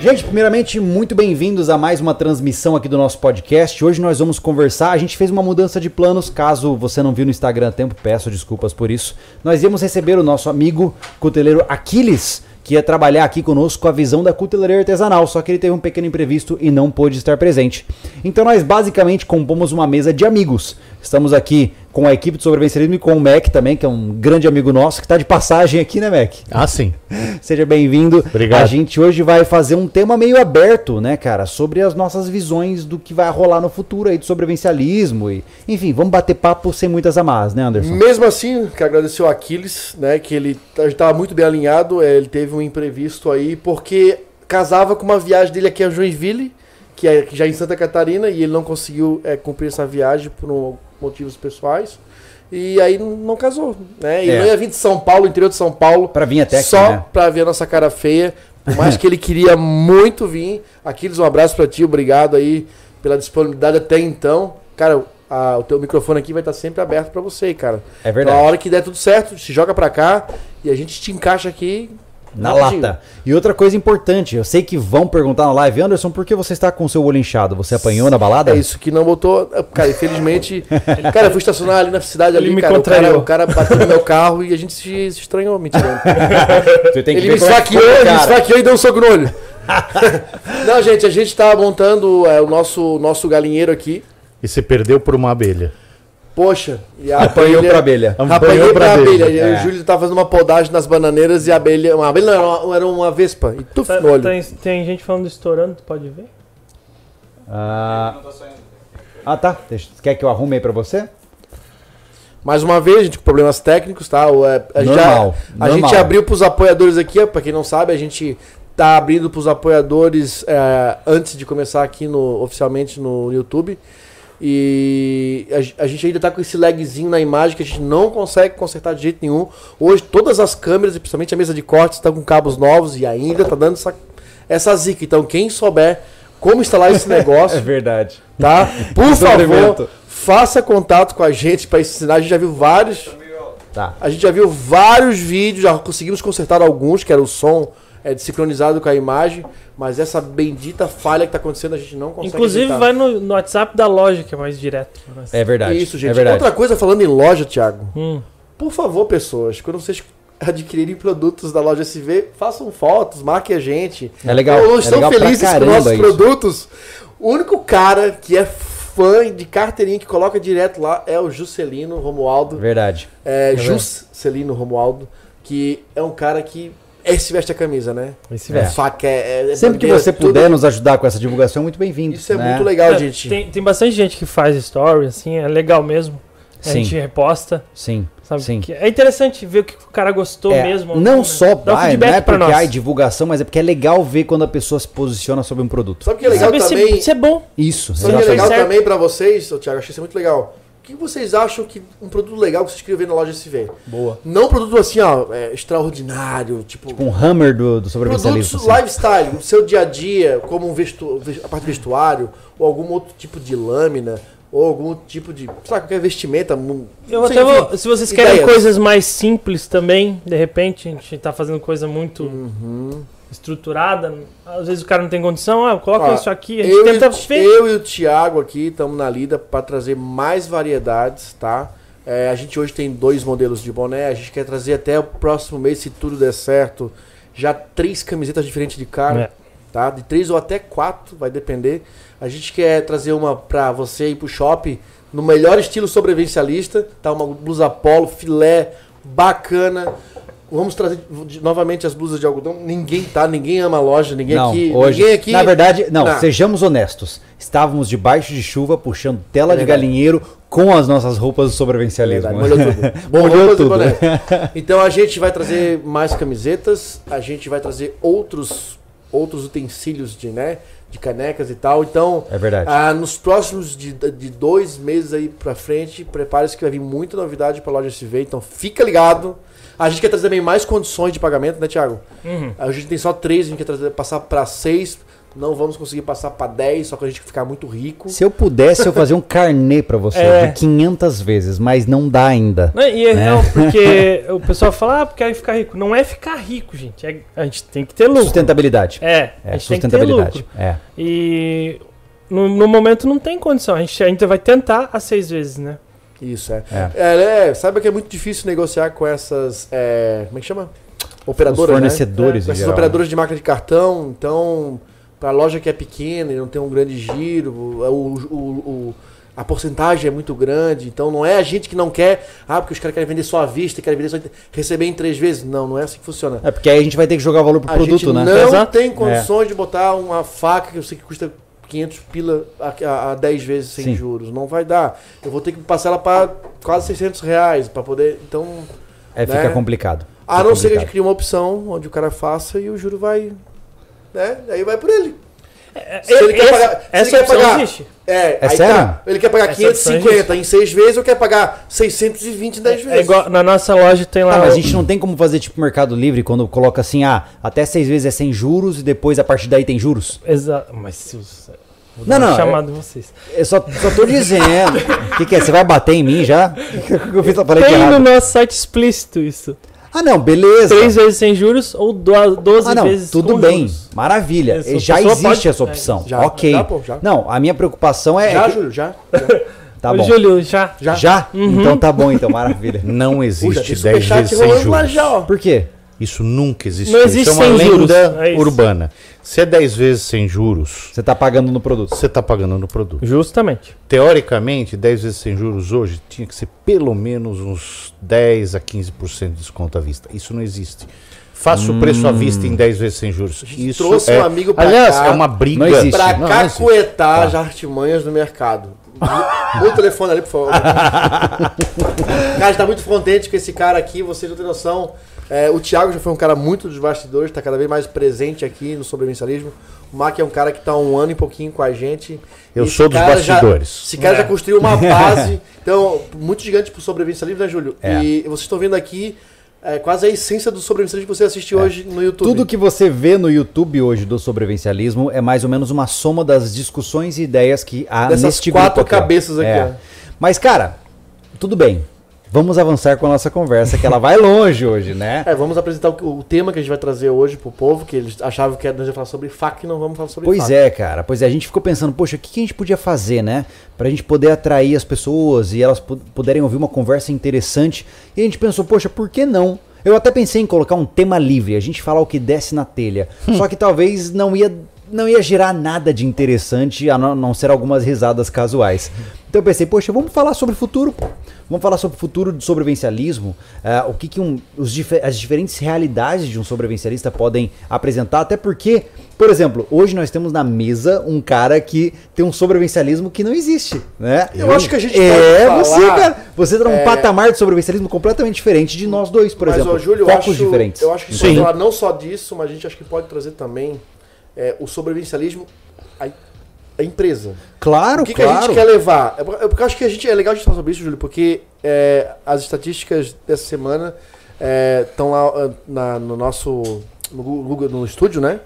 Gente, primeiramente, muito bem-vindos a mais uma transmissão aqui do nosso podcast. Hoje nós vamos conversar. A gente fez uma mudança de planos. Caso você não viu no Instagram a tempo, peço desculpas por isso. Nós íamos receber o nosso amigo cuteleiro Aquiles, que ia trabalhar aqui conosco a visão da cutelaria artesanal, só que ele teve um pequeno imprevisto e não pôde estar presente. Então nós basicamente compomos uma mesa de amigos. Estamos aqui com a equipe de sobrevivencialismo e com o Mac também, que é um grande amigo nosso, que está de passagem aqui, né, Mac? Ah, sim. Seja bem-vindo. Obrigado. A gente hoje vai fazer um tema meio aberto, né, cara, sobre as nossas visões do que vai rolar no futuro aí do sobrevivencialismo e, enfim, vamos bater papo sem muitas amarras, né, Anderson? Mesmo assim, quero agradecer o Aquiles, né? Que ele estava muito bem alinhado, é, ele teve um imprevisto aí, porque casava com uma viagem dele aqui a Joinville, que é já em Santa Catarina, e ele não conseguiu é, cumprir essa viagem por um- motivos pessoais. E aí não, casou, né? E É. não ia vir de São Paulo, interior de São Paulo, Pra vir até aqui, só né? pra ver a nossa cara feia. Por mais que ele queria muito vir. Aquiles, um abraço pra ti, obrigado aí pela disponibilidade até então. Cara, a- o teu microfone aqui vai estar sempre aberto pra você, cara. É Então, verdade. a hora que der tudo certo, se joga pra cá e a gente te encaixa aqui Na lata. E outra coisa importante, eu sei que vão perguntar na live, Anderson, por que você está com o seu olho inchado? Você apanhou na balada? É isso que não botou. Cara, infelizmente. cara, eu fui estacionar ali na cidade Ele ali, me cara, o cara. O cara bateu no meu carro e a gente se, se estranhou, mentira. Você tem Ele ver me é esfaqueou, ele me esfaqueou e deu um soco no olho. não, gente, a gente tá montando é, o nosso, nosso galinheiro aqui. E você perdeu por uma abelha. Poxa, e a Apanhou abelha- pra abelha. Apanhei Apanhou pra pra abelha. abelha. É. O Júlio tava fazendo uma podagem nas bananeiras e a abelha. Uma abelha não, era uma, era uma vespa. E tuf Tá- no olho. tem, tem gente falando estourando, tu pode ver? Ah, ah, tá. Deixa- Quer que eu arrume aí pra você? Mais uma vez, gente, com problemas técnicos, tá? É, a gente, Normal, a normal. gente abriu pros apoiadores aqui, pra quem não sabe, a gente tá abrindo pros apoiadores é, antes de começar aqui no, oficialmente no YouTube. E a, a gente ainda tá com esse lagzinho na imagem que a gente não consegue consertar de jeito nenhum. Hoje todas as câmeras, e principalmente a mesa de cortes, estão com cabos novos e ainda tá dando essa, essa zica. Então quem souber como instalar esse negócio, verdade. tá? Por favor, faça contato com a gente para ensinar. A gente já viu vários. Tá. A gente já viu vários vídeos, já conseguimos consertar alguns, que era o som é, sincronizado com a imagem, mas essa bendita falha que tá acontecendo a gente não consegue. Inclusive ajeitar. vai no, no WhatsApp da loja, que é mais direto. É verdade. Isso, gente. É verdade. Outra coisa falando em loja, Thiago. Hum. Por favor, pessoas, quando vocês adquirirem produtos da loja SV, façam fotos, marquem a gente. É legal. É estão legal pra felizes com nossos isso. produtos. O único cara que é fã de carteirinha que coloca direto lá é o Juscelino Romualdo. Verdade. É, verdade. Juscelino Romualdo, que é um cara que esse veste a camisa, né? Esse É. velho. Faca, é, é Sempre que bandeira, você tudo. puder nos ajudar com essa divulgação, muito bem-vindo. Isso é né? muito legal, É, gente. Tem, tem bastante gente que faz story, assim, é legal mesmo. A Sim. gente reposta, Sim. sabe? Sim. Que é interessante ver o que o cara gostou É, mesmo. não né? só Dá um vai, não feedback é pra porque nós. há divulgação, mas é porque é legal ver quando a pessoa se posiciona sobre um produto. Sabe o que é legal se, também? se é bom. Isso. Sabe o que é legal Certo. também pra vocês, Thiago? Achei isso muito legal. O que vocês acham que um produto legal que vocês queriam ver na loja SV? Boa. Não um produto assim, ó, é, extraordinário, tipo. Um hammer do, do Produtos assim. lifestyle, no seu dia a dia, como um vestu, a parte do vestuário, ou algum outro tipo de lâmina, ou algum tipo de. Sei lá, qualquer vestimenta. Eu até vou, se vocês querem ideias. coisas mais simples também, de repente, a gente tá fazendo coisa muito Uhum. Estruturada. Às vezes o cara não tem condição, ah, coloca Ó, isso aqui, a gente tenta e, ver. eu e o Thiago aqui estamos na lida para trazer mais variedades, tá? É, a gente hoje tem dois modelos de boné, a gente quer trazer até o próximo mês, se tudo der certo, já três camisetas diferentes de cara, É. tá? De três ou até quatro, vai depender. A gente quer trazer uma para você ir pro shopping no melhor estilo sobrevivencialista, tá? Uma blusa polo, filé, bacana. Vamos trazer novamente as blusas de algodão. Ninguém tá, ninguém ama a loja, ninguém Não, aqui. hoje, ninguém aqui. na verdade, não, Não. sejamos honestos. Estávamos debaixo de chuva, puxando tela É de galinheiro com as nossas roupas do sobrevivencialismo. Verdade, molhou tudo. Molhou tudo. boné. Então a gente vai trazer mais camisetas, a gente vai trazer outros outros utensílios de, né, de canecas e tal. Então, É verdade. ah, nos próximos de, de dois meses aí pra frente, prepare-se que vai vir muita novidade pra loja SV. Então fica ligado. A gente quer trazer também mais condições de pagamento, né, Thiago? Uhum. A gente tem só três, a gente quer trazer, passar pra seis, não vamos conseguir passar para 10, só que a gente ficar muito rico. Se eu pudesse, eu fazia um carnê pra você É. de 500 vezes, mas não dá ainda. Não, e é Né? não, porque o pessoal fala, ah, porque aí ficar rico. Não é ficar rico, gente. É- a gente tem que ter lucro. Sustentabilidade. É, É, a gente tem que ter sustentabilidade. lucro. É. E no, no momento não tem condição. A gente ainda vai tentar as seis vezes, né? Isso, é. É. É, é, saiba que é muito difícil negociar com essas. é, como é que chama? Operadoras. Os né? fornecedores, Com em essas geral. operadoras de máquina de cartão. Então, para loja que é pequena e não tem um grande giro, o, o- o- a porcentagem é muito grande. Então, não é a gente que não quer. Ah, porque os caras querem vender só à vista, querem vender só, receber em três vezes. Não, não é assim que funciona. É porque aí a gente vai ter que jogar valor pro A produto, gente né? não Exato. tem condições de botar uma faca que eu sei que custa 500 pila a, a, a 10 vezes sem Sim. juros. Não vai dar. Eu vou ter que passar ela para quase 600 reais para poder. Então, É, fica né? complicado. a Fica não ser que a gente crie uma opção onde o cara faça e o juro vai. Né? Aí vai por ele. É, Se ele quer essa pagar- se essa ele quer opção pagar- existe. É, aí sério? tá. Ele quer pagar Essa opção 550 em 6 vezes ou quer pagar 620 em 10 vezes? É igual, na nossa loja tem lá. Tá, mas a gente não tem como fazer tipo Mercado Livre quando coloca assim, ah, até seis vezes é sem juros e depois a partir daí tem juros? Exato. Mas se os... Vou Não, não, chamada em vocês. Eu só, só tô dizendo. O que, que é? Você vai bater em mim já? Eu fiz? Eu falei Tem no nosso site explícito isso. Ah, não, beleza. Três vezes sem juros ou do- 12 Ah, não, vezes tudo com bem. juros. Maravilha. Essa já existe pode- essa é, opção. já, ok. já, pô, já. Não, a minha preocupação é. Já, que- Júlio, já. já. Tá Ô, bom. Júlio, já. Já. Já? Então tá bom, então, maravilha. Não existe tem 10 superchat vezes sem juros. já, ó. Por quê? Isso nunca existiu. Não existe isso é uma sem juros, lenda é isso. urbana. Se é 10 vezes sem juros, Você tá pagando no produto. você está pagando no produto. Justamente. Teoricamente, 10 vezes sem juros hoje tinha que ser pelo menos uns 10 a 15% de desconto à vista. Isso não existe. Faça o preço à vista em 10 vezes sem juros. Isso trouxe é, um amigo Aliás, cá. é uma briga. Existe. cacuetar Tá. as artimanhas do mercado. O telefone ali, por favor. cara, está muito contente com esse cara aqui, vocês não têm noção. É, o Thiago já foi um cara muito dos bastidores, está cada vez mais presente aqui no sobrevivencialismo. O Mac é um cara que está um ano e pouquinho com a gente. Eu sou dos cara já- bastidores. esse cara É. já construiu uma base. então, muito gigante pro sobrevivencialismo, né, Júlio? É. E vocês estão vendo aqui é, quase a essência do sobrevivencialismo que você assiste hoje no YouTube. Tudo que você vê no YouTube hoje do sobrevivencialismo é mais ou menos uma soma das discussões e ideias que há Dessas neste quatro grupo aqui, cabeças aqui, É. ó. Mas, cara, tudo bem. Vamos avançar com a nossa conversa, que ela vai longe hoje, né? É, vamos apresentar o, o tema que a gente vai trazer hoje pro povo, que eles achavam que nós ia falar sobre FAC e não vamos falar sobre Pois FAC. é, cara. Pois é, a gente ficou pensando, poxa, o que, que a gente podia fazer, né? Pra gente poder atrair as pessoas e elas pu- puderem ouvir uma conversa interessante. E a gente pensou, poxa, por que não? Eu até pensei em colocar um tema livre, a gente falar o que desce na telha. Só que talvez não ia, não ia gerar nada de interessante, a não, não ser algumas risadas casuais. Então eu pensei, poxa, vamos falar sobre o futuro. Vamos falar sobre o futuro do sobrevivencialismo, eh, o que, que um- os as diferentes realidades de um sobrevivencialista podem apresentar, até porque, por exemplo, hoje nós temos na mesa um cara que tem um sobrevivencialismo que não existe, né? Eu acho que a gente É, pode você, falar, cara, você tá num é, patamar de sobrevivencialismo completamente diferente de nós dois, por mas, exemplo. ó, Júlio, eu focos acho, diferentes. eu acho que Sim. pode falar não só disso, mas a gente acho que pode trazer também é, o sobrevivencialismo à empresa. Claro, o que, que claro. a gente quer levar? É porque- é eu acho que a gente é legal a gente falar sobre isso, Júlio, porque é, as estatísticas dessa semana estão lá ah, na- no nosso no Google, no estúdio, né?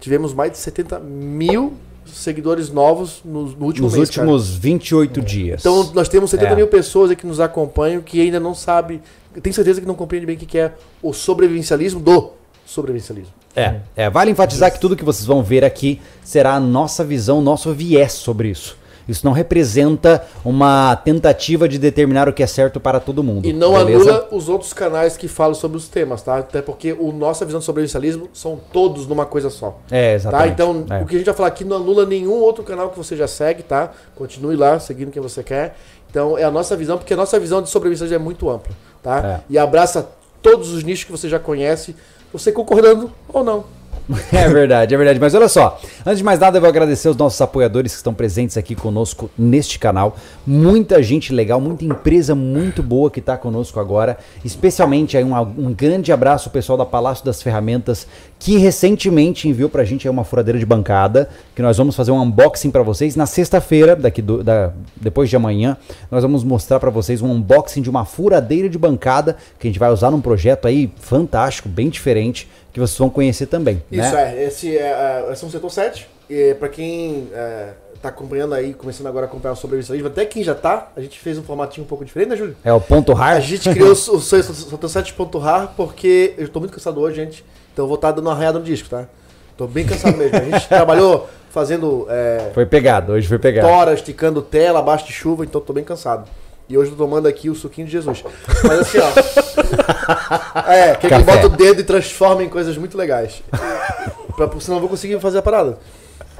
Tivemos mais de 70 mil seguidores novos no, no último Nos mês. cara. últimos 28 dias. Então nós temos 70 É. mil pessoas que nos acompanham que ainda não sabe, tem certeza que não compreende bem o que que é o sobrevivencialismo do sobrevivencialismo. É, é, vale enfatizar que tudo que vocês vão ver aqui será a nossa visão, nosso viés sobre isso. Isso não representa uma tentativa de determinar o que é certo para todo mundo. E não beleza? anula os outros canais que falam sobre os temas, tá? Até porque o nossa visão de sobrevivencialismo são todos numa coisa só. É, Tá? exatamente. Então, É. o que a gente vai falar aqui não anula nenhum outro canal que você já segue, tá? Continue lá, seguindo quem você quer. Então, é a nossa visão, porque a nossa visão de sobrevivência é muito ampla, tá? É. E abraça todos os nichos que você já conhece, você concordando ou não. É verdade, é verdade. Mas olha só, antes de mais nada, eu vou agradecer os nossos apoiadores que estão presentes aqui conosco neste canal. Muita gente legal, muita empresa muito boa que está conosco agora. Especialmente aí um, um grande abraço ao pessoal da Palácio das Ferramentas, que recentemente enviou pra gente aí uma furadeira de bancada, que nós vamos fazer um unboxing para vocês na sexta-feira, daqui do, da, depois de amanhã. Nós vamos mostrar para vocês um unboxing de uma furadeira de bancada que a gente vai usar num projeto aí fantástico, bem diferente, que vocês vão conhecer também. E Isso, né? é. Esse é, é, esse é um setor 7. E pra quem é, tá acompanhando aí, começando agora a acompanhar o sobrevivencialismo, até quem já tá, a gente fez um formatinho um pouco diferente, né, Júlio? É o ponto A hard. gente criou o, o setor 7.rar porque eu tô muito cansado hoje, gente. Então eu vou estar dando uma arranhada no disco, tá? Tô bem cansado mesmo. A gente trabalhou fazendo é, Foi pegado, hoje foi pegado. tora, esticando tela, abaixo de chuva, então tô bem cansado. E hoje eu tô tomando aqui o suquinho de Jesus. Mas assim, ó. É, que ele bota o dedo e transforma em coisas muito legais. Pra, senão eu vou conseguir fazer a parada.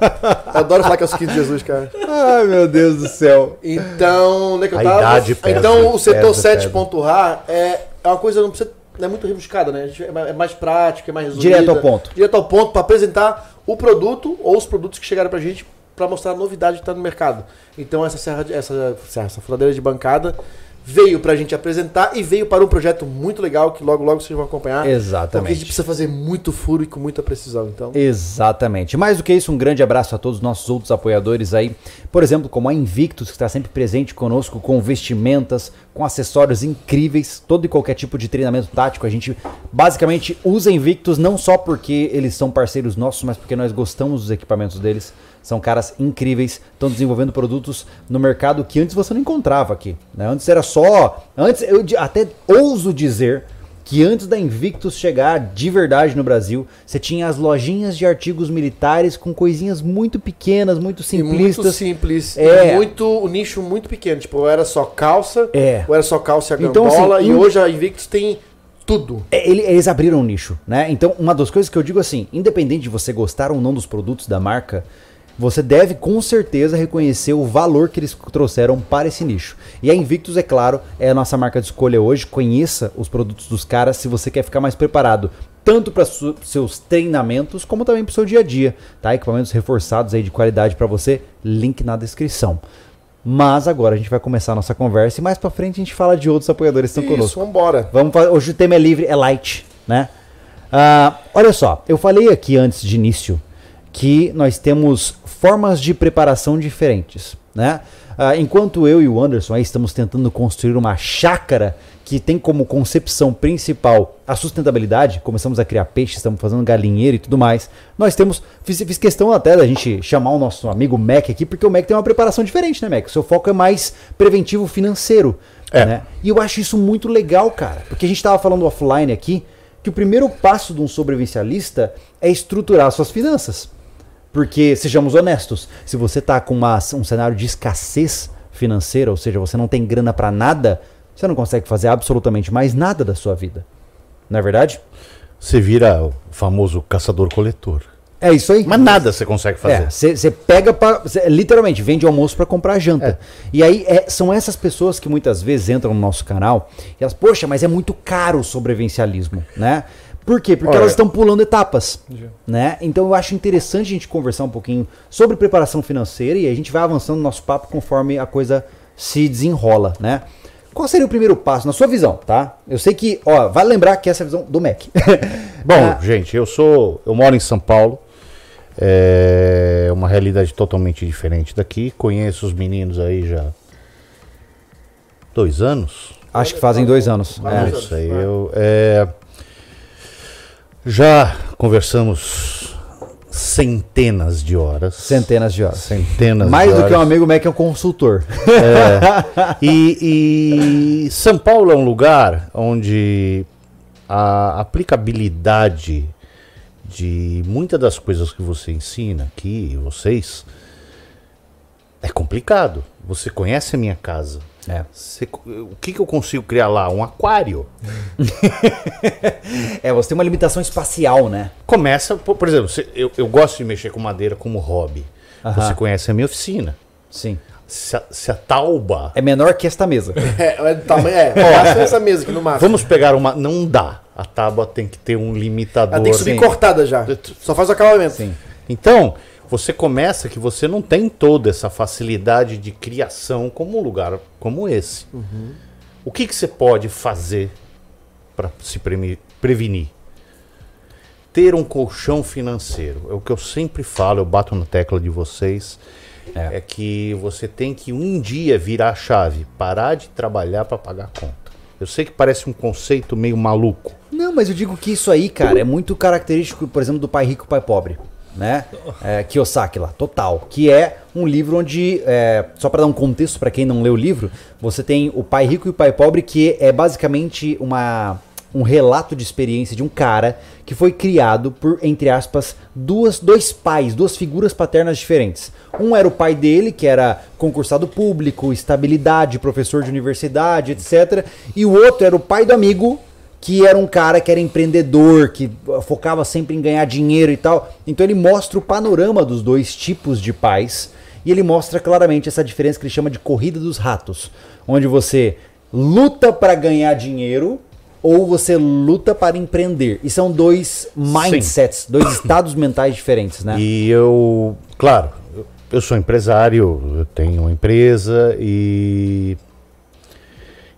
Eu adoro falar que é o suquinho de Jesus, cara. Ai, meu Deus do céu. Então, onde é que eu A tava? idade pesa, então, o setor pesa, 7.rar é, é uma coisa não precisa não é muito rebuscada, né? A É mais- é prático, é mais resumido. Direto ao ponto. Direto ao ponto para apresentar o produto ou os produtos que chegaram pra gente para mostrar a novidade que tá no mercado. Então essa serra, de- essa essa furadeira de bancada veio pra gente apresentar e veio para um projeto muito legal que logo logo vocês vão acompanhar. Porque a gente Exatamente. precisa fazer muito furo e com muita precisão. Então, Exatamente. Mais do que isso, um grande abraço a todos os nossos outros apoiadores aí. Por exemplo, como a Invictus, que está sempre presente conosco com vestimentas, com acessórios incríveis, todo e qualquer tipo de treinamento tático. A gente basicamente usa Invictus não só porque eles são parceiros nossos, mas porque nós gostamos dos equipamentos deles. São caras incríveis, estão desenvolvendo produtos no mercado que antes você não encontrava aqui. né? Antes era só. Antes eu até ouso dizer que antes da Invictus chegar de verdade no Brasil, você tinha as lojinhas de artigos militares com coisinhas muito pequenas, muito e muito simplistas. simples, É. muito o nicho muito pequeno, tipo, ou era só calça, É. ou era só calça e a Então, gambola, assim, e hoje a Invictus tem tudo. É, ele- eles abriram um nicho, né? Então, uma das coisas que eu digo assim, independente de você gostar ou não dos produtos da marca, você deve com certeza reconhecer o valor que eles trouxeram para esse nicho. E a Invictus, é claro, é a nossa marca de escolha hoje. Conheça os produtos dos caras se você quer ficar mais preparado, tanto para seus treinamentos como também para o seu dia a dia, tá? Equipamentos reforçados aí de qualidade para você, link na descrição. Mas agora a gente vai começar a nossa conversa e mais para frente a gente fala de outros apoiadores que estão conosco. Isso, vambora. Vamos fa- hoje o tema é livre, é light, né? Ah, olha só, eu falei aqui antes de início que nós temos formas de preparação diferentes, né? Ah, enquanto eu e o Anderson estamos tentando construir uma chácara que tem como concepção principal a sustentabilidade, começamos a criar peixe, estamos fazendo galinheiro e tudo mais. Nós temos, fiz, fiz questão até da gente chamar o nosso amigo Mac aqui, porque o Mac tem uma preparação diferente, né, Mac? O seu foco é mais preventivo financeiro, É. né? E eu acho isso muito legal, cara, porque a gente estava falando offline aqui que o primeiro passo de um sobrevivencialista é estruturar suas finanças. Porque, sejamos honestos, se você está com uma- um cenário de escassez financeira, ou seja, você não tem grana para nada, você não consegue fazer absolutamente mais nada da sua vida. Não é verdade? Você vira o famoso caçador-coletor. É isso aí. Mas nada você consegue fazer. Você pega para. Literalmente, vende almoço para comprar janta. E aí é- são essas pessoas que muitas vezes entram no nosso canal e elas, poxa, mas é muito caro o sobrevivencialismo, né? Por quê? Porque Olha- elas estão pulando etapas, né? Então eu acho interessante a gente conversar um pouquinho sobre preparação financeira e a gente vai avançando no nosso papo conforme a coisa se desenrola, né? Qual seria o primeiro passo, na sua visão, tá? Eu sei que, ó, vale lembrar que essa é a visão do Mac. Bom, Ah, gente, eu sou. Eu moro em São Paulo. É uma realidade totalmente diferente daqui. Conheço os meninos aí já. Dois anos? acho que fazem dois anos. É. dois É anos, isso aí. Eu, é, já conversamos centenas de horas. Centenas de horas. Centenas Mais de do horas. que um amigo Mac é um consultor. E, e São Paulo é um lugar onde a aplicabilidade de muitas das coisas que você ensina aqui, vocês, é complicado. Você conhece a minha casa. É. Você- o que, que eu consigo criar lá? Um aquário? É, você tem uma limitação espacial, né? Começa, por, por exemplo, você- eu, eu gosto de mexer com madeira como hobby. Aham. Você conhece a minha oficina. Sim. Se a, se a tauba. É menor que esta mesa. É, é do tamanho, é. Ó, essa mesa aqui no máximo. Vamos pegar uma. Não dá. A tábua tem que ter um limitador. Ela tem que subir Sim. cortada já. Só faz o acabamento. Sim. Então, você começa que você não tem toda essa facilidade de criação como um lugar como esse. O que, que você pode fazer para se prevenir? Ter um colchão financeiro. É o que eu sempre falo, eu bato na tecla de vocês. É. É, que você tem que um dia virar a chave, parar de trabalhar para pagar a conta. Eu sei que parece um conceito meio maluco. Não, Não, mas eu digo que isso aí, cara, é muito característico, por exemplo, do pai rico e pai pobre. Né? É, Kiyosaki lá, total. Que é um livro onde, é, só para dar um contexto para quem não leu o livro, você tem o pai rico e o pai pobre, que é basicamente uma, um relato de experiência de um cara que foi criado por, entre aspas, duas, dois pais, duas figuras paternas diferentes. Um era o pai dele, que era concursado público, estabilidade, professor de universidade, etc. E o outro era o pai do amigo, que era um cara que era empreendedor, que focava sempre em ganhar dinheiro e tal. Então ele mostra o panorama dos dois tipos de pais e ele mostra claramente essa diferença que ele chama de corrida dos ratos, onde você luta para ganhar dinheiro ou você luta para empreender. E são dois mindsets, Sim. dois estados mentais diferentes, né? E eu, claro, eu sou empresário, eu tenho uma empresa e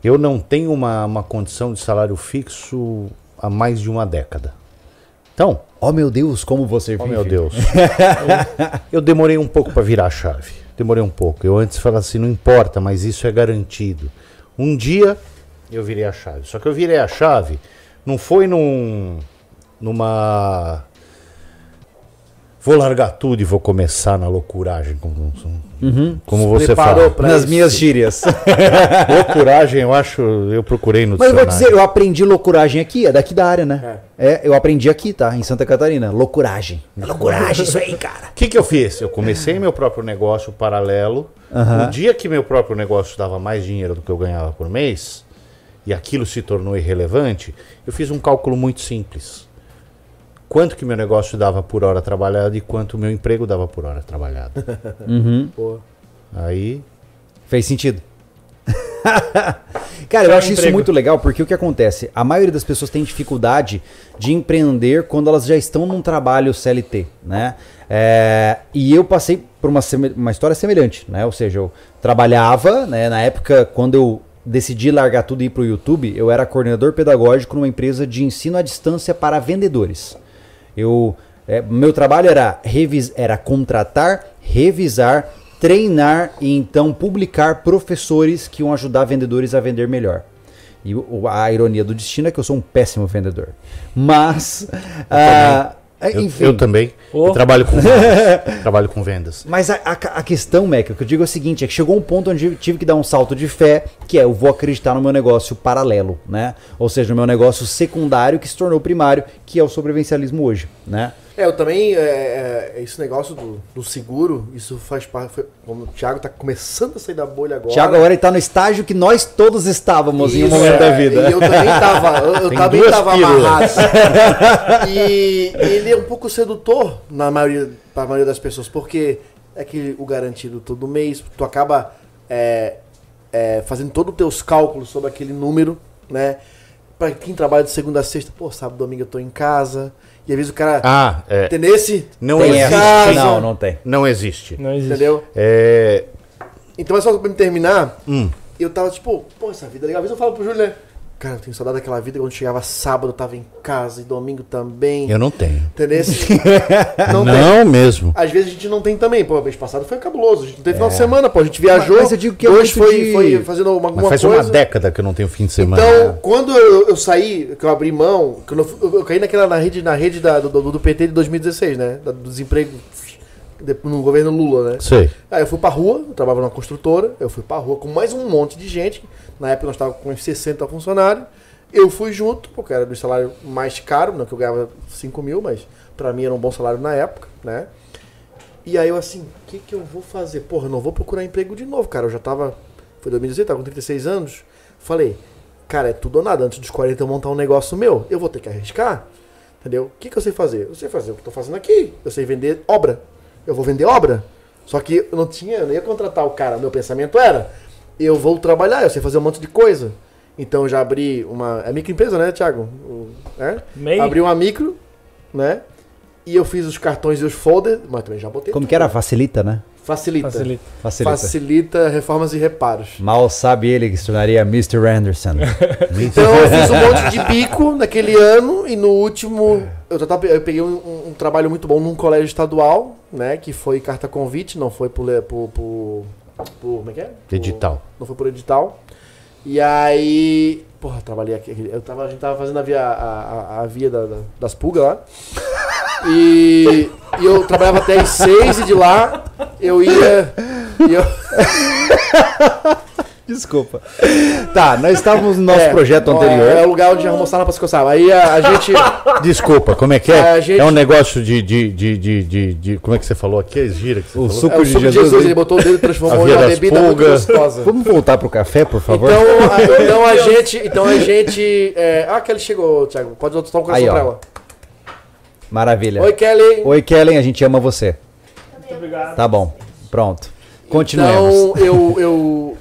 eu não tenho uma, uma condição de salário fixo há mais de uma década. Então. Oh meu Deus, como você vive. Oh meu Deus. eu demorei um pouco para virar a chave. Demorei um pouco. Eu antes falava assim, não importa, mas isso é garantido. Um dia eu virei a chave. Só que eu virei a chave não foi num, numa Vou largar tudo e vou começar na loucuragem, como, uhum. como você fala. Nas isso. minhas gírias. loucuragem, eu acho, eu procurei no Mas eu vou dizer, eu aprendi loucuragem aqui, é daqui da área, né? É. é eu aprendi aqui, tá? Em Santa Catarina. Loucuragem. É loucuragem isso aí, cara. O que, que eu fiz? Eu comecei meu próprio negócio paralelo. Uhum. No dia que meu próprio negócio dava mais dinheiro do que eu ganhava por mês, e aquilo se tornou irrelevante, eu fiz um cálculo muito simples quanto que meu negócio dava por hora trabalhada e quanto o meu emprego dava por hora trabalhada. Uhum. Aí. Fez sentido. Cara, eu acho isso muito legal porque o que acontece? A maioria das pessoas tem dificuldade de empreender quando elas já estão num trabalho CLT, né? É, e eu passei por uma, uma história semelhante, né? Ou seja, eu trabalhava, né? Na época, quando eu decidi largar tudo e ir para o YouTube, eu era coordenador pedagógico numa empresa de ensino à distância para vendedores. Eu, é, meu trabalho era, revis, era contratar, revisar, treinar e então publicar professores que iam ajudar vendedores a vender melhor. E a ironia do destino é que eu sou um péssimo vendedor. Mas. Enfim. Eu, eu também. Oh. Eu trabalho com trabalho com vendas. Mas a, a, a questão, Mac, o que eu digo é o seguinte: é que chegou um ponto onde eu tive que dar um salto de fé, que é eu vou acreditar no meu negócio paralelo, né? Ou seja, no meu negócio secundário que se tornou primário, que é o sobrevivencialismo hoje, né? É, eu também, é, é, esse negócio do, do, seguro, isso faz parte, como o Thiago está começando a sair da bolha agora. Thiago agora está no estágio que nós todos estávamos isso, em um momento é, da vida. E eu também estava, eu, eu também estava amarrado. e ele é um pouco sedutor na maioria, para a maioria das pessoas, porque é que o garantido todo mês, tu acaba é, é, fazendo todos os teus cálculos sobre aquele número, né? Para quem trabalha de segunda a sexta, pô, sábado, domingo eu estou em casa e às vezes o cara ah, é. tem nesse. Não tem existe. Casa, não, não tem. Não existe. Não existe. Entendeu? É... Então é só pra me terminar. Hum. Eu tava tipo, pô, essa vida é legal. Às vezes eu falo pro Júlio, né? Cara, eu tenho saudade daquela vida quando chegava sábado, eu tava em casa e domingo também. Eu não tenho. Entendeu? não, não mesmo. Às vezes a gente não tem também. Pô, mês passado foi cabuloso. A gente não teve é. final de semana, pô. A gente viajou. Mas, mas eu digo que é hoje foi, de... foi fazendo alguma, faz coisa. Faz uma década que eu não tenho fim de semana. Então, quando eu, eu saí, que eu abri mão, que eu, eu, eu, caí naquela na rede, na rede da, do, do, PT de 2016, né? Do desemprego no governo Lula, né? Sei. Aí eu fui pra rua, eu trabalhava numa construtora, eu fui pra rua com mais um monte de gente. Na época nós estávamos com uns 60 funcionários. Eu fui junto, porque era do salário mais caro, não que eu ganhava 5 mil, mas para mim era um bom salário na época, né? E aí eu assim, o que, que eu vou fazer? Porra, não vou procurar emprego de novo, cara. Eu já tava. Foi 2016, tava com 36 anos. Falei, cara, é tudo ou nada. Antes dos 40 eu montar um negócio meu, eu vou ter que arriscar. Entendeu? O que, que eu sei fazer? Eu sei fazer o que eu tô fazendo aqui. Eu sei vender obra. Eu vou vender obra. Só que eu não tinha, eu não ia contratar o cara. Meu pensamento era, eu vou trabalhar, eu sei fazer um monte de coisa. Então já abri uma. É microempresa, né, Thiago? É? MEI. Abri uma micro, né? E eu fiz os cartões e os folders, mas também já botei. Como tudo. que era? Facilita, né? Facilita. Facilita. Facilita. Facilita reformas e reparos. Mal sabe ele que se tornaria Mr. Anderson. então eu fiz um monte de bico naquele ano e no último eu, tava, eu peguei um, um, trabalho muito bom num colégio estadual, né? Que foi carta convite, não foi por. por, por, por como é que é? Por, edital. Não foi por edital. E aí Porra, trabalhei aqui. Eu tava, a gente tava fazendo a via, a, a, a via da- da- das pulgas lá. E, e eu trabalhava até às seis e de lá eu ia. e eu- Desculpa. Tá, nós estávamos no nosso é, projeto anterior. É o lugar onde almoçava pra se coçar. Aí a, a gente. Desculpa, como é que é? Gente- É um negócio de, de, de, de, de, de- Como é que você falou aqui? As gira que você O falou? suco É o de suco de Jesus. Ele botou o dedo e transformou em uma bebida pulgas. gostosa. Vamos voltar pro café, por favor? Então, a, então a gente. Então a gente. É... Ah, Kelly chegou, Thiago. Pode botar um coração Aí, ó. pra ela. Maravilha. Oi, Kelly. Oi, Kellen, a gente ama você. Muito obrigado. Tá bom. Pronto. Continuemos. Então eu, eu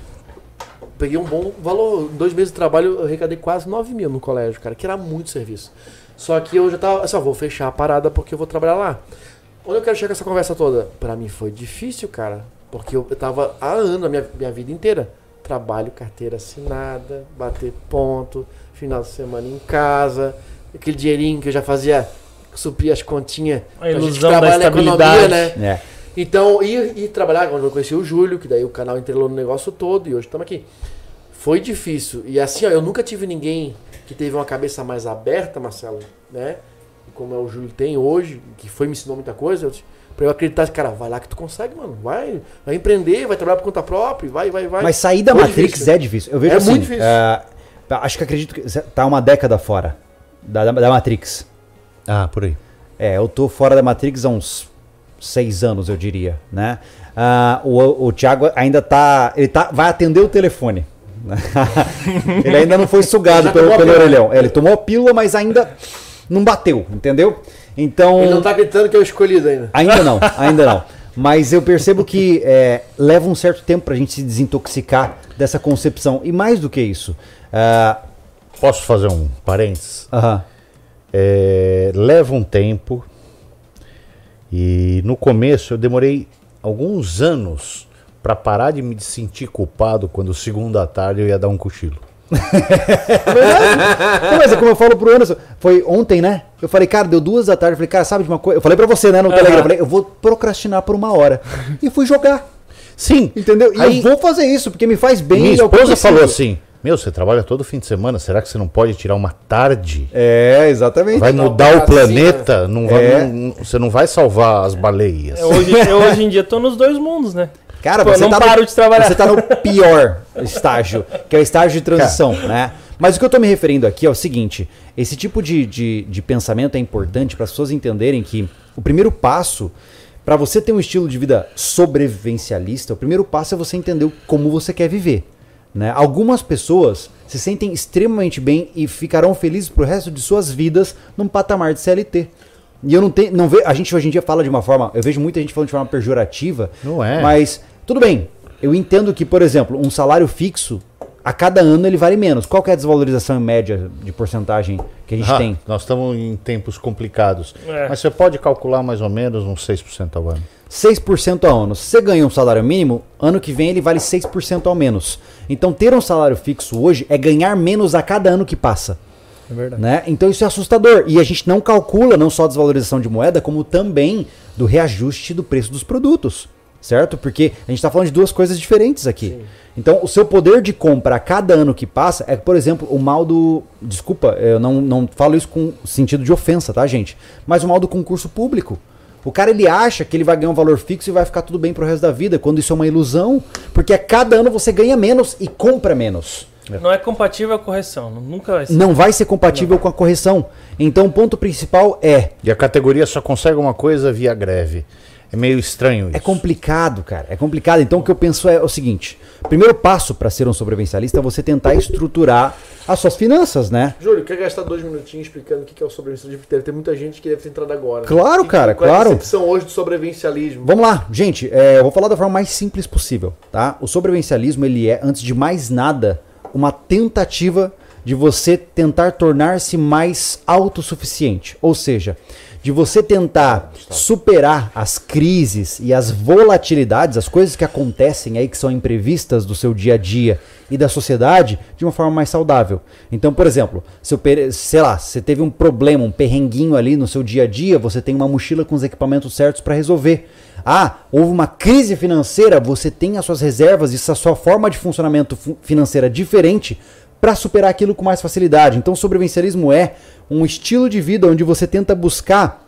peguei um bom valor. Em dois meses de trabalho eu arrecadei quase 9 mil no colégio, cara, que era muito serviço. Só que eu já tava assim, ó, vou fechar a parada porque eu vou trabalhar lá. Onde eu quero chegar com essa conversa toda? Pra mim foi difícil, cara. Porque eu, eu tava há anos, a minha, minha vida inteira. Trabalho, carteira assinada, bater ponto, final de semana em casa, aquele dinheirinho que eu já fazia suprir as continhas. A gente ilusão da trabalhar na economia, estabilidade. né? É. Então, ir, ir trabalhar, quando eu conheci o Júlio, que daí o canal entrelou no negócio todo e hoje estamos aqui. Foi difícil. E assim, ó, eu nunca tive ninguém que teve uma cabeça mais aberta, Marcelo, né? Como é o Júlio tem hoje, que foi me ensinou muita coisa. Eu, pra eu acreditar, cara, vai lá que tu consegue, mano. Vai, vai empreender, vai trabalhar por conta própria, vai, vai, vai. Mas sair da Foi Matrix difícil. é difícil. Eu vejo É assim. muito difícil. é, acho que acredito que tá uma década fora da, da, da Matrix. Ah, por aí. É, eu tô fora da Matrix há uns seis anos, eu diria, né? Ah, o, o Thiago ainda tá. Ele tá, vai atender o telefone. ele ainda não foi sugado pelo, pelo orelhão. É, ele tomou a pílula, mas ainda não bateu, entendeu? Então. Ele não tá acreditando que é o escolhido ainda. Ainda não, ainda não. Mas eu percebo que é, leva um certo tempo pra gente se desintoxicar dessa concepção. E mais do que isso. ah, Posso fazer um parênteses? É, leva um tempo. E no começo eu demorei alguns anos para parar de me sentir culpado quando segunda tarde eu ia dar um cochilo. Não, mas é como eu falo pro Anderson, foi ontem, né? Eu falei, cara, deu duas da tarde. Eu falei, cara, sabe de uma coisa? Eu falei pra você, né, no Telegram. Eu falei, eu vou procrastinar por uma hora. E fui jogar. Sim, Entendeu? E Aí- eu vou fazer isso, porque me faz bem. minha é esposa falou assim: Meu, você trabalha todo fim de semana, será que você não pode tirar uma tarde? É, exatamente. Vai Não, mudar o assim, planeta? Não vai, É. não- você não vai salvar as baleias. Eu hoje, eu hoje em dia tô nos dois mundos, né? Cara, Pô, você não tá paro no, de trabalhar. Você tá no pior estágio, que é o estágio de transição, né? Mas o que eu tô me referindo aqui é o seguinte: esse tipo de, de, de pensamento é importante para as pessoas entenderem que o primeiro passo para você ter um estilo de vida sobrevivencialista, o primeiro passo é você entender como você quer viver. Né? Algumas pessoas se sentem extremamente bem e ficarão felizes pro resto de suas vidas num patamar de CLT. E eu não tenho. Não ve, a gente hoje em dia fala de uma forma. Eu vejo muita gente falando de forma pejorativa. Não é. Mas tudo bem. Eu entendo que, por exemplo, um salário fixo, a cada ano ele vale menos. Qual que é a desvalorização em média de porcentagem que a gente Ah, tem? Nós estamos em tempos complicados. É. Mas você pode calcular mais ou menos uns 6% ao ano. 6% ao ano. Se você ganha um salário mínimo, ano que vem ele vale 6% ao menos. Então ter um salário fixo hoje é ganhar menos a cada ano que passa. É verdade. Né? Então isso é assustador. E a gente não calcula não só a desvalorização de moeda, como também do reajuste do preço dos produtos. Certo? Porque a gente está falando de duas coisas diferentes aqui. Então, o seu poder de compra a cada ano que passa é, por exemplo, o mal do. Desculpa, eu não, não falo isso com sentido de ofensa, tá, gente? Mas o mal do concurso público. O cara ele acha que ele vai ganhar um valor fixo e vai ficar tudo bem pro resto da vida, quando isso é uma ilusão, porque a cada ano você ganha menos e compra menos. Não é compatível a correção. Nunca vai ser. Não vai ser compatível com a correção. Então, o ponto principal é E a categoria só consegue uma coisa via greve. É meio estranho isso. É complicado, cara. É complicado. Então o que eu penso é o seguinte: o primeiro passo para ser um sobrevivencialista é você tentar estruturar as suas finanças, né? Júlio, quer gastar dois minutinhos explicando o que é o sobrevivencialismo? Deve ter muita gente que deve ter entrado agora. Claro, E cara, qual é claro. a concepção hoje do sobrevivencialismo? Vamos lá, gente. é, eu vou falar da forma mais simples possível, tá? O sobrevivencialismo ele é, antes de mais nada, uma tentativa de você tentar tornar-se mais autossuficiente, ou seja, de você tentar superar as crises e as volatilidades, as coisas que acontecem aí que são imprevistas do seu dia a dia e da sociedade de uma forma mais saudável. Então, por exemplo, se eu, sei lá, você teve um problema, um perrenguinho ali no seu dia a dia, você tem uma mochila com os equipamentos certos para resolver. Ah, houve uma crise financeira, você tem as suas reservas e a sua forma de funcionamento fu- financeira diferente para superar aquilo com mais facilidade. Então, sobrevivencialismo é um estilo de vida onde você tenta buscar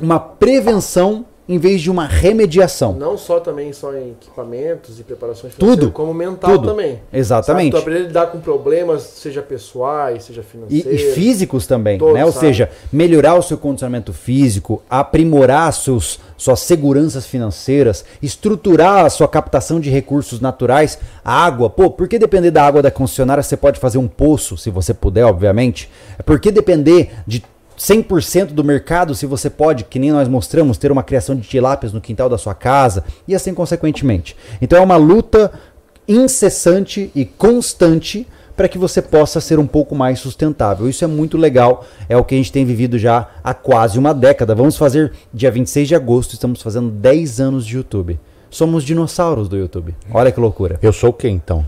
uma prevenção em vez de uma remediação. Não só também só em equipamentos e preparações Tudo. como mental Tudo. também. Exatamente. Sabe? Tu aprender a lidar com problemas, seja pessoais, seja E, financeiros. e físicos também, Todos, né? Ou sabe? seja, melhorar o seu condicionamento físico, aprimorar seus, suas seguranças financeiras, estruturar a sua captação de recursos naturais, a água. Pô, por que depender da água da concessionária? Você pode fazer um poço, se você puder, obviamente. Por que depender de 100% do mercado, se você pode, que nem nós mostramos, ter uma criação de tilápias no quintal da sua casa e assim consequentemente. Então é uma luta incessante e constante para que você possa ser um pouco mais sustentável. Isso é muito legal, é o que a gente tem vivido já há quase uma década. Vamos fazer dia 26 de agosto, estamos fazendo 10 anos de YouTube. Somos dinossauros do YouTube. Olha que loucura. Eu sou quem então?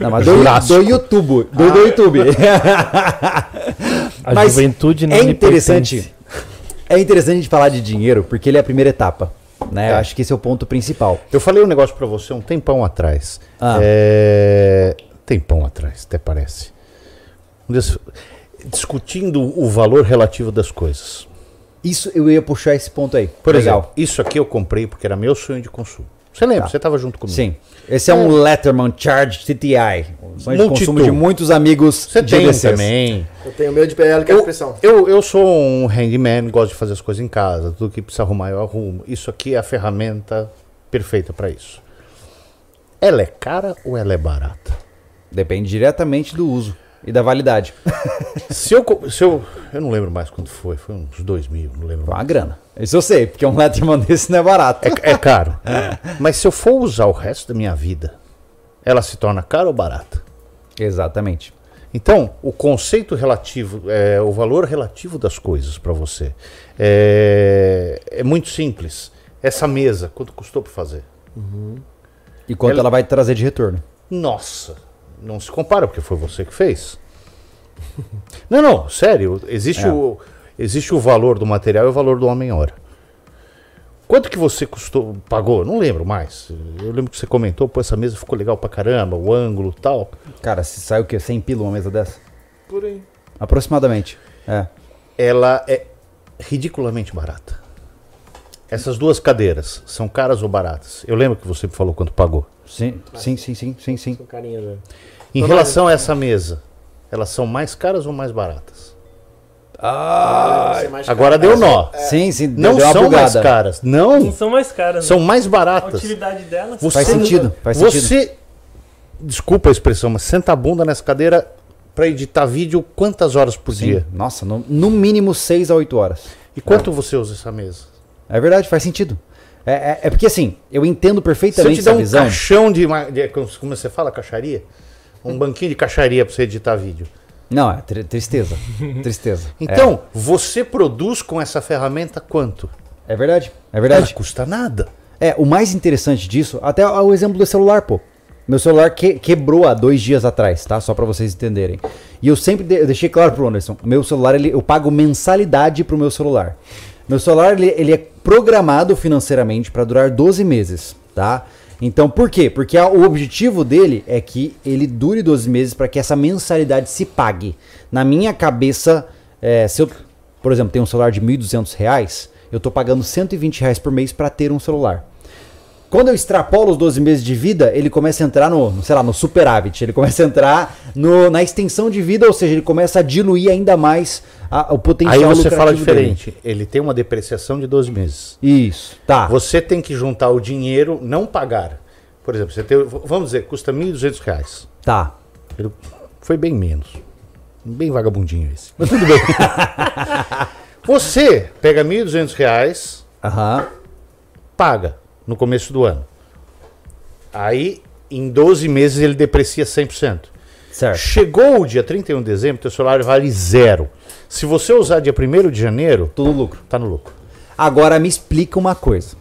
Não, mas do, do YouTube. Do, do YouTube. A Mas juventude não é interessante. É interessante a gente falar de dinheiro, porque ele é a primeira etapa. Né? É. Eu Acho que esse é o ponto principal. Eu falei um negócio pra você um tempão atrás. Ah. É... Tempão atrás, até parece. Discutindo o valor relativo das coisas. Isso eu ia puxar esse ponto aí. Por Legal. exemplo, isso aqui eu comprei porque era meu sonho de consumo. Você lembra? Tá. Você estava junto comigo. Sim. Esse é um Letterman Charge TTI. Um sonho de consumo de muitos amigos Você tem DCs. também. Eu tenho medo de PL, que é a pressão. Eu, eu sou um handyman, gosto de fazer as coisas em casa. Tudo que precisa arrumar eu arrumo. Isso aqui é a ferramenta perfeita para isso. Ela é cara ou ela é barata? Depende diretamente do uso e da validade. Se eu, se eu. Eu não lembro mais quando foi. Foi uns dois mil, não lembro Uma mais. grana. Isso eu sei, porque um Letterman desse não é barato. É, é caro. Mas se eu for usar o resto da minha vida, ela se torna cara ou barata? Exatamente. Então, o conceito relativo, é, o valor relativo das coisas para você é, é muito simples. Essa mesa, quanto custou para fazer? E quanto Ela- ela vai trazer de retorno? Nossa, não se compara, porque foi você que fez. Não, não, sério. Existe, É. o, existe o valor do material e o valor do homem-hora. Quanto que você custou, pagou? Não lembro mais. Eu lembro que você comentou, pô, essa mesa ficou legal pra caramba, o ângulo e tal. Cara, se sai o quê? 100 pila uma mesa dessa? Por aí. Aproximadamente. É. Ela é ridiculamente barata. Essas duas cadeiras são caras ou baratas? Eu lembro que você me falou quanto pagou. Sim, sim, sim, sim, sim, sim. Com carinha, velho. Em Não, relação a essa mesa, elas são mais caras ou mais baratas? Ah, Agora deu nó. Sim, sim. Não deu são mais caras. Não Não, são mais caras. são né? mais A baratas. utilidade delas. Você- Faz sentido, faz você, sentido. desculpa a expressão, mas senta a bunda nessa cadeira pra editar vídeo quantas horas por Sim. dia? Nossa, no, no mínimo 6 a 8 horas. E quanto você usa essa mesa? É verdade, faz sentido. É, é, é porque assim, eu entendo Se eu perfeitamente te der essa um visão. caixão de, de. Como você fala, caixaria? Um banquinho de caixaria pra você editar vídeo. Não, é tri- tristeza. tristeza. Então, você produz com essa ferramenta quanto? É, é verdade, é Não verdade. custa nada. É, o mais interessante disso, até o exemplo do celular, pô. Meu celular que- quebrou há dois dias atrás, tá? Só pra vocês entenderem. E eu sempre de- eu deixei claro pro Anderson, meu celular, ele, eu pago mensalidade pro meu celular. Meu celular, ele, ele é programado financeiramente pra durar 12 meses, tá? Então, por quê? Porque a- o objetivo dele é que ele dure 12 meses para que essa mensalidade se pague. Na minha cabeça, é, se eu, por exemplo, tenho um celular de 1.200 reais, eu tô pagando 120 reais por mês para ter um celular. Quando eu extrapolo os 12 meses de vida, ele começa a entrar no, sei lá, no superávit. Ele começa a entrar no, na extensão de vida, ou seja, ele começa a diluir ainda mais a- o potencial Aí você fala lucrativo dele. diferente. Ele tem uma depreciação de 12 meses. Isso, tá. Você tem que juntar o dinheiro, não pagar. Por exemplo, você tem, vamos dizer, custa 1.200 reais. Tá. Ele foi bem menos. Bem vagabundinho esse. Mas tudo bem. você pega 1.200 reais, Aham. paga no começo do ano. Aí, em 12 meses, ele deprecia 100%. Certo. Chegou o dia 31 de dezembro, teu salário vale zero. Se você usar dia 1 de janeiro, Tudo lucro. tá no lucro. Agora me explica uma coisa.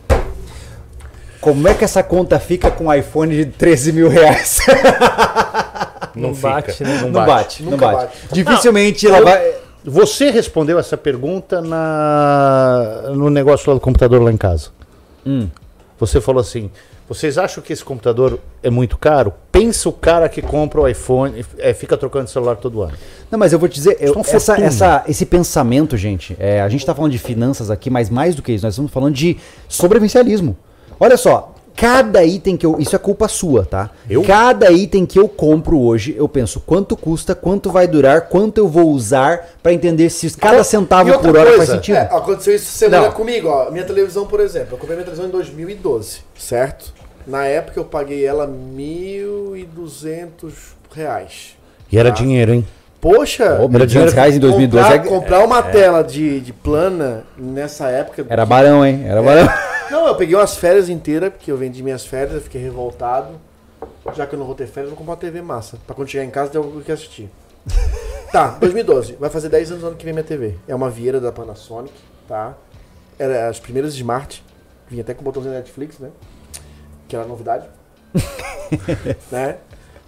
Como é que essa conta fica com um iPhone de 13 mil reais? Não fica. bate, né? Não bate, não bate. bate. Dificilmente ela vai. Você respondeu essa pergunta na, no negócio lá do computador lá em casa. Hum. Você falou assim: Vocês acham que esse computador é muito caro? Pensa o cara que compra o iPhone, é, fica trocando de celular todo ano. Não, mas eu vou te dizer, eu- uma essa, essa- esse pensamento, gente, é, a gente tá falando de finanças aqui, mas mais do que isso, nós estamos falando de sobrevivencialismo. Olha só, cada item que eu. Isso é culpa sua, tá? Eu? Cada item que eu compro hoje, eu penso quanto custa, quanto vai durar, quanto eu vou usar pra entender se cada centavo E outra por hora faz coisa, sentido. é, aconteceu isso semana Não. comigo, ó. Minha televisão, por exemplo. Eu comprei minha televisão em 2012, certo? Na época eu paguei ela 1.200 reais. E era Tá. dinheiro, hein? Poxa, Ô, 1.200 reais em 2012 comprar, é- comprar uma tela de, de plana nessa época. Era barão, hein? Era barão. Não, eu peguei umas férias inteiras, porque eu vendi minhas férias, eu fiquei revoltado. Já que eu não vou ter férias, eu vou comprar uma TV massa. Pra quando chegar em casa ter algo que assistir. tá, 2012. Vai fazer 10 anos no ano que vem minha TV. É uma Vieira da Panasonic, tá? Era as primeiras Smart. Vinha até com o botãozinho da Netflix, né? Que era novidade. né?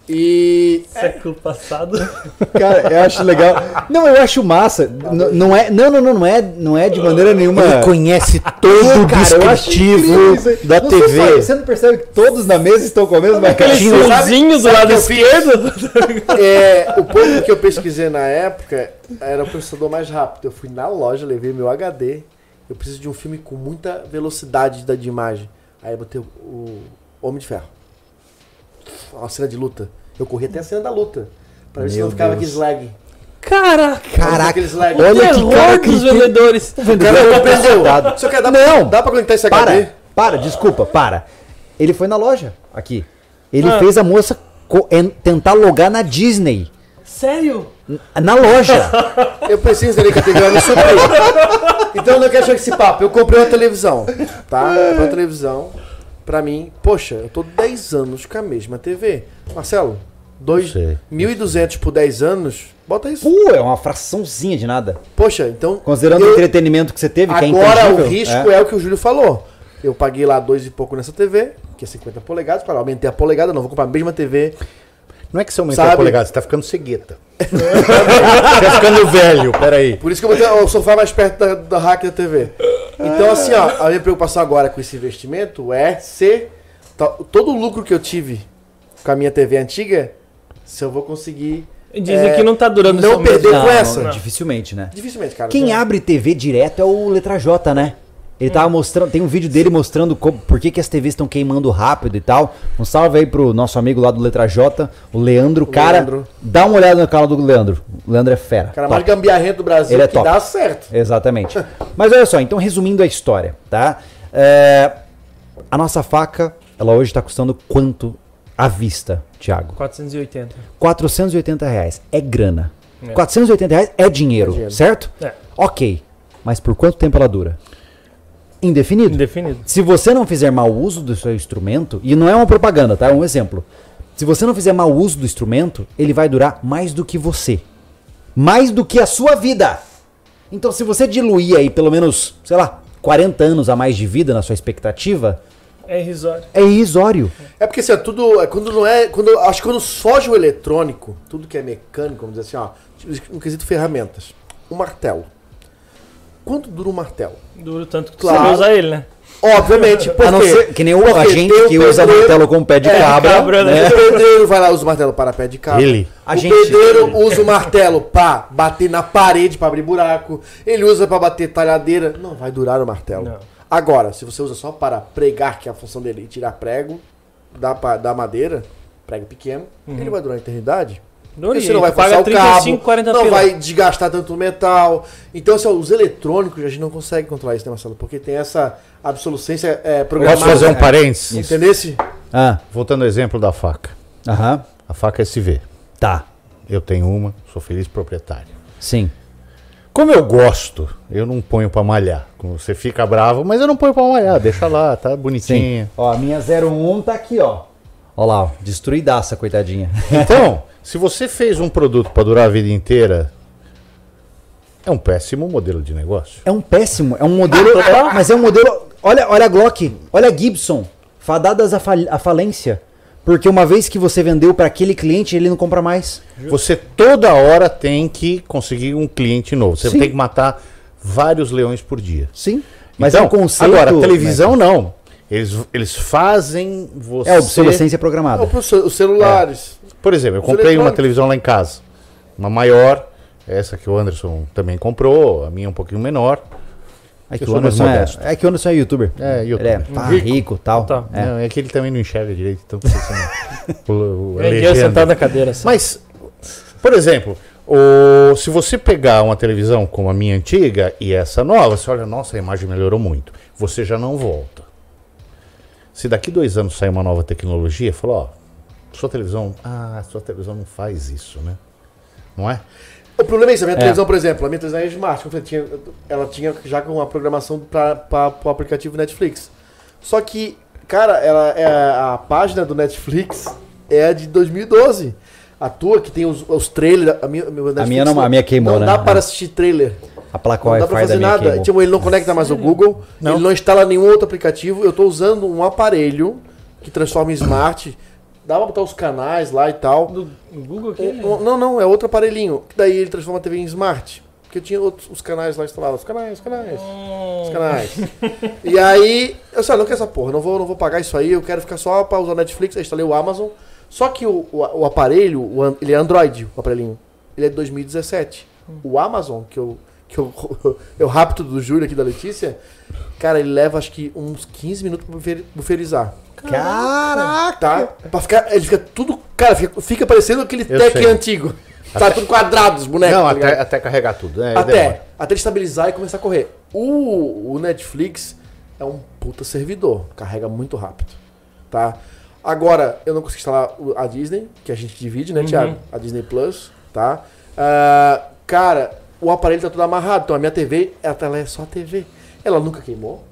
E Século passado. Cara, eu acho legal. Não, eu acho massa. N- não é, não, não, não, não é, não é de maneira nenhuma. Ele conhece todo o Cara, descritivo da Você TV. sabe, Você não percebe que todos na mesa estão com a mesma sabe- fiozinho do lado esquerdo. é, o ponto que eu pesquisei na época era o processador mais rápido. Eu fui na loja, levei meu HD. Eu preciso de um filme com muita velocidade da, de imagem. Aí eu botei o Homem de Ferro. Uma cena de luta. Eu corri até a cena da luta. Pra ver se não ficava Deus. aqueles lag. Caraca. Caraca, olha que cara dos que- vendedores. O cara compreendeu. Dado. Só que dá, Não. dá pra conectar esse Para, HD? para, desculpa, para. Ele foi na loja aqui. Ele Ah. fez a moça tentar logar na Disney. Sério? Na loja. Eu preciso entender que a TV me supriu. Então eu não quero chegar esse papo. Eu comprei uma televisão, tá? Eu comprei uma televisão. Pra mim, poxa, eu tô 10 anos com a mesma TV. Marcelo, dois- Sei. 1.200 por 10 anos, bota isso. Pô, é uma fraçãozinha de nada. Poxa, então. Considerando o eu- entretenimento que você teve, que é Agora o risco é. o que o Júlio falou. Eu paguei lá dois e pouco nessa TV, que é 50 polegadas, para aumentar a polegada, não vou comprar a mesma TV. Não é que você aumentou Sabe? a polegada, você tá ficando cegueta. tá ficando velho, peraí. Por isso que eu botei o sofá mais perto da, da rack da TV. Então, assim, ó, a minha preocupação agora com esse investimento é se todo o lucro que eu tive com a minha TV antiga, se eu vou conseguir. Dizem É, que não tá durando não perder Não, com não, essa. não, dificilmente, né? Dificilmente, cara. Quem Já- abre TV direto é o Letra J, né? Ele tava mostrando, tem um vídeo dele mostrando como, por que, que as TVs estão queimando rápido e tal. Um salve aí pro nosso amigo lá do Letra J, o Leandro. Cara, Leandro. dá uma olhada no canal do Leandro. O Leandro é fera. O cara Top. mais gambiarrento do Brasil Ele é que top. dá certo. Exatamente. Mas olha só, então resumindo a história, tá? É, a nossa faca, ela hoje tá custando quanto à vista, Thiago? 480. 480 reais. É grana. É. 480 reais é dinheiro, É dinheiro. certo? É. Ok. Mas por quanto tempo ela dura? Indefinido. Indefinido. Se você não fizer mau uso do seu instrumento, e não é uma propaganda, tá? É um exemplo. Se você não fizer mau uso do instrumento, ele vai durar mais do que você. Mais do que a sua vida. Então, se você diluir aí pelo menos, sei lá, 40 anos a mais de vida na sua expectativa, É irrisório. é irrisório. É porque assim, ó, tudo. é Quando não é. Quando, acho que quando foge o eletrônico, tudo que é mecânico, vamos dizer assim, ó, no quesito ferramentas. Um martelo. Quanto dura um martelo? Duro tanto que Claro. você vai usar ele, né? Obviamente, porque, A não ser que nem o, a gente que usa pedreiro- martelo com pé de É, cabra. cabra, né? O pedreiro vai lá usa o martelo para pé de cabra. Ele. A o gente- pedreiro usa o martelo para bater na parede para abrir buraco. Ele usa para bater talhadeira. Não vai durar o martelo. Não. Agora, se você usa só para pregar, que é a função dele, e tirar prego da, da madeira, prego pequeno, ele vai durar a eternidade. E você não vai passar o 35, cabo, 40 não pila. vai desgastar tanto o metal. Então, assim, ó, os eletrônicos a gente não consegue controlar isso, né, Marcelo? Porque tem essa absolucência é, programada. Posso fazer um É. parênteses? Entendesse? Ah, Voltando ao exemplo da faca. aham. A faca SV. Tá. Eu tenho uma, sou feliz proprietário. Sim. Como eu gosto, eu não ponho pra malhar. Você fica bravo, mas eu não ponho pra malhar. Deixa lá, tá Sim. bonitinha. Ó, a minha 01 tá aqui, ó. Ó lá, ó. Destruidaça, coitadinha. Então, se você fez um produto pra durar a vida inteira, é um péssimo modelo de negócio. É um péssimo, é um modelo. é- mas é um modelo. Olha, olha a Glock, olha a Gibson. Fadadas à, fal- à falência. Porque uma vez que você vendeu para aquele cliente, ele não compra mais. Você toda hora tem que conseguir um cliente novo. Você Sim. tem que matar vários leões por dia. Sim. Mas então, é um conceito. Agora, televisão não. Eles, eles fazem você. É obsolescência programada. Os celulares. Por exemplo, eu comprei uma televisão lá em casa. Uma maior. Essa que o Anderson também comprou. A minha um pouquinho menor. É que, Eu o Anderson é, é que o Anderson é youtuber. É, Ele youtuber. é pá, Rico. rico e tal. Tá. É. Não, é que ele também não enxerga direito, então ser o, o, Vendia legenda. sentado na cadeira. Assim. Mas, por exemplo, o- se você pegar uma televisão como a minha antiga e essa nova, você olha, nossa, a imagem melhorou muito. Você já não volta. Se daqui dois anos sair uma nova tecnologia, falou, ó, sua televisão, ah, sua televisão não faz isso, né? Não é? O problema é isso, a minha televisão, por exemplo, a minha televisão é Smart, como eu falei, tinha- ela tinha já com uma programação para o aplicativo Netflix. Só que, cara, ela é a página do Netflix é a de 2012. A tua, que tem os, os trailers. A minha, Netflix minha não- a minha queimou, Não né? dá para É. assistir trailer. A placa Não dá pra da fazer nada. Tipo, ele não conecta mais ao Google, Não. ele não instala nenhum outro aplicativo. Eu tô usando um aparelho que transforma em smart. Dá pra botar os canais lá e tal. Do Google aqui? Um- um- não, não, é outro aparelhinho. Que daí ele transforma a TV em smart. Porque tinha outros, os canais lá instalados. Os canais, os canais. Os canais. e aí, eu sei, não quero essa porra, não vou, não vou pagar isso aí, eu quero ficar só pra usar Netflix, aí instalei o Amazon. Só que o, o, o aparelho, o ele é Android, o aparelhinho. Ele é de 2017. O Amazon, que eu, que eu, eu rapto do Júlio aqui da Letícia, cara, ele leva acho que uns 15 minutos pra bufer- buferizar. Caraca! Tá? Pra ficar, ele fica tudo. Cara, fica, fica parecendo aquele Eu tech sei. antigo. Tá tudo quadrado, os bonecos. não, tá até, até carregar tudo. É, até, demora. até ele estabilizar e começar a correr. O, o Netflix é um puta servidor, carrega muito rápido, tá? Agora, eu não consigo instalar a Disney, que a gente divide, né, Thiago? A Disney Plus, tá? Ah, cara, o aparelho tá tudo amarrado, então a minha TV, ela, ela é só a TV. Ela nunca queimou,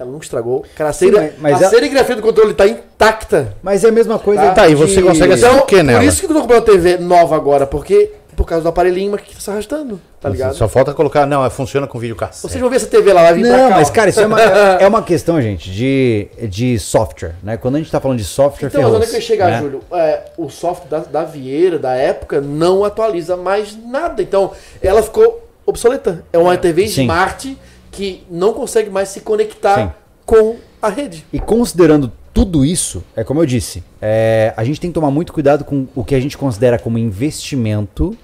ela nunca estragou. Cara, a, Sim, serigra- mas- mas a ela- serigrafia do controle tá intacta. Mas é a mesma coisa. Tá, tá, e você consegue Então, o que nela? por isso que eu tô comprando uma TV nova agora, porque por causa do aparelhinho mas que tá se arrastando, tá ligado? Só falta colocar, não, é, funciona com vídeo cassete. Vocês vão ver essa TV lá, vai vir pra Não, cá. mas ó. cara, isso é uma, é uma questão, gente, de, de software, né? Quando a gente tá falando de software, Então, onde é que eu ia chegar, né? Júlio? É, o software da, da Vieira, da época, não atualiza mais nada. Então, ela ficou obsoleta. É uma TV Sim. smart que não consegue mais se conectar Sim. com a rede. E considerando tudo isso, é como eu disse, é, a gente tem que tomar muito cuidado com o que a gente considera como investimento,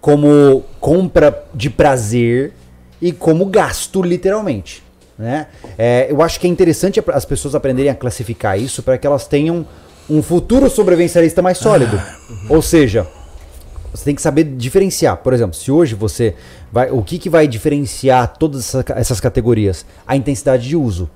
como compra de prazer e como gasto, literalmente. Né? É, eu acho que é interessante as pessoas aprenderem a classificar isso para que elas tenham um futuro sobrevivencialista mais sólido. Ou seja, você tem que saber diferenciar. Por exemplo, se hoje você vai. O que, que vai diferenciar todas essa- essas categorias? A intensidade de uso.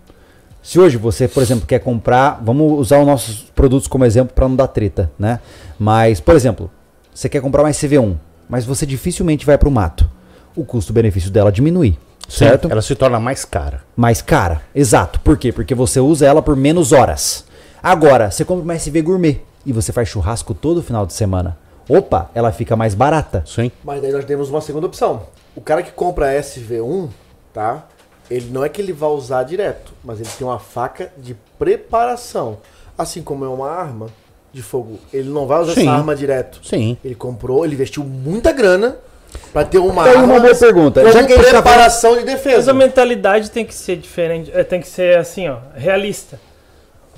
Se hoje você, por exemplo, quer comprar, vamos usar os nossos produtos como exemplo para não dar treta, né? Mas, por exemplo, você quer comprar uma CV1, mas você dificilmente vai para o mato. O custo-benefício dela diminui, Sim, certo? Ela se torna mais cara. mais cara. Exato. Por quê? Porque você usa ela por menos horas. Agora, você compra uma SV gourmet e você faz churrasco todo final de semana. Opa, ela fica mais barata. Sim. Mas daí nós temos uma segunda opção. O cara que compra a SV1, tá? Ele não é que ele vai usar direto, mas ele tem uma faca de preparação. Assim como é uma arma de fogo. Ele não vai usar Sim. essa arma direto. Sim. Ele comprou, ele investiu muita grana pra ter uma Tem arma uma boa pergunta. Já que gente tá preparação de Mas a defesa. mentalidade tem que ser diferente, é, tem que ser assim, ó, realista.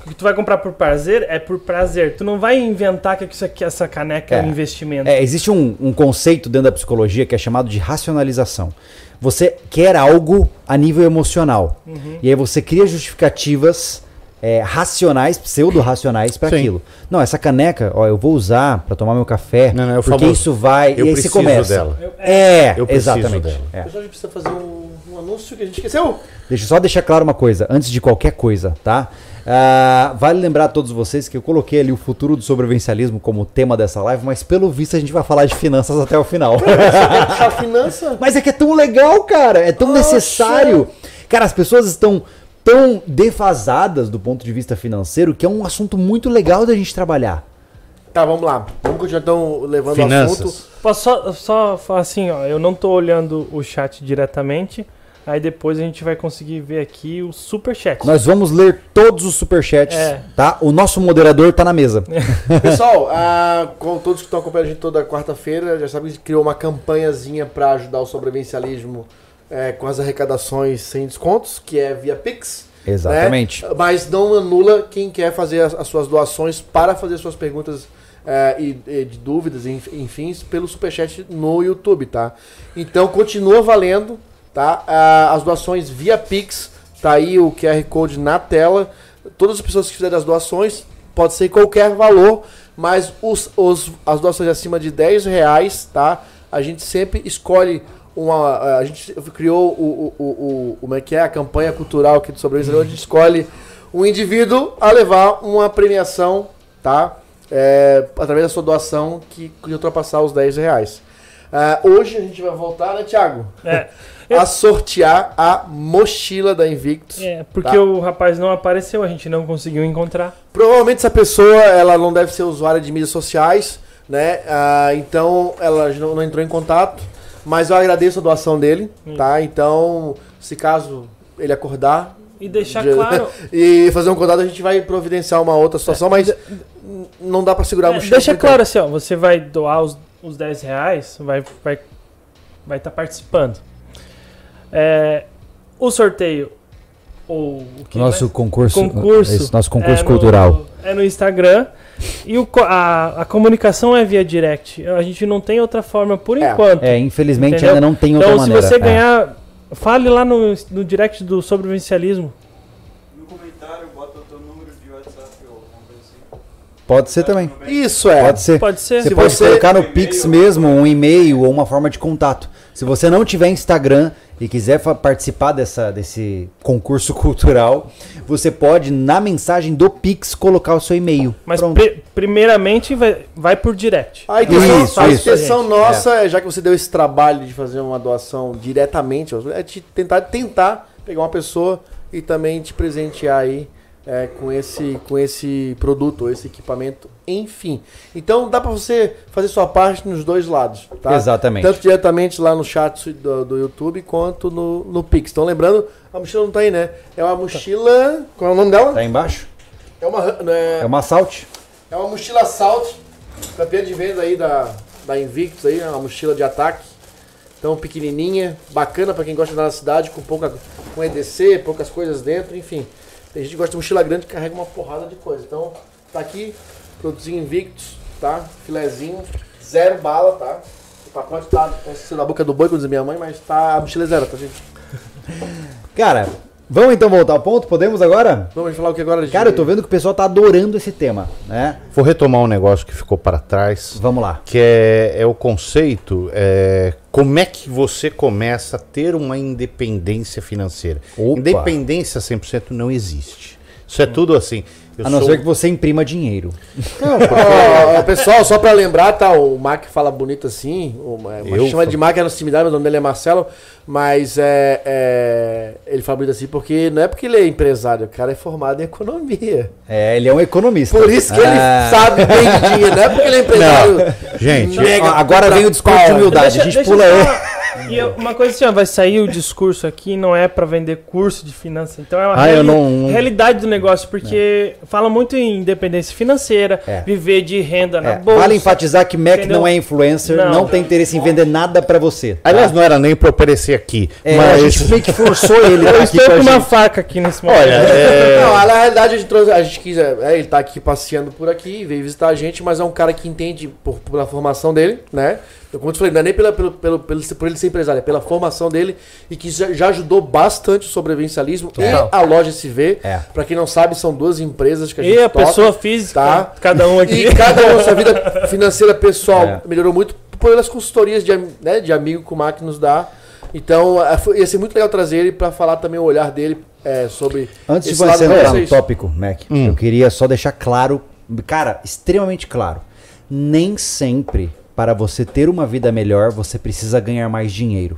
O que tu vai comprar por prazer é por prazer. Tu não vai inventar que isso aqui, essa caneca é, É. um investimento. É, existe um, um conceito dentro da psicologia que é chamado de racionalização. Você quer algo a nível emocional. E aí você cria justificativas é, racionais, pseudo-racionais para aquilo. Não, essa caneca, ó, eu vou usar para tomar meu café, Não, não, é o porque famoso, isso vai. eu e aí você começa. dela. É, Eu preciso exatamente. dela. É. Pessoal, a gente precisa fazer um, um anúncio que a gente esqueceu. Deixa eu só deixar claro uma coisa, antes de qualquer coisa, tá? Ah, vale lembrar a todos vocês que eu coloquei ali o futuro do sobrevivencialismo como tema dessa live, mas pelo visto a gente vai falar de finanças até o final. A finança. mas é que é tão legal, cara, é tão necessário. Cara, as pessoas estão tão defasadas do ponto de vista financeiro que é um assunto muito legal da gente trabalhar. Tá, vamos lá. Vamos continuar então levando o Finanças. assunto. Posso só, só falar assim, ó, eu não tô olhando o chat diretamente, aí depois a gente vai conseguir ver aqui o super chat. Nós vamos ler todos os superchats, É. tá? O nosso moderador tá na mesa. Pessoal, ah, com todos que estão acompanhando a gente toda quarta-feira, já sabem que a gente criou uma campanhazinha para ajudar o sobrevivencialismo é, com as arrecadações sem descontos, que é via Pix. Exatamente. né? Mas não anula quem quer fazer as, as suas doações para fazer suas perguntas é, e, e de dúvidas, enf- enfim, pelo Superchat no YouTube, tá? Então continua valendo, tá? Ah, as doações via Pix, tá aí o QR Code na tela. Todas as pessoas que fizerem as doações, pode ser qualquer valor, mas os, os- as doações acima de 10 reais, tá? A gente sempre escolhe uma. A gente criou o, o, o, o- como é que é? A campanha cultural aqui do Sobrevivência, onde a gente escolhe um indivíduo a levar uma premiação, tá? É, através da sua doação que, que ultrapassar os 10 reais. Ah, hoje a gente vai voltar, né, Thiago? É. A sortear a mochila da Invictus. É, porque Tá. o rapaz não apareceu, a gente não conseguiu encontrar. Provavelmente essa pessoa ela não deve ser usuária de mídias sociais, né? Ah, então ela não, não entrou em contato. Mas eu agradeço a doação dele, tá? Então, se caso ele acordar E deixar de- claro. e fazer um contato, a gente vai providenciar uma outra situação, mas n- não dá pra segurar a É, mochila. deixa por claro assim, ó, você vai doar os, os 10 reais, vai estar vai, vai tá participando. É, o sorteio, ou o que Nosso concurso, concurso. esse nosso concurso é no- cultural. é no Instagram. E o, a, a comunicação é via direct. A gente não tem outra forma por É. enquanto. É, infelizmente Entendeu? ainda não tem outra então, se maneira. você É. ganhar, fale lá no, no direct do sobrevivencialismo. No comentário, bota o teu número de WhatsApp ou assim. Pode ser também. Isso é. Pode ser. Pode ser. Você Se pode você- colocar no Pix mesmo um e-mail ou uma forma de contato. Se você não tiver Instagram e quiser participar dessa, desse concurso cultural, você pode, na mensagem do Pix, colocar o seu e-mail. Mas pri- primeiramente vai, vai por direct. A intenção, Isso, a intenção Gente, nossa, é. já que você deu esse trabalho de fazer uma doação diretamente, é te tentar, tentar pegar uma pessoa e também te presentear aí é, com, esse, com esse produto, ou esse equipamento, enfim. Então dá pra você fazer sua parte nos dois lados, tá? Exatamente. Tanto diretamente lá no chat do, do YouTube quanto no, no Pix. Então lembrando, a mochila não tá aí, né? É uma mochila. Qual é o nome dela? Tá aí embaixo? É uma. né, É uma Salt. é uma mochila Assault, campeã de venda aí da, da Invictus aí, é uma mochila de ataque. Então pequenininha, bacana pra quem gosta de andar na cidade, com pouca com EDC, poucas coisas dentro, enfim. Tem gente que gosta de mochila grande que carrega uma porrada de coisa. Então, tá aqui, produzinho Invictus, tá? Filezinho, zero bala, tá? O pacote tá, ser da boca do boi, como diz minha mãe, mas tá, a mochila é zero, tá, gente? Cara, vamos então voltar ao ponto? Podemos agora? Vamos falar o que agora, gente? Cara, eu tô vendo que o pessoal tá adorando esse tema, né? Vou retomar um negócio que ficou para trás, Vamos lá. que é, é o conceito, é, como é que você começa a ter uma independência financeira. Opa. Independência 100% não existe. Isso é tudo assim. Eu A não sou- ser que você imprima dinheiro. Ó, pessoal, só pra lembrar, tá? O Mac fala bonito assim. O, Eu chama de Mac é na intimidade, mas o nome dele é Marcelo. Mas é, é, ele fala bonito assim porque não é porque ele é empresário, o cara é formado em economia. É, ele é um economista. Por isso que Ah. ele sabe bem de dinheiro, não é porque ele é empresário. Gente, mega Ó, agora vem o discurso de humildade. a gente pula eu. E eu- uma coisa assim, ó, vai sair o discurso aqui, não é pra vender curso de finanças. Então é uma Ah, reali- não- realidade do negócio, porque fala muito em independência financeira, É. viver de renda na É, bolsa. vale enfatizar que Mac Entendeu? não é influencer, não, Não. tem interesse em vender nada pra você. tá? aliás, não era nem para aparecer aqui. É, mas a gente meio que forçou ele Eu aqui estou com uma gente. faca aqui nesse momento. Olha, é, Não, na realidade a gente trouxe, a gente quis, é, ele tá aqui passeando por aqui, veio visitar a gente, mas é um cara que entende por, pela formação dele, né? Eu, como eu te falei, não é nem pela, pelo, pelo, pelo, por ele ser empresário, é pela formação dele e que já, já ajudou bastante o sobrevivencialismo Total. e a loja SV. É. Pra quem não sabe, são duas empresas que a gente E a toca, pessoa física, tá? cada um aqui. E cada um, sua vida financeira pessoal É. melhorou muito pelas consultorias de, né, de amigo que o Mac nos dá. Então, é, ia ser muito legal trazer ele pra falar também o olhar dele é, sobre Antes de você entrar no tópico, Mac, Hum. eu queria só deixar claro, cara, extremamente claro. Nem sempre, para você ter uma vida melhor, você precisa ganhar mais dinheiro.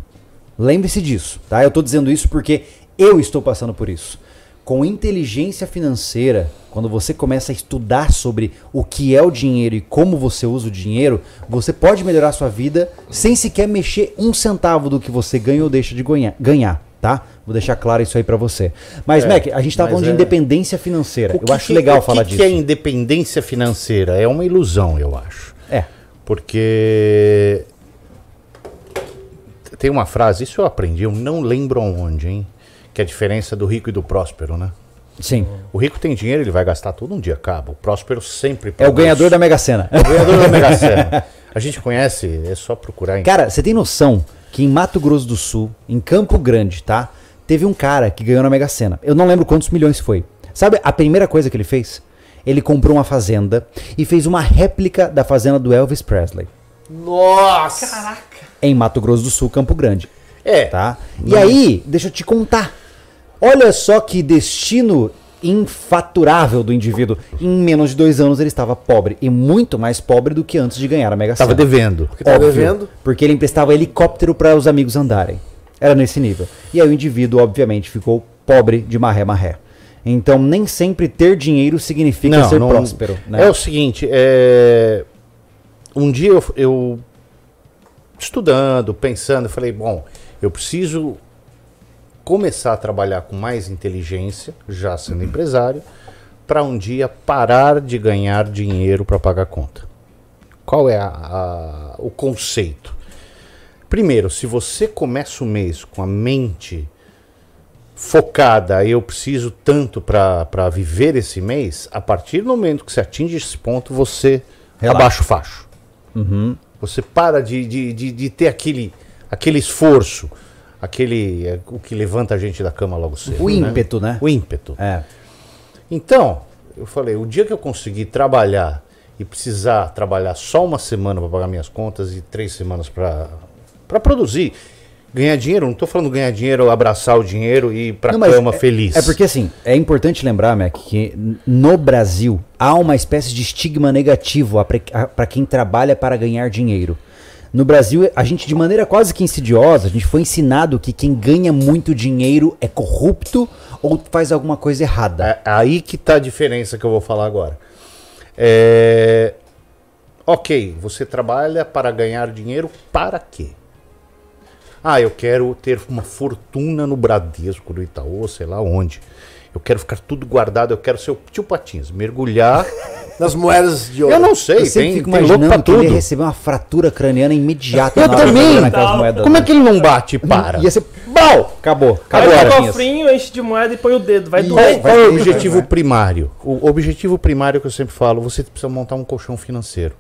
Lembre-se disso, tá? Eu tô dizendo isso porque eu estou passando por isso. Com inteligência financeira, quando você começa a estudar sobre o que é o dinheiro e como você usa o dinheiro, você pode melhorar a sua vida sem sequer mexer um centavo do que você ganha ou deixa de ganhar, tá? Vou deixar claro isso aí pra você. Mas, É, Mac, a gente tá falando de é- independência financeira. o Eu que acho que- legal o falar que disso. que é independência financeira? É uma ilusão, eu acho. É. Porque tem uma frase, isso eu aprendi, eu não lembro aonde, hein? que é a diferença do rico e do próspero, né? Sim. O rico tem dinheiro, ele vai gastar tudo, um dia acaba. O próspero sempre É o ganhador da Mega Sena. O ganhador da Mega Sena. A gente conhece, é só procurar em Cara, você tem noção que em Mato Grosso do Sul, em Campo Grande, tá? Teve um cara que ganhou na Mega Sena. Eu não lembro quantos milhões foi. Sabe a primeira coisa que ele fez? Ele comprou uma fazenda e fez uma réplica da fazenda do Elvis Presley. Nossa! Em Mato Grosso do Sul, Campo Grande. É, Tá? E aí, deixa eu te contar. Olha só que destino infaturável do indivíduo. Em menos de dois anos ele estava pobre. E muito mais pobre do que antes de ganhar a Mega tava Sena. devendo. Porque tá Óbvio, devendo. Porque ele emprestava helicóptero para os amigos andarem. Era nesse nível. E aí o indivíduo, obviamente, ficou pobre de maré marré. Então, nem sempre ter dinheiro significa ser próspero. Né? É o seguinte, é, um dia eu, eu estudando, pensando, eu falei, bom, eu preciso começar a trabalhar com mais inteligência, já sendo empresário, para um dia parar de ganhar dinheiro para pagar conta. Qual é a- a- o conceito? Primeiro, se você começa o mês com a mente focada, eu preciso tanto para viver esse mês, a partir do momento que você atinge esse ponto, você Relaxa. abaixa o facho. Você para de, de, de, de ter aquele, aquele esforço, aquele é, o que levanta a gente da cama logo cedo. O né? ímpeto, né? O ímpeto. É. Então, eu falei, o dia que eu conseguir trabalhar e precisar trabalhar só uma semana para pagar minhas contas e três semanas para produzir, ganhar dinheiro, não estou falando ganhar dinheiro, abraçar o dinheiro e ir para mas cama é- feliz. É porque assim, é importante lembrar, Mac, que no Brasil há uma espécie de estigma negativo para quem trabalha para ganhar dinheiro. No Brasil, a gente, de maneira quase que insidiosa, a gente foi ensinado que quem ganha muito dinheiro é corrupto ou faz alguma coisa errada. É aí que tá a diferença que eu vou falar agora. É, Ok, você trabalha para ganhar dinheiro para quê? Ah, eu quero ter uma fortuna no Bradesco, no Itaú, sei lá onde. Eu quero ficar tudo guardado, eu quero ser o tio Patins, mergulhar. Nas moedas de ouro. eu não sei, Eu sempre tem, fico tem louco pra que ele ia tudo. receber uma fratura craniana imediata Eu também. moedas. Como é né? que ele não bate e para? Ia ser... Bau! Acabou. Acabou, Pega o cofrinho, enche de moeda e põe o dedo. Vai doer. qual é o objetivo vai, vai. primário? O objetivo primário que eu sempre falo, você precisa montar um colchão financeiro.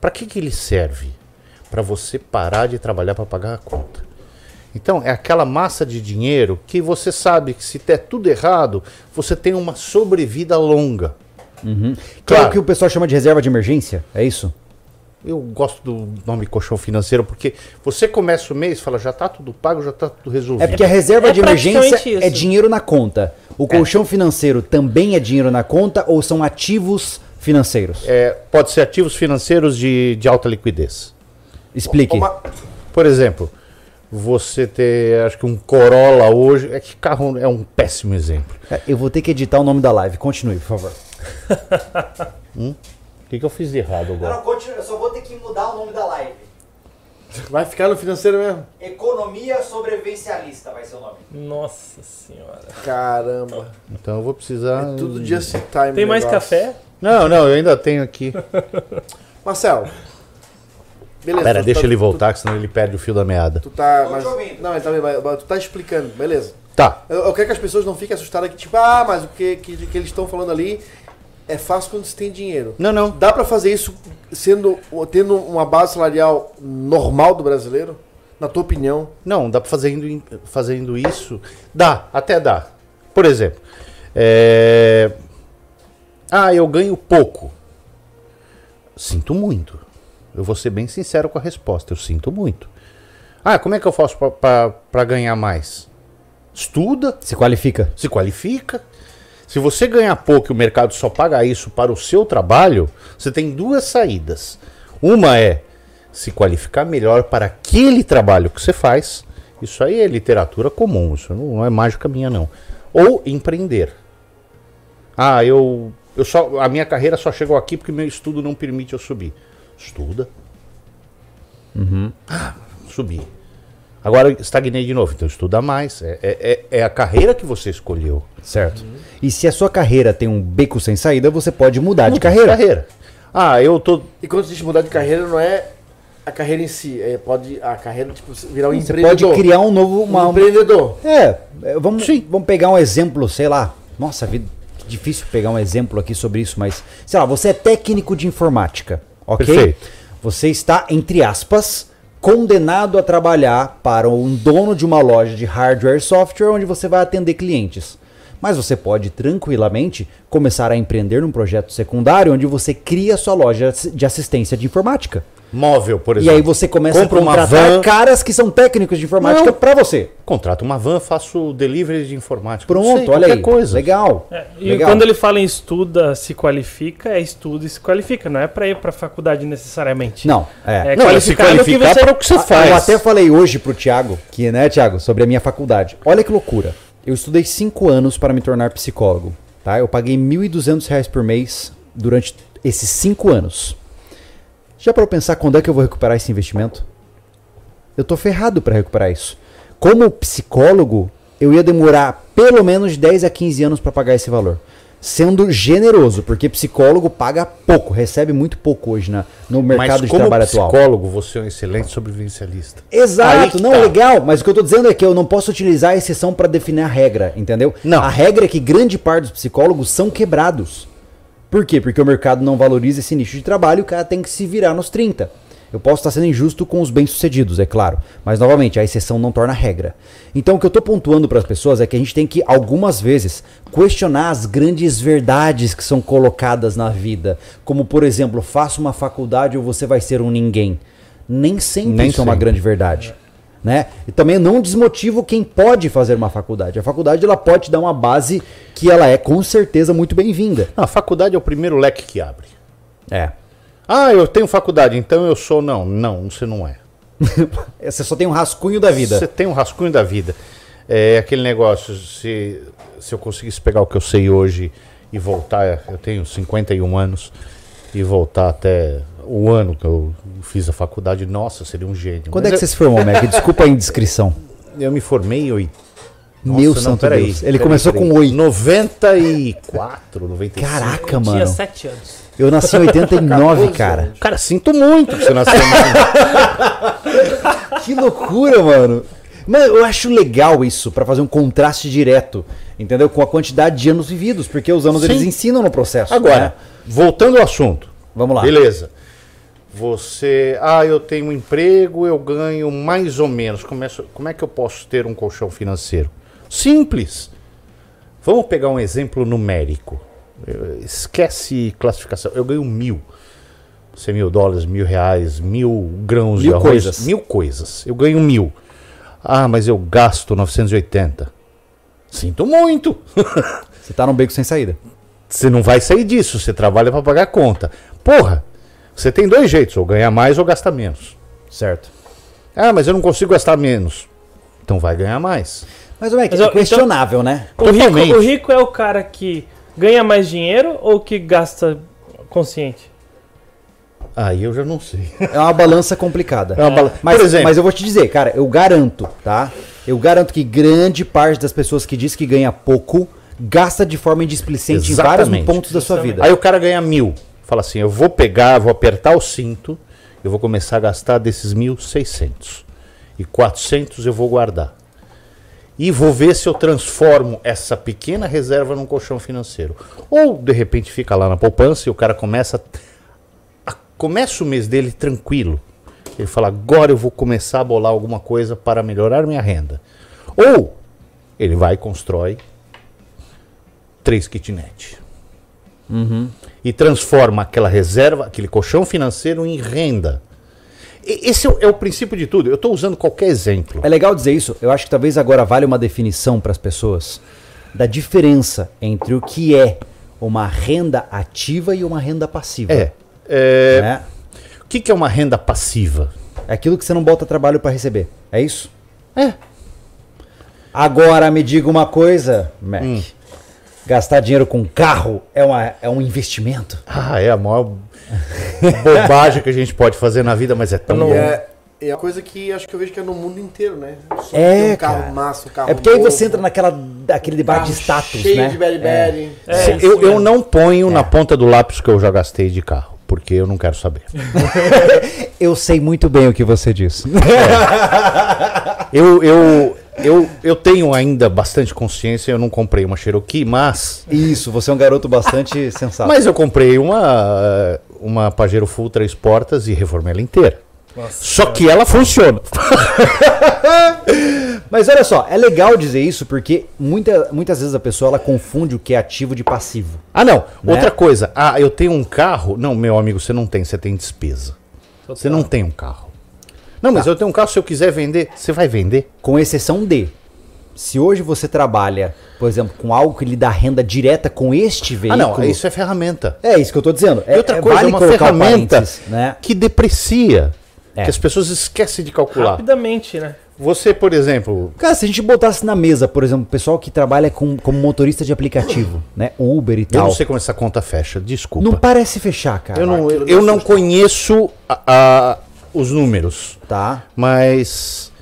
Para que, que ele serve? Para você parar de trabalhar para pagar a conta. Então, é aquela massa de dinheiro que você sabe que se der tudo errado, você tem uma sobrevida longa. Que é Claro. o que o pessoal chama de reserva de emergência? É isso? Eu gosto do nome colchão financeiro porque você começa o mês e fala, já está tudo pago, já está tudo resolvido. É porque a reserva É de emergência praticamente é isso. dinheiro na conta. O colchão financeiro também é dinheiro na conta ou são ativos financeiros? É, pode ser ativos financeiros de, de alta liquidez. Explique. Uma- Por exemplo, você ter, acho que um Corolla hoje, é que carro é um péssimo exemplo. É, Eu vou ter que editar o nome da live. Continue, por favor. O que, que eu fiz de errado agora? continue. Eu só vou ter que mudar o nome da live. Vai ficar no financeiro mesmo? Economia sobrevivencialista vai ser o nome. Nossa senhora. Caramba. Então eu vou precisar. É tudo in time. Tem mais negócio. café? Não, não, eu ainda tenho aqui. Marcelo. Beleza. Pera, tu deixa tá- ele voltar, que senão ele perde o fio da meada. Tu tá. Mas, não, ele tá, mas- mas tu tá explicando, beleza. Tá. Eu, eu quero que as pessoas não fiquem assustadas que, tipo, ah, mas o que, que, que eles estão falando ali é fácil quando se tem dinheiro. Não, não. Dá pra fazer isso sendo, tendo uma base salarial normal do brasileiro? Na tua opinião? Não, dá pra fazendo, fazendo isso. Dá, até dá. Por exemplo, é... ah, eu ganho pouco. Sinto muito. Eu vou ser bem sincero com a resposta. Eu sinto muito. Ah, como é que eu faço para ganhar mais? Estuda, Se qualifica. se qualifica. Se você ganhar pouco e o mercado só paga isso para o seu trabalho, você tem duas saídas. Uma é se qualificar melhor para aquele trabalho que você faz. Isso aí é literatura comum, isso não é mágica minha não. Ou empreender. Ah, eu, eu só a minha carreira só chegou aqui porque meu estudo não permite eu subir. Estuda. Ah, subi. Agora estagnei de novo, então estuda mais. É, é, é- é a carreira que você escolheu. Certo. E se a sua carreira tem um beco sem saída, você pode mudar de carreira. carreira. Ah, eu tô. E quando a gente mudar de carreira, não é a carreira em si. É, pode a carreira tipo, virar um Você empreendedor. pode criar um novo. Uma, um empreendedor. É, é, vamos, vamos pegar um exemplo, sei lá. Nossa, vida, que difícil pegar um exemplo aqui sobre isso, mas sei lá, você é técnico de informática, ok? Perfeito. Você está, entre aspas, condenado a trabalhar para um dono de uma loja de hardware e software onde você vai atender clientes. Mas você pode tranquilamente começar a empreender num projeto secundário onde você cria sua loja de assistência de informática. Móvel, por E exemplo. aí você começa Compra a contratar van. caras que são técnicos de informática para você. Contrato uma van, faço delivery de informática. Não Pronto, sei, olha aí. coisa. Legal. É, e Legal. quando ele fala em estuda, se qualifica, é estuda e se qualifica. Não é pra ir pra faculdade necessariamente. Não, é. É Não, é se qualificado que qualificar você- para o que você Ah, faz. Eu até falei hoje pro Thiago, que, né, Thiago, sobre a minha faculdade. Olha que loucura. Eu estudei cinco anos para me tornar psicólogo. Tá? Eu paguei 1.200 reais por mês durante esses cinco anos. Já para eu pensar quando é que eu vou recuperar esse investimento? Eu tô ferrado para recuperar isso. Como psicólogo, eu ia demorar pelo menos de 10 a 15 anos para pagar esse valor. Sendo generoso, porque psicólogo paga pouco, recebe muito pouco hoje na, no mercado Mas de como trabalho atual. psicólogo, você é um excelente sobrevivencialista. Exato, não, tá. legal, mas o que eu tô dizendo é que eu não posso utilizar a exceção para definir a regra, entendeu? Não. A regra é que grande parte dos psicólogos são quebrados. Por quê? Porque o mercado não valoriza esse nicho de trabalho e o cara tem que se virar nos 30. Eu posso estar sendo injusto com os bem-sucedidos, é claro. Mas, novamente, a exceção não torna a regra. Então, o que eu estou pontuando para as pessoas é que a gente tem que, algumas vezes, questionar as grandes verdades que são colocadas na vida. Como, por exemplo, faça uma faculdade ou você vai ser um ninguém. Nem sempre Nem isso é uma grande verdade. Né? E também não desmotivo quem pode fazer uma faculdade. A faculdade ela pode dar uma base que ela é com certeza muito bem-vinda. A faculdade é o primeiro leque que abre. É. Ah, eu tenho faculdade, então eu sou. Não, não, você não é. Você só tem um rascunho da vida. Você tem um rascunho da vida. É aquele negócio, se, se eu conseguisse pegar o que eu sei hoje e voltar, eu tenho 51 anos, e voltar até o ano que eu fiz a faculdade, nossa, seria um gênio. Quando Mas é que você se formou, Mac? Desculpa a indiscrição. eu, eu me formei em oit- Meu Nossa, santo peraí, Deus. Ele peraí, começou peraí. com oito. 94, 95. Caraca, Tinha mano. sete anos. Eu nasci em 89, cara. Cara, sinto muito que você nasceu. Que loucura, mano. Mano, eu acho legal isso, pra fazer um contraste direto, entendeu? Com a quantidade de anos vividos, porque os anos Sim. eles ensinam no processo. Agora, né? voltando ao assunto. Vamos lá. Beleza. Você, ah, eu tenho um emprego, eu ganho mais ou menos. Começo, como é que eu posso ter um colchão financeiro? Simples. Vamos pegar um exemplo numérico. Esquece classificação. Eu ganho mil. 100 mil dólares, mil reais, mil grãos de Mil arroz. coisas. Mil coisas. Eu ganho mil. Ah, mas eu gasto 980. Sinto muito. Você tá num beco sem saída. Você não vai sair disso, você trabalha para pagar a conta. Porra, você tem dois jeitos, ou ganhar mais ou gastar menos. Certo. Ah, mas eu não consigo gastar menos. Então vai ganhar mais. Mas, Mas, é ó, questionável, né? O rico, Totalmente. o rico é o cara que ganha mais dinheiro ou que gasta consciente? Aí eu já não sei. É uma balança complicada. É uma bala- Mas, Por exemplo, mas eu vou te dizer, cara, eu garanto, tá? Eu garanto que grande parte das pessoas que diz que ganha pouco gasta de forma indisplicente em vários Exatamente. pontos da sua vida. aí o cara ganha mil. Fala assim, eu vou pegar, vou apertar o cinto, eu vou começar a gastar desses mil, 600. E 400 eu vou guardar. E vou ver se eu transformo essa pequena reserva num colchão financeiro. Ou, de repente, fica lá na poupança e o cara começa a- começa o mês dele tranquilo. Ele fala, agora eu vou começar a bolar alguma coisa para melhorar minha renda. Ou ele vai e constrói três kitnet. E transforma aquela reserva, aquele colchão financeiro em renda. E- Esse é o, é o princípio de tudo. Eu estou usando qualquer exemplo. É legal dizer isso. Eu acho que talvez agora vale uma definição para as pessoas da diferença entre o que é uma renda ativa e uma renda passiva. É. é, Né? O que, que é uma renda passiva? É aquilo que você não bota trabalho para receber. É isso? É. Agora me diga uma coisa, Mac. Hum. Gastar dinheiro com carro é, uma, é um investimento? Ah, é a maior bobagem que a gente pode fazer na vida, mas é tão E bom. é, é uma coisa que acho que eu vejo que é no mundo inteiro, né? Só É, ter um carro cara. massa, um carro É porque aí novo, você entra naquela, naquele debate de status, cheio né? de beriberi. É, isso eu, eu não ponho na ponta do lápis que eu já gastei de carro. porque eu não quero saber. Eu sei muito bem o que você disse. Eu, eu, eu, eu tenho ainda bastante consciência, eu não comprei uma Cherokee, mas. Isso, você é um garoto bastante sensato. Mas eu comprei uma, uma Pajero Full três portas e reformei ela inteira. Só que ela funciona. Mas olha só, é legal dizer isso porque muita, muitas vezes a pessoa ela confunde o que é ativo de passivo. Ah, não. Né? Outra coisa. Ah, eu tenho um carro. Não, meu amigo, você não tem, você tem despesa. Você não tem um carro. Não, mas Tá. eu tenho um carro, se eu quiser vender, você vai vender? Com exceção de, se hoje você trabalha, por exemplo, com algo que lhe dá renda direta com este Ah, veículo. não, isso é ferramenta. É isso que eu tô dizendo. E outra coisa, é uma ferramenta né? que deprecia. É. Que as pessoas esquecem de calcular. Rapidamente, né? Você, por exemplo, Cara, se a gente botasse na mesa, por exemplo, o pessoal que trabalha com, como motorista de aplicativo, né? Uber e eu tal. não sei como essa conta fecha, desculpa. Não parece fechar, cara. eu não, eu, eu não não conheço a- a- os números, Tá? mas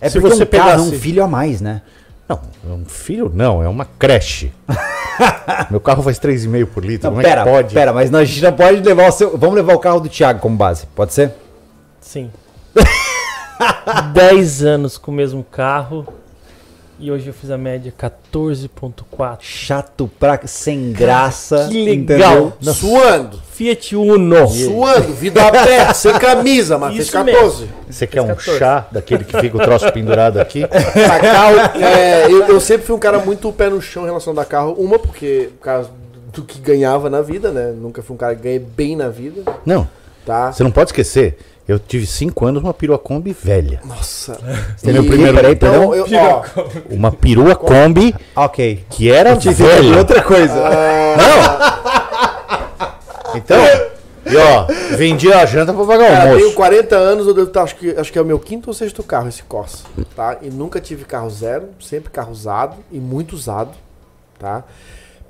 É Se porque você um carro é um filho a mais, né? Não, é um filho não, é uma creche. Meu carro faz 3,5 por litro, Não, como pera, é que pode? pera, mas nós- a gente não pode levar o seu. Vamos levar o carro do Thiago como base, pode ser? Sim. 10 anos com o mesmo carro. E hoje eu fiz a média 14.4. Chato pra. sem graça. que legal. entendeu? Suando. Fiat Uno. Suando, vida a pé, sem camisa, mas fez Isso 14. Você quer um 14. chá daquele que fica o troço pendurado aqui? Pra carro, é, eu, eu sempre fui um cara muito pé no chão em relação a carro. Uma, porque por causa do que ganhava na vida, né? Nunca fui um cara que ganhei bem na vida, Não, tá? você não pode esquecer. Eu tive 5 anos uma perua Kombi velha. Nossa. Tem meu primeiro- Peraí, Então, perdão. eu, ó, Uma perua Kombi Ok. que era velha. outra coisa. Então, e ó, vendi a janta pra pagar o cara, tenho almoço. 40 anos, eu devo estar, acho que, acho que é o meu quinto ou sexto carro esse Corsa, tá? E nunca tive carro zero, sempre carro usado e muito usado, tá?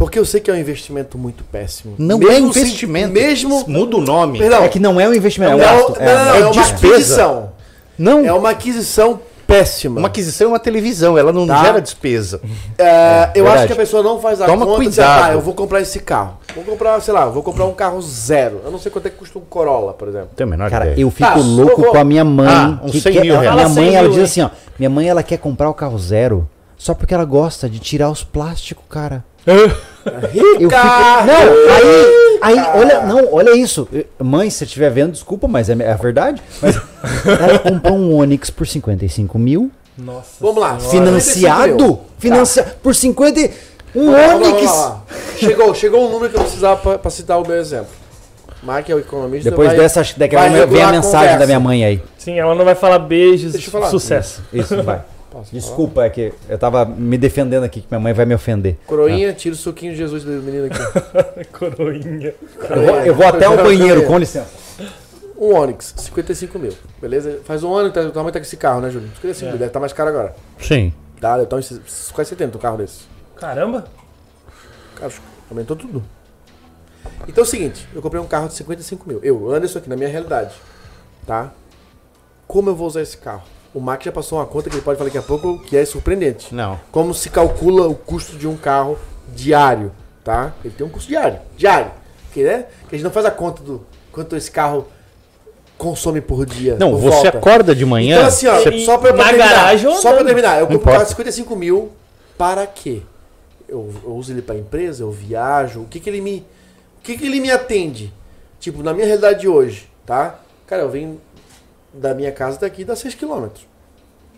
Porque eu sei que é um investimento muito péssimo. Não Mesmo é investimento. mesmo Muda o nome. Perdão. É que não é um investimento, Não, é um não, gasto. não, não, é, é uma despesa. aquisição. Não, É uma aquisição péssima. uma aquisição é uma televisão, ela não Tá. gera despesa. É, eu verdade. acho que a pessoa não faz a Toma conta cuidado. ah, eu vou comprar esse carro. Vou comprar, sei lá, vou comprar um carro zero. Eu não sei quanto é que custa um Corolla, por exemplo. Tem a menor Cara, ideia. eu fico Tá, louco vou- com a minha mãe. Ah, uns que 100 quer- mil a reais. Minha mãe, 100 ela mil, diz assim, ó. Minha mãe, ela quer comprar o carro zero só porque ela gosta de tirar os plásticos, cara. Fico... Não, aí, aí, olha, não, olha isso. Mãe, se você estiver vendo, desculpa, mas é, é a verdade. Mas ela comprou um Onix por 55 mil, Nossa. Vamos lá. financiado, financiado por 50 e- um Vamos lá, vamos Onix. lá, vamos lá. Chegou, chegou um número que eu precisava pra, pra citar o meu exemplo. Mike é o economista. Depois vai- dessa, acho que daqui a pouco vem a mensagem conversa. da minha mãe aí. Sim, ela não vai falar beijos, Deixa eu falar. sucesso. Isso, vai. Posso falar? Desculpa, é que eu tava me defendendo aqui, que minha mãe vai me ofender. Coroinha, tira o suquinho de Jesus do menino aqui. Coroinha. Eu vou, eu vou até o banheiro, com licença. Um Onix, 55 mil. Beleza? Faz um ano que tá, tua mãe tá com esse carro, né, Júlio? 55 mil, deve estar mais caro agora. Sim. Tá, deve estar uns quase 70 um carro desse. Caramba. Cara, aumentou tudo. Então é o seguinte, eu comprei um carro de 55 mil. Eu, Anderson aqui, na minha realidade. Tá? Como eu vou usar esse carro? O Mac já passou uma conta que ele pode falar daqui a pouco que é surpreendente. Não. Como se calcula o custo de um carro diário, tá? Ele tem um custo diário. Diário. Que, né? que a gente não faz a conta do quanto esse carro consome por dia. Não, por você volta. acorda de manhã. Então assim, ó, E- só pra, pra na terminar, garagem ou só pra terminar, eu compro um carro de importa. 55 mil para quê? Eu, eu uso ele pra empresa, eu viajo, o que que ele me o que que ele me atende? Tipo, na minha realidade de hoje, tá? Cara, eu venho da minha casa daqui dá 6 km.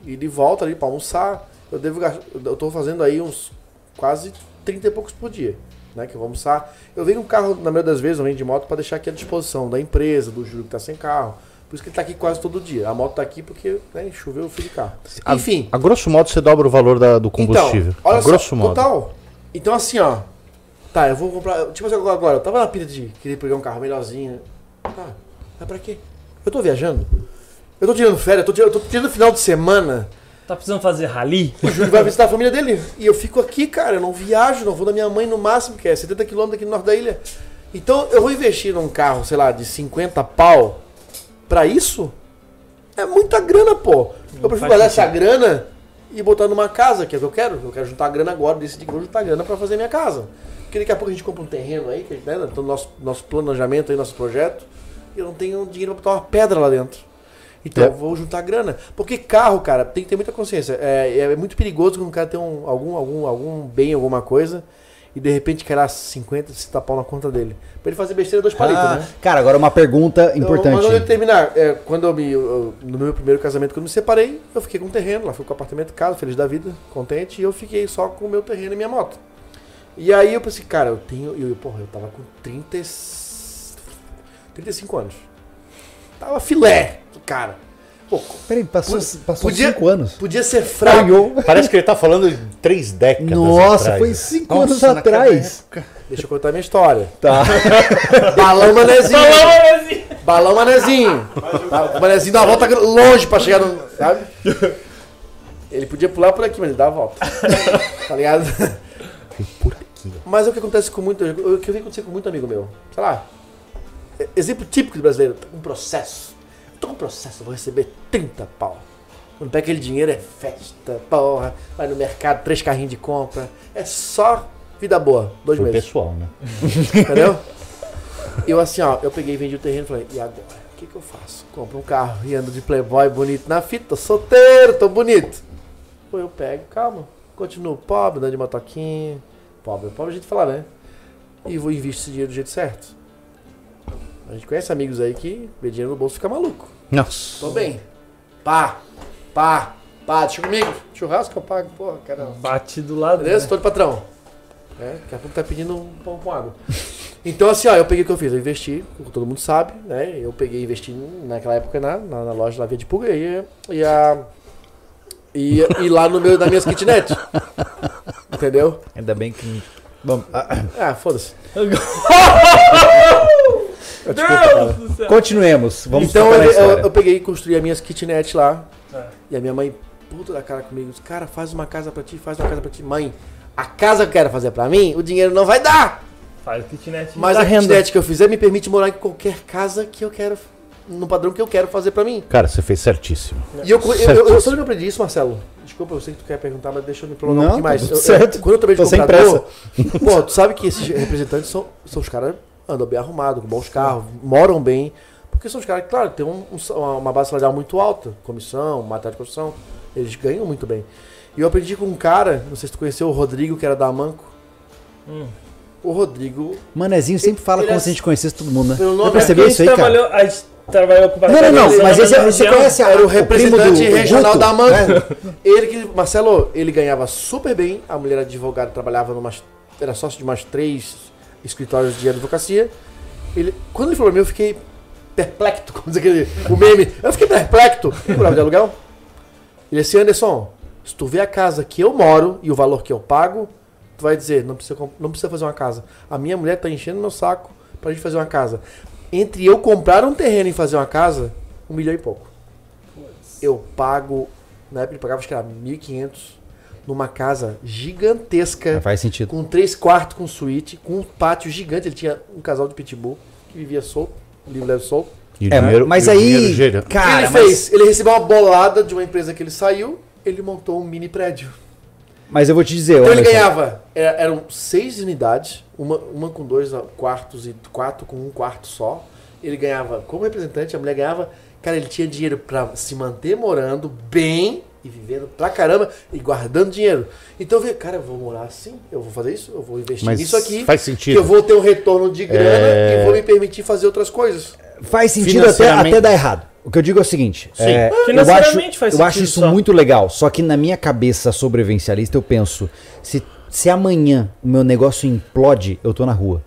E de volta ali pra almoçar, eu devo gastar, eu tô fazendo aí uns quase 30 e poucos por dia, né, que eu vou almoçar. Eu venho um carro, na maioria das vezes, eu venho de moto para deixar aqui à disposição da empresa, do Júlio que tá sem carro. Por isso que ele tá aqui quase todo dia. A moto tá aqui porque né, choveu, eu fui de carro. A- Enfim. A, grosso modo, você dobra o valor da- do combustível. Então, olha a grosso só, modo. total. Então assim, ó. Tá, eu vou comprar. Tipo assim, agora, eu tava na pilha de querer pegar um carro melhorzinho. Tá, mas pra quê? Eu tô viajando. Eu tô tirando férias, eu tô tirando, eu tô tirando final de semana. Tá precisando fazer rally? O Júlio vai visitar a família dele. E eu fico aqui, cara, eu não viajo, não vou da minha mãe no máximo, que é 70 km aqui no norte da ilha. Então eu vou investir num carro, sei lá, de 50 pau pra isso? É muita grana, pô. Eu prefiro guardar essa grana e botar numa casa, que é o que eu quero. Eu quero juntar grana agora, decidir que vou juntar grana pra fazer minha casa. Porque daqui a pouco a gente compra um terreno aí, que, né, no nosso, nosso planejamento aí, nosso projeto, e eu não tenho dinheiro pra botar uma pedra lá dentro. Então É. eu vou juntar grana. Porque carro, cara, tem que ter muita consciência. É, é muito perigoso quando o cara tem um, algum, algum, algum bem, alguma coisa, e de repente quer lá 50, 60 pau na conta dele. Pra ele fazer besteira dois palitos, Ah, né? Cara, agora uma pergunta Eu- importante. Mas antes de terminar, é, quando eu me. eu- no meu primeiro casamento, quando eu me separei, eu fiquei com um terreno, lá fui com o apartamento, casa, feliz da vida, contente, e eu fiquei só com o meu terreno e minha moto. E aí eu pensei, cara, eu tenho. Eu, porra, eu tava com 30, e- 35 anos. Tava filé, cara. Pô, Peraí, passou, Pu- passou podia- cinco anos. podia ser fraco. Parece que ele tá falando de três décadas Nossa, atrás. foi cinco Nossa, anos atrás. Deixa eu contar minha história. Tá. Balão manezinho. Falou, assim. Balão manezinho. O manezinho dá uma volta longe pra chegar no. Sabe? Ele podia pular por aqui, mas ele dá a volta. Tá ligado? Por aqui. Mas é o que acontece com muito. O que eu vi acontecer com muito amigo meu. Sei lá. Exemplo típico de brasileiro. Um processo. Eu tô com um processo, eu vou receber 30 pau. Quando pega aquele dinheiro é festa, porra. Vai no mercado, três carrinhos de compra. É só vida boa. Dois Foi meses. pessoal, né? Entendeu? Eu assim, ó, eu peguei e vendi o terreno e falei, e agora? O que, que eu faço? Compro um carro e ando de playboy bonito na fita, tô solteiro, tô bonito. Pô, eu pego, calma, continuo pobre, andando de motoquinha. Pobre, pobre é a gente falar, né? E vou investir esse dinheiro do jeito certo. A gente conhece amigos aí que vê dinheiro no bolso fica maluco. Nossa. Tô bem. Pá, pá, pá, deixa comigo. Churrasco eu pago, porra, caramba. Bate do lado. Beleza? né? Tô de patrão. É, daqui a pouco tá pedindo um pão com água. Então, assim, ó, eu peguei o que eu fiz. Eu investi, como todo mundo sabe, né? Eu peguei e investi naquela época na, na, na loja da Via de Pulga e, e, a, e, e lá no meu, da minha kitnet. Entendeu? Ainda bem que. Bom, ah, Ah, foda-se. Deus do céu. continuemos. Vamos então eu, eu, eu peguei e construí a minha kitnet lá. É. E a minha mãe, puta da cara comigo, disse, cara, faz uma casa pra ti, faz uma casa pra ti. Mãe, a casa que eu quero fazer pra mim, o dinheiro não vai dar. Faz kitnet. Mas a renda. kitnet que eu fizer me permite morar em qualquer casa que eu quero, no padrão que eu quero fazer pra mim. Cara, você fez certíssimo. E eu, eu, eu, eu, só que eu aprendi isso, Marcelo. Desculpa, eu sei que tu quer perguntar, mas deixa eu me prolongar Não, um pouquinho mais. tudo Eu- eu- certo. quando eu trabalhei de Tô sem comprador, pô, tu sabe que esses representantes são, são os caras andam bem arrumados, com bons carros, moram bem. Porque são os caras que, claro, tem um- um- uma base salarial muito alta, comissão, material de construção, eles ganham muito bem. E eu aprendi com um cara, não sei se tu conheceu o Rodrigo, que era da Manco. Hum. O Rodrigo, Manezinho sempre fala Ele como é- se a gente conhecesse todo mundo, né? pelo nome percebeu a isso gente aí, cara? trabalhou, A gente trabalhou com Não, não, não, mas esse, você região. conhece a, era o primo representante do regional Guto? da Manco. É. Ele que, Marcelo, ele ganhava super bem. A mulher era advogada, trabalhava numas. Era sócio de umas três escritórios de advocacia. Ele, quando ele falou pra mim, eu fiquei perplexo, como diz aquele. O meme. Eu fiquei perplexo. Morava de aluguel. Ele disse, Anderson, se tu vê a casa que eu moro e o valor que eu pago, tu vai dizer, não precisa, não precisa fazer uma casa. A minha mulher tá enchendo meu saco pra gente fazer uma casa. Entre eu comprar um terreno e fazer uma casa, um milhão e pouco. Eu pago, na época ele pagava acho que era 1.500 numa casa gigantesca, Faz sentido. com três quartos com suíte, com um pátio gigante. Ele tinha um casal de pitbull que vivia solto, livre leve solto. E É, dinheiro- mas e o aí, cara, ele mas, fez, ele recebeu uma bolada de uma empresa que ele saiu, ele montou um mini prédio. mas eu vou te dizer, Então ele ganhava, era- eram seis unidades, uma, uma com dois quartos e quatro com um quarto só. Ele ganhava, como representante, a mulher ganhava, cara, ele tinha dinheiro pra se manter morando bem e vivendo pra caramba e guardando dinheiro. Então eu falei, cara, eu vou morar assim, eu vou fazer isso, eu vou investir Mas nisso aqui, faz que sentido. eu vou ter um retorno de grana É. e vou me permitir fazer outras coisas. faz sentido até, Financeiramente- até dar errado. O que eu digo é o seguinte, Sim. é, eu acho, Financeiramente faz eu acho isso só. muito legal, só que na minha cabeça sobrevivencialista eu penso, se, se amanhã o meu negócio implode, eu tô na rua.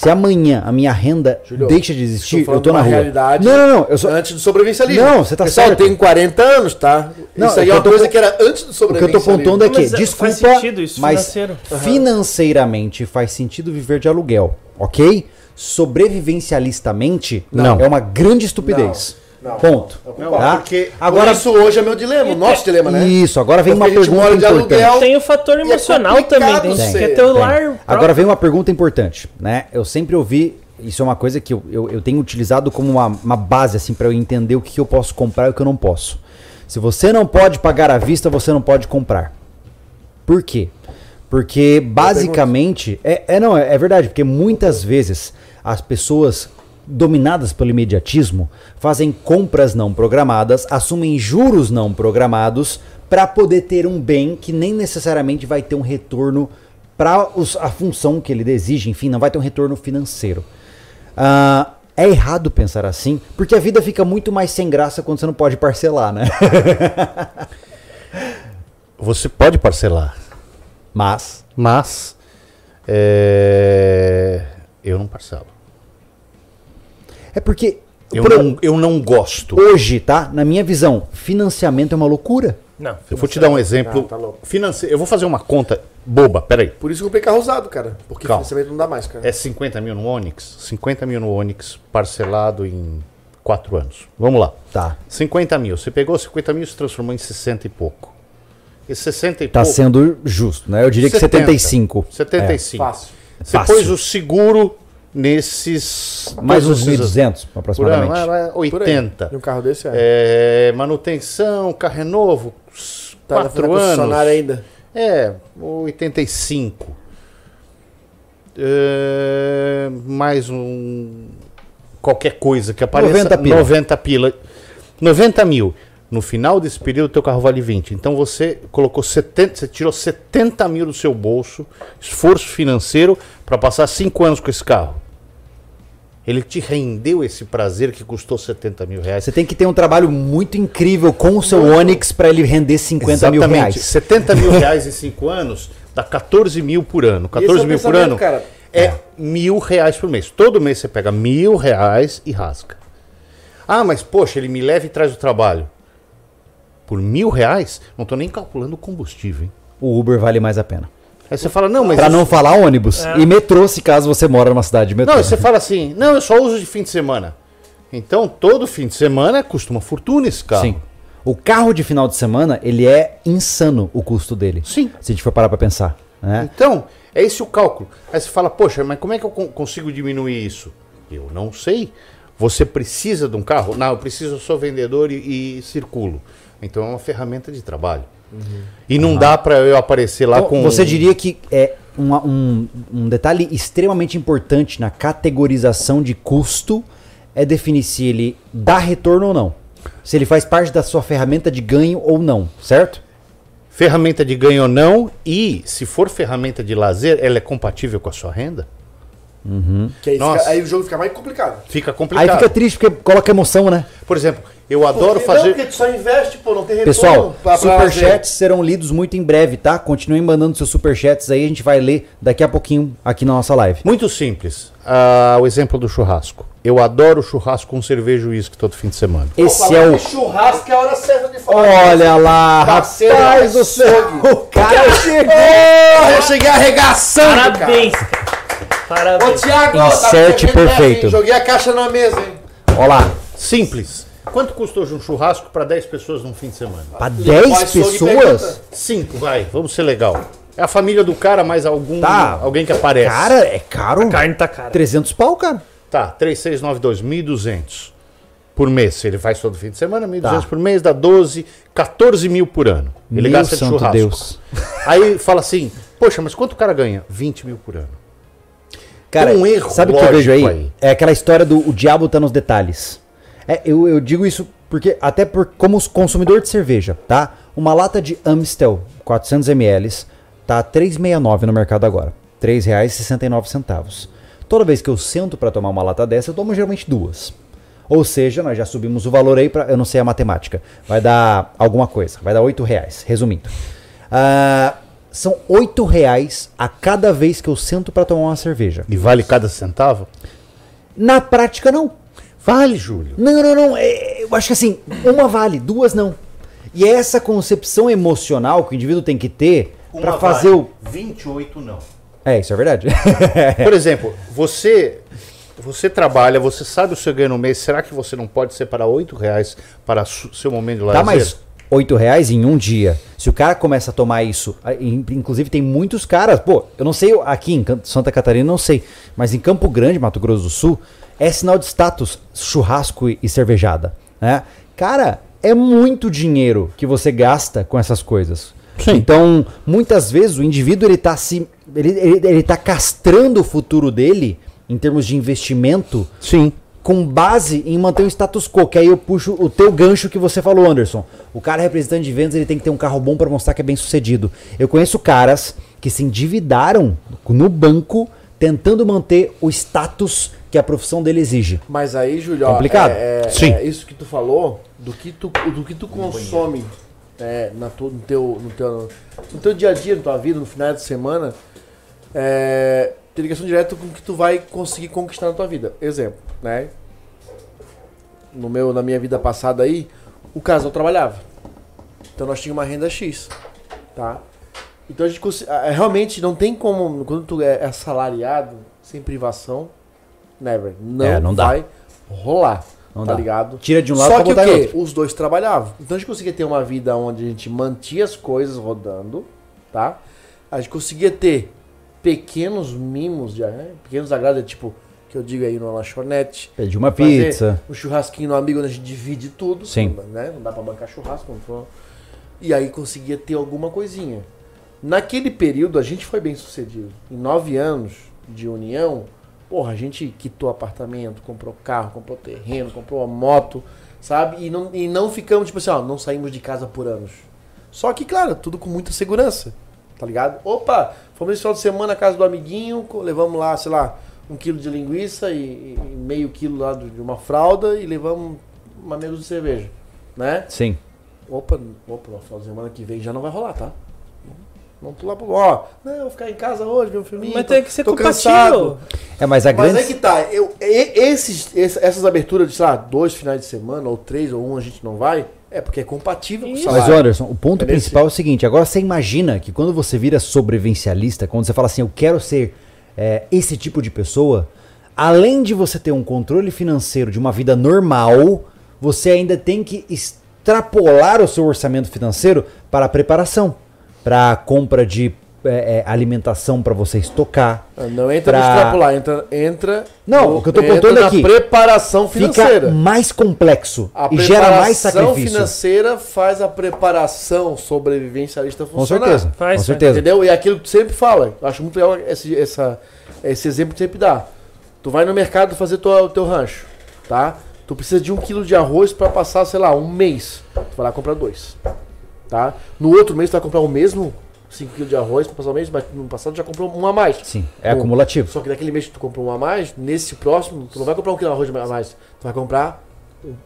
Se amanhã a minha renda Júlio, deixa de existir, eu tô na rua. realidade não, não, não, eu só, Antes do sobrevivencialismo. Não, você tá Pessoal, certo. eu tenho 40 anos, tá? Não, isso aí o é que uma coisa que era antes do o que eu tô sobrevivencialismo. pontuando é que, Mas, é, desculpa, faz sentido isso, mas financeiramente faz sentido viver de aluguel, ok? Sobrevivencialistamente, Não. é uma grande estupidez. Não. Não. Ponto. Eu Tá? porque agora isso hoje é meu dilema, o nosso dilema, né? Isso, agora vem uma Porque a gente pergunta mora de importante. aluguel. Tem o fator é emocional complicado também, tem ser- o Tem. lar. Agora vem uma pergunta importante, né? Eu sempre ouvi, isso é uma coisa que eu, eu, eu tenho utilizado como uma, uma base, assim, para eu entender o que, que eu posso comprar e o que eu não posso. Se você não pode pagar à vista, você não pode comprar. Por quê? Porque basicamente. É, é não, é, é verdade, porque muitas vezes as pessoas dominadas pelo imediatismo fazem compras não programadas, assumem juros não programados para poder ter um bem que nem necessariamente vai ter um retorno para a função que ele exige, enfim, não vai ter um retorno financeiro. Ah, é errado pensar assim, porque a vida fica muito mais sem graça quando você não pode parcelar, né? Você pode parcelar, Mas mas é, eu não parcelo. É porque Eu, por- não, eu não gosto. hoje, tá? Na minha visão, financiamento é uma loucura. Não. Eu vou te dar um exemplo Ah, tá louco. financeiro. Eu vou fazer uma conta boba, peraí. Por isso que eu comprei carro usado, cara. Porque Calma. financiamento não dá mais, cara. É 50 mil no Onix? 50 mil no Onix, parcelado em 4 anos. Vamos lá. Tá. 50 mil. Você pegou 50 mil e se transformou em 60 e pouco. E 60 e Tá pouco. sendo justo, né? Eu diria que 70. 75. 75. Fácil. Você Fácil. pôs o seguro nesses. Mais uns esses- 1.200 Por ano, aproximadamente. é, é, Por aí. 80. E um carro desse é. É, manutenção, carro é novo, Tá na 4 concessionária anos. ainda. É, 85. É, mais um. Qualquer coisa que apareça. 90 pila. 90 pila. 90 mil. No final desse período, teu carro vale 20. Então você colocou 70, você tirou 70 mil do seu bolso, esforço financeiro, para passar 5 anos com esse carro. Ele te rendeu esse prazer que custou 70 mil reais. Você tem que ter um trabalho muito incrível com o seu Onix para ele render 50 mil reais. 70 mil reais em 5 anos dá 14 mil por ano. Esse é 14 o mil por ano cara. é mil reais por mês. Todo mês você pega mil reais e rasga. Ah, mas poxa, ele me leva e traz o trabalho. Por mil reais, não estou nem calculando o combustível. Hein? O Uber vale mais a pena. Aí você fala, não, mas. Pra eu- não falar ônibus. É. E metrô, se caso você mora numa cidade de metrô. Não, você fala assim, não, eu só uso de fim de semana. Então, todo fim de semana custa uma fortuna esse carro. Sim. O carro de final de semana, ele é insano o custo dele. Sim. Se a gente for parar pra pensar. Né? Então, é esse o cálculo. Aí você fala, poxa, mas como é que eu con- consigo diminuir isso? Eu não sei. Você precisa de um carro? Não, eu preciso, eu sou vendedor e, e circulo. Então é uma ferramenta de trabalho. E não dá para eu aparecer lá Então, com. Você diria que é uma- um, um detalhe extremamente importante na categorização de custo é definir se ele dá retorno ou não. Se ele faz parte da sua ferramenta de ganho ou não, certo? ferramenta de ganho ou não, e se for ferramenta de lazer, ela é compatível com a sua renda? Que aí, Nossa. fica- aí o jogo fica mais complicado. Fica complicado. Aí fica triste porque coloca emoção, né? Por exemplo, eu adoro Porque- fazer. Não, porque tu só investe, pô, não tem retorno. Pessoal, pra- superchats serão lidos muito em breve, tá? Continuem mandando seus superchats aí, a gente vai ler daqui a pouquinho aqui na nossa live. Muito simples. Ah, o exemplo do churrasco. Eu adoro churrasco com cerveja e uísque todo fim de semana. Esse é o. Churrasco é a hora certa de falar. Olha lá, Parceiro, rapaz é do céu! O cara chegou! Porra, eu cheguei arregaçando, Parabéns! cara. Ô, Parabéns! Thiago, devendo dessa, perfeito. Joguei a caixa na mesa, hein? Olha lá, Simples. Quanto custou hoje um churrasco para 10 pessoas num fim de semana? pra 10 Faz sono e pessoas? pergunta. 5, vai. Vamos ser legal. É a família do cara mais algum Tá. alguém que aparece. Cara, é caro. A carne tá cara. 300 pau, cara. Tá, 3, 6, 9, 2, 1.200 por mês. Se ele faz todo fim de semana, 1.200 Tá. por mês, dá 12, 14 mil por ano. Ele Meu gasta de santo churrasco. Deus. Aí fala assim, poxa, mas quanto o cara ganha? 20 mil por ano. Cara, Tem um erro sabe o que eu vejo aí? aí. É aquela história do o diabo tá nos detalhes. É, eu, eu digo isso porque, até por, como consumidor de cerveja, tá? Uma lata de Amstel, 400 ml, tá 3,69 no mercado agora. R$ 3,69. Toda vez que eu sento para tomar uma lata dessa, eu tomo geralmente duas. Ou seja, nós já subimos o valor aí para, eu não sei a matemática, vai dar alguma coisa, vai dar 8 reais, resumindo. Ah, são 8 reais a cada vez que eu sento para tomar uma cerveja. E vale cada centavo? Na prática, não. Vale, Júlio. Não, não, não. é, eu acho que assim, uma vale, duas não. E é essa concepção emocional que o indivíduo tem que ter para fazer vale, o. 28 não. É, isso é verdade. Por exemplo, você você trabalha, você sabe o seu ganho no mês, será que você não pode separar 8 reais para seu momento de lazer? Tá, mas 8 reais em um dia. Se o cara começa a tomar isso, inclusive tem muitos caras, pô, eu não sei aqui em Santa Catarina, não sei, mas em Campo Grande, Mato Grosso do Sul, é sinal de status churrasco e, e cervejada, né? Cara, é muito dinheiro que você gasta com essas coisas. Sim. Então, muitas vezes o indivíduo ele tá se ele, ele, ele tá castrando o futuro dele em termos de investimento Sim. Com base em manter o status quo, que aí eu puxo o teu gancho que você falou, Anderson. O cara representante de vendas, ele tem que ter um carro bom para mostrar que é bem sucedido. Eu conheço caras que se endividaram no banco tentando manter o status que a profissão dele exige. Mas aí, Júlio, Complicado. É, é- Sim. é isso que tu falou, do que tu, do que tu consome é, na tu- no, teu, no, teu, no teu dia a dia, na tua vida, no final de semana, é, tem ligação direta com o que tu vai conseguir conquistar na tua vida. Exemplo, né? No meu, na minha vida passada aí, o casal trabalhava. Então nós tínhamos uma renda X, tá? Então a gente cons- ah, realmente não tem como, quando tu é assalariado, sem privação, never. Não, É, não dá. vai rolar. Não tá dá. ligado? Tira de um lado Só que o quê? Os dois trabalhavam. Então a gente conseguia ter uma vida onde a gente mantia as coisas rodando, tá? A gente conseguia ter pequenos mimos, de, né? pequenos agrados, tipo, que eu digo aí numa lanchonete. Pedir uma pizza. Um churrasquinho no amigo onde a gente divide tudo. Sim. Né? Não dá pra bancar churrasco. Não for. E aí conseguia ter alguma coisinha. Naquele período a gente foi bem sucedido. Em nove anos de união, porra, a gente quitou apartamento, comprou carro, comprou terreno, comprou uma moto, sabe? E não, e não ficamos, tipo assim, ó, não saímos de casa por anos. Só que, claro, tudo com muita segurança. Tá ligado? Opa, fomos esse final de semana na casa do amiguinho, levamos lá, sei lá, um quilo de linguiça e, e meio quilo lá de uma fralda e levamos uma meia dúzia de cerveja, né? Sim. Opa, opa, no final de semana que vem já não vai rolar, tá? Vamos pular pro. Ó, não, eu vou ficar em casa hoje, ver um filminho. Mas tô- tem que ser compatível. É, mas a Mas grande. aí que tá, eu, e- esses, esse- essas aberturas de, sei lá, dois finais de semana, ou três, ou um a gente não vai, é porque é compatível com o Isso. salário. Mas, Anderson, o ponto É principal é o seguinte: agora você imagina que quando você vira sobrevivencialista, quando você fala assim, eu quero ser é, esse tipo de pessoa, além de você ter um controle financeiro de uma vida normal, você ainda tem que extrapolar o seu orçamento financeiro para a preparação, para a compra de é, é, alimentação para você estocar. Ah, Não entra Pra- no extrapolar, entra, entra. Não, no- o que eu tô na aqui, preparação financeira. Fica mais complexo A e gera mais preparação sacrifício. financeira faz a preparação sobrevivencialista Com funcionar. certeza. Faz, com faz. certeza. Entendeu? E é aquilo que tu sempre fala. Eu acho muito legal esse, essa, esse exemplo que tu sempre dá. Tu vai no mercado fazer tua- o teu rancho, tá? Tu precisa de um quilo de arroz pra passar, sei lá, um mês. Tu vai lá comprar dois, tá? No outro mês tu vai comprar o mesmo 5 quilos de arroz pra passar o mês, mas no passado tu já comprou um a mais. Sim, é Bom, acumulativo. Só que naquele mês que tu comprou um a mais, nesse próximo, tu não vai comprar um quilo de arroz a mais. Tu vai comprar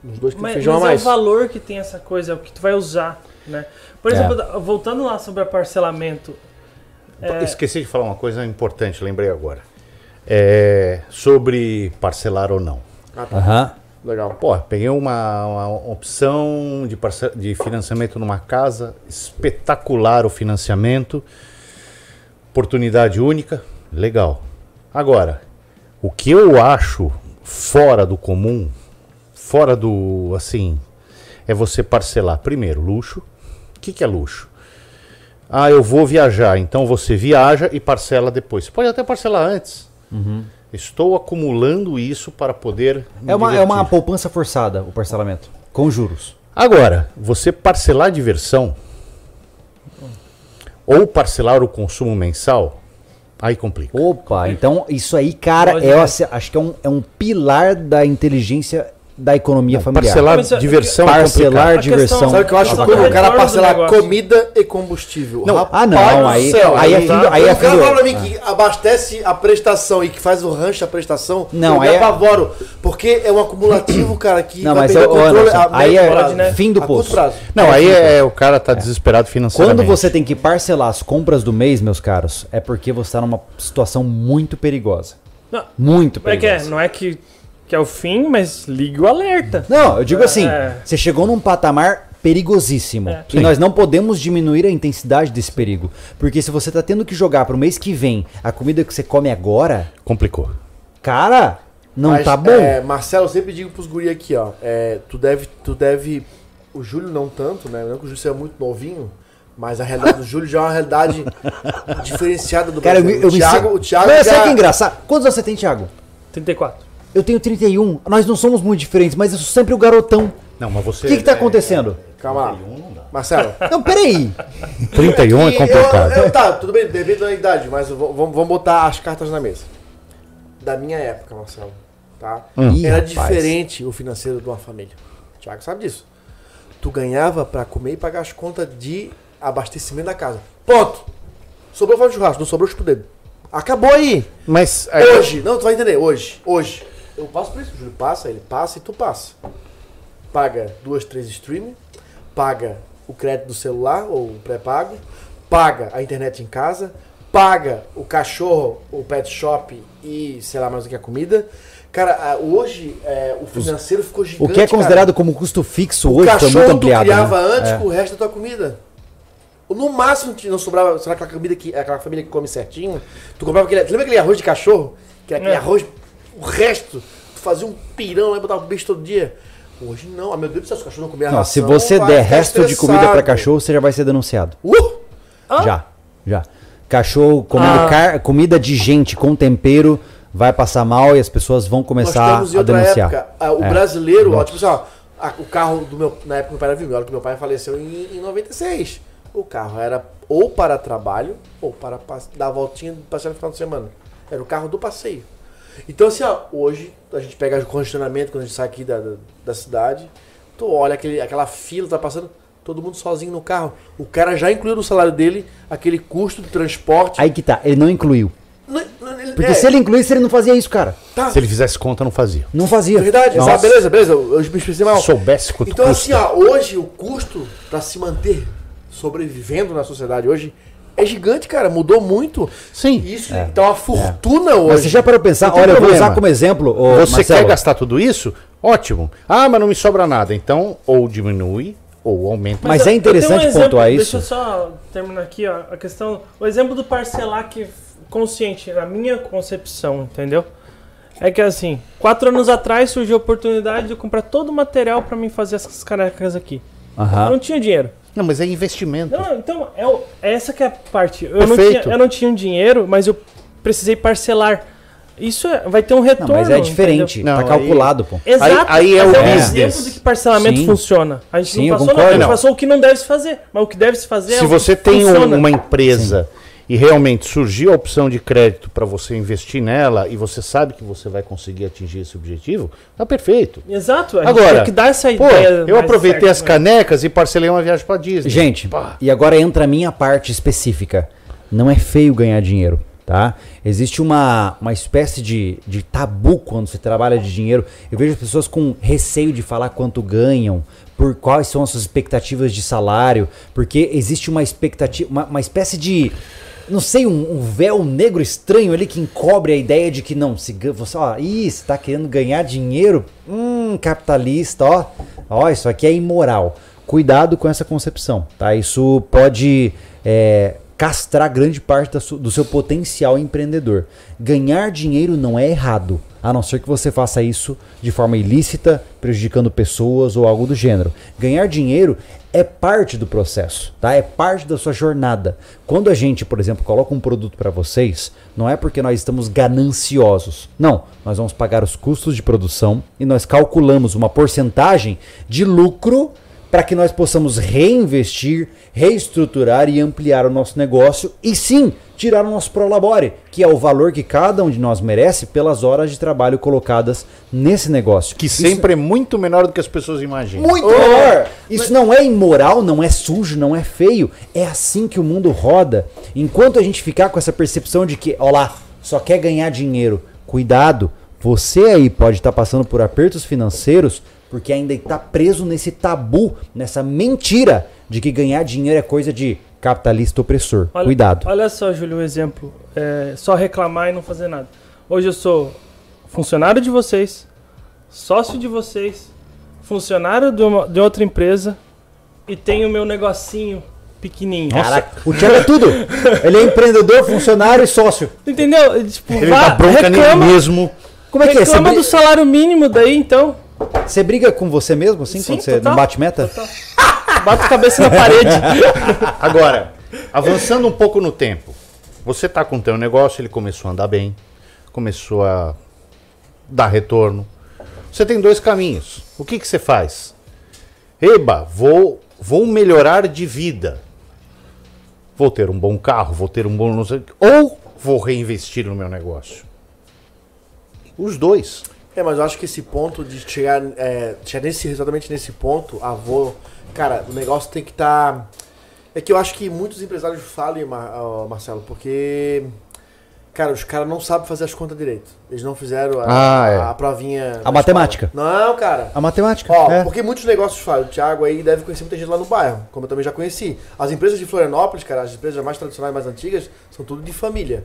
uns dois quilos Mas, de feijão mas a é o mais. valor que tem essa coisa, é o que tu vai usar, né? Por É. exemplo, da- voltando lá sobre a parcelamento. é, Esqueci de falar uma coisa importante, lembrei agora. É, sobre parcelar ou não. Ah, tá. Aham. Legal. Pô, peguei uma, uma opção de, de financiamento numa casa, espetacular o financiamento, oportunidade única, legal. Agora, o que eu acho fora do comum, fora do, assim, é você parcelar, primeiro, luxo. O que, que é luxo? Ah, eu vou viajar, então você viaja e parcela depois. Você pode até parcelar antes. Estou acumulando isso para poder. me É uma, é uma poupança forçada o parcelamento. Com juros. Agora, você parcelar a diversão ou parcelar o consumo mensal, aí complica. Opa, então isso aí, cara, é, acho que é um, é um pilar da inteligência da economia familiar. Parcelar Mas, é- diversão Parcelar é diversão. questão- Sabe o que eu acho? Quando que o cara parcelar comida e combustível. Não, Rapaz ah, não, do aí- céu, aí é fim do- aí é o cara fala pra mim que abastece a prestação e que faz o rancho a prestação, Não, eu me aí é- apavoro. Porque é um acumulativo, cara, que Não, vai mas perder ô, o controle Anderson, a aí é prazo. né? fim do poço. prazo. Não, aí é o cara tá desesperado financeiramente. Quando você tem que parcelar as compras do mês, meus caros, é porque você está numa situação muito perigosa. Não, Muito é que é, perigosa. não é que, que é o fim, mas liga o alerta. Não, eu digo assim, É. você chegou num patamar perigosíssimo. É. E Sim. nós não podemos diminuir a intensidade desse perigo. Porque se você tá tendo que jogar pro mês que vem a comida que você come agora, Complicou. cara, não Mas, tá bom. é, Marcelo, eu sempre digo pros guri aqui, ó. é, tu deve. Tu deve. O Júlio não tanto, né? Não que o Júlio seja muito novinho. Mas a realidade do Júlio já é uma realidade diferenciada do Cara, eu me, brasileiro. eu me o Thiago, sinto- o Thiago Mas já... sabe que é engraçado? Quantos anos você tem, Thiago? 34. Eu tenho 31. Nós não somos muito diferentes, mas eu sou sempre o garotão. Não, mas você. O que que tá é- acontecendo? Calma lá. 31 não dá. Marcelo. Não, peraí. 31 é E complicado. eu- eu- tá, tudo bem, devido da idade, mas vamos, vamos botar as cartas na mesa. Da minha época, Marcelo, tá? Ih, Era rapaz. diferente o financeiro de uma família. O Thiago sabe disso. Tu ganhava pra comer e pagar as contas de abastecimento da casa. Ponto. Sobrou fazer churrasco, não sobrou chupo dedo. Acabou aí. Mas é, Hoje, não, tu vai entender, hoje, hoje. Eu passo por isso, o Júlio passa, ele passa e tu passa. Paga duas, três streaming, paga o crédito do celular, ou o pré-pago, paga a internet em casa, paga o cachorro, o pet shop e sei lá mais o que é comida. Cara, hoje é, o financeiro ficou O gigante. que é cara. considerado como custo fixo O hoje foi muito cachorro tu ampliado. criava né? antes É. com o resto da tua comida. No máximo não sobrava, será aquela comida que aquela família que come certinho. Tu comprava aquele, lembra aquele arroz de cachorro? Que era aquele É. arroz, o resto, tu fazia um pirão lá e botava o bicho todo dia. Hoje não, ah, meu Deus do céu, se o cachorro não comer a Não, se ração, você vai der resto de comida pra estressado. cachorro, você já vai ser denunciado. Uh! Já, já. Cachorro comendo Ah. car- comida de gente com tempero vai passar mal e as pessoas vão Nós começar a outra denunciar. época. Ah, O É. brasileiro, ó, tipo assim, ó, a- o carro do meu. Na época meu pai era vivo, olha que meu pai faleceu em, em 96. O carro era ou para trabalho ou para dar a voltinha de passeio no final de semana. Era o carro do passeio. Então, assim, ó, hoje a gente pega o congestionamento quando a gente sai aqui da, da, da cidade. Tu olha aquele, aquela fila, tá passando, todo mundo sozinho no carro. O cara já incluiu no salário dele aquele custo de transporte. Aí que tá, ele não incluiu. Não- não- ele- Porque é, se ele incluísse, ele não fazia isso, cara. tá, se ele fizesse conta, não fazia. Não fazia. verdade, Nossa. sabe? beleza, beleza, eu, eu me expressei mal. Se soubesse quanto Então, custa. assim, ó, hoje o custo pra se manter sobrevivendo na sociedade hoje é gigante, cara. Mudou muito. Sim. Isso tá uma fortuna hoje. Mas você já parou pra pensar? Olha, eu vou usar como exemplo. ô, Você Marcelo, quer gastar tudo isso? Ótimo. Ah, mas não me sobra nada. Então, ou diminui, ou aumenta. Mas eu- é eu tenho interessante exemplo, pontuar Deixa isso. eu só terminar aqui, ó, a questão. O exemplo do parcelar que consciente, na minha concepção, entendeu? É que assim, quatro anos atrás surgiu a oportunidade de eu comprar todo o material pra mim fazer essas canecas aqui. Eu Aham. não tinha dinheiro. Não, mas é investimento. Não, então, é, o- é essa que é a parte. Eu não, tinha, eu não tinha um dinheiro, mas eu precisei parcelar. Isso é- vai ter um Não, retorno. mas é diferente. tá Não, calculado, pô. Exato. Aí- aí é o um business. exemplo de que parcelamento Sim. funciona. A gente Sim, não passou, concordo. não. A gente Não. passou o que não deve se fazer. Mas o que deve se fazer é Se você que tem funciona. uma empresa e realmente surgiu a opção de crédito para você investir nela e você sabe que você vai conseguir atingir esse objetivo, tá perfeito. Exato, a gente Agora, tem que dar essa Pô, ideia. eu mais aproveitei certa, as né? canecas e parcelei uma viagem para Disney. Gente, Pá. e agora entra a minha parte específica. Não é feio ganhar dinheiro, tá? Existe uma, uma espécie de, de tabu quando se trabalha de dinheiro. Eu vejo as pessoas com receio de falar quanto ganham, por quais são as suas expectativas de salário, porque existe uma expectativa, uma, uma espécie de. Não sei, um, um véu negro estranho ali que encobre a ideia de que não, se você, ó, ih, você tá querendo ganhar dinheiro? Hum, capitalista, ó. Ó, isso aqui é imoral. Cuidado com essa concepção, tá? Isso pode é, castrar grande parte do seu potencial empreendedor. Ganhar dinheiro não é errado, a não ser que você faça isso de forma ilícita, prejudicando pessoas ou algo do gênero. Ganhar dinheiro é parte do processo, tá? É parte da sua jornada. Quando a gente, por exemplo, coloca um produto para vocês, não é porque nós estamos gananciosos. Não, nós vamos pagar os custos de produção e nós calculamos uma porcentagem de lucro para que nós possamos reinvestir, reestruturar e ampliar o nosso negócio e sim tirar o nosso prolabore, que é o valor que cada um de nós merece pelas horas de trabalho colocadas nesse negócio. Que Isso- sempre é muito menor do que as pessoas imaginam. muito melhor. Isso não é imoral, não é sujo, não é feio. É assim que o mundo roda. Enquanto a gente ficar com essa percepção de que, ó lá, só quer ganhar dinheiro, cuidado. Você aí pode estar passando por apertos financeiros porque ainda está preso nesse tabu, nessa mentira de que ganhar dinheiro é coisa de capitalista opressor. Olha- cuidado. Olha só, Júlio, um exemplo. É, só reclamar e não fazer nada. Hoje eu sou funcionário de vocês, sócio de vocês, funcionário de, uma- de outra empresa e tenho meu negocinho pequenininho. Caraca, o Thiago é tudo. Ele é empreendedor, funcionário e sócio. Entendeu? Tipo, Ele vá, dá bronca nele reclama, mesmo. Como é que é? Reclama bri- do salário mínimo daí, então. Você briga com você mesmo, assim, Sim, quando você total. não bate meta? Bate a cabeça na parede. Agora, avançando um pouco no tempo. Você tá com o teu negócio, ele começou a andar bem, começou a dar retorno. Você tem dois caminhos. O que que você faz? Eba, vou vou melhorar de vida. Vou ter um bom carro, vou ter um bom. Ou vou reinvestir no meu negócio. Os dois. É, mas eu acho que esse ponto de chegar, é, chegar nesse, exatamente nesse ponto, avô, cara, o negócio tem que estar. É que eu acho que muitos empresários falem, ó, Marcelo, porque. Cara, os caras não sabem fazer as contas direito. Eles não fizeram a, Ah, é. a, a provinha. A matemática. escola. Não, cara. A matemática. Ó, é. porque muitos negócios falham. O Thiago aí deve conhecer muita gente lá no bairro, como eu também já conheci. As empresas de Florianópolis, cara, as empresas mais tradicionais, mais antigas, são tudo de família.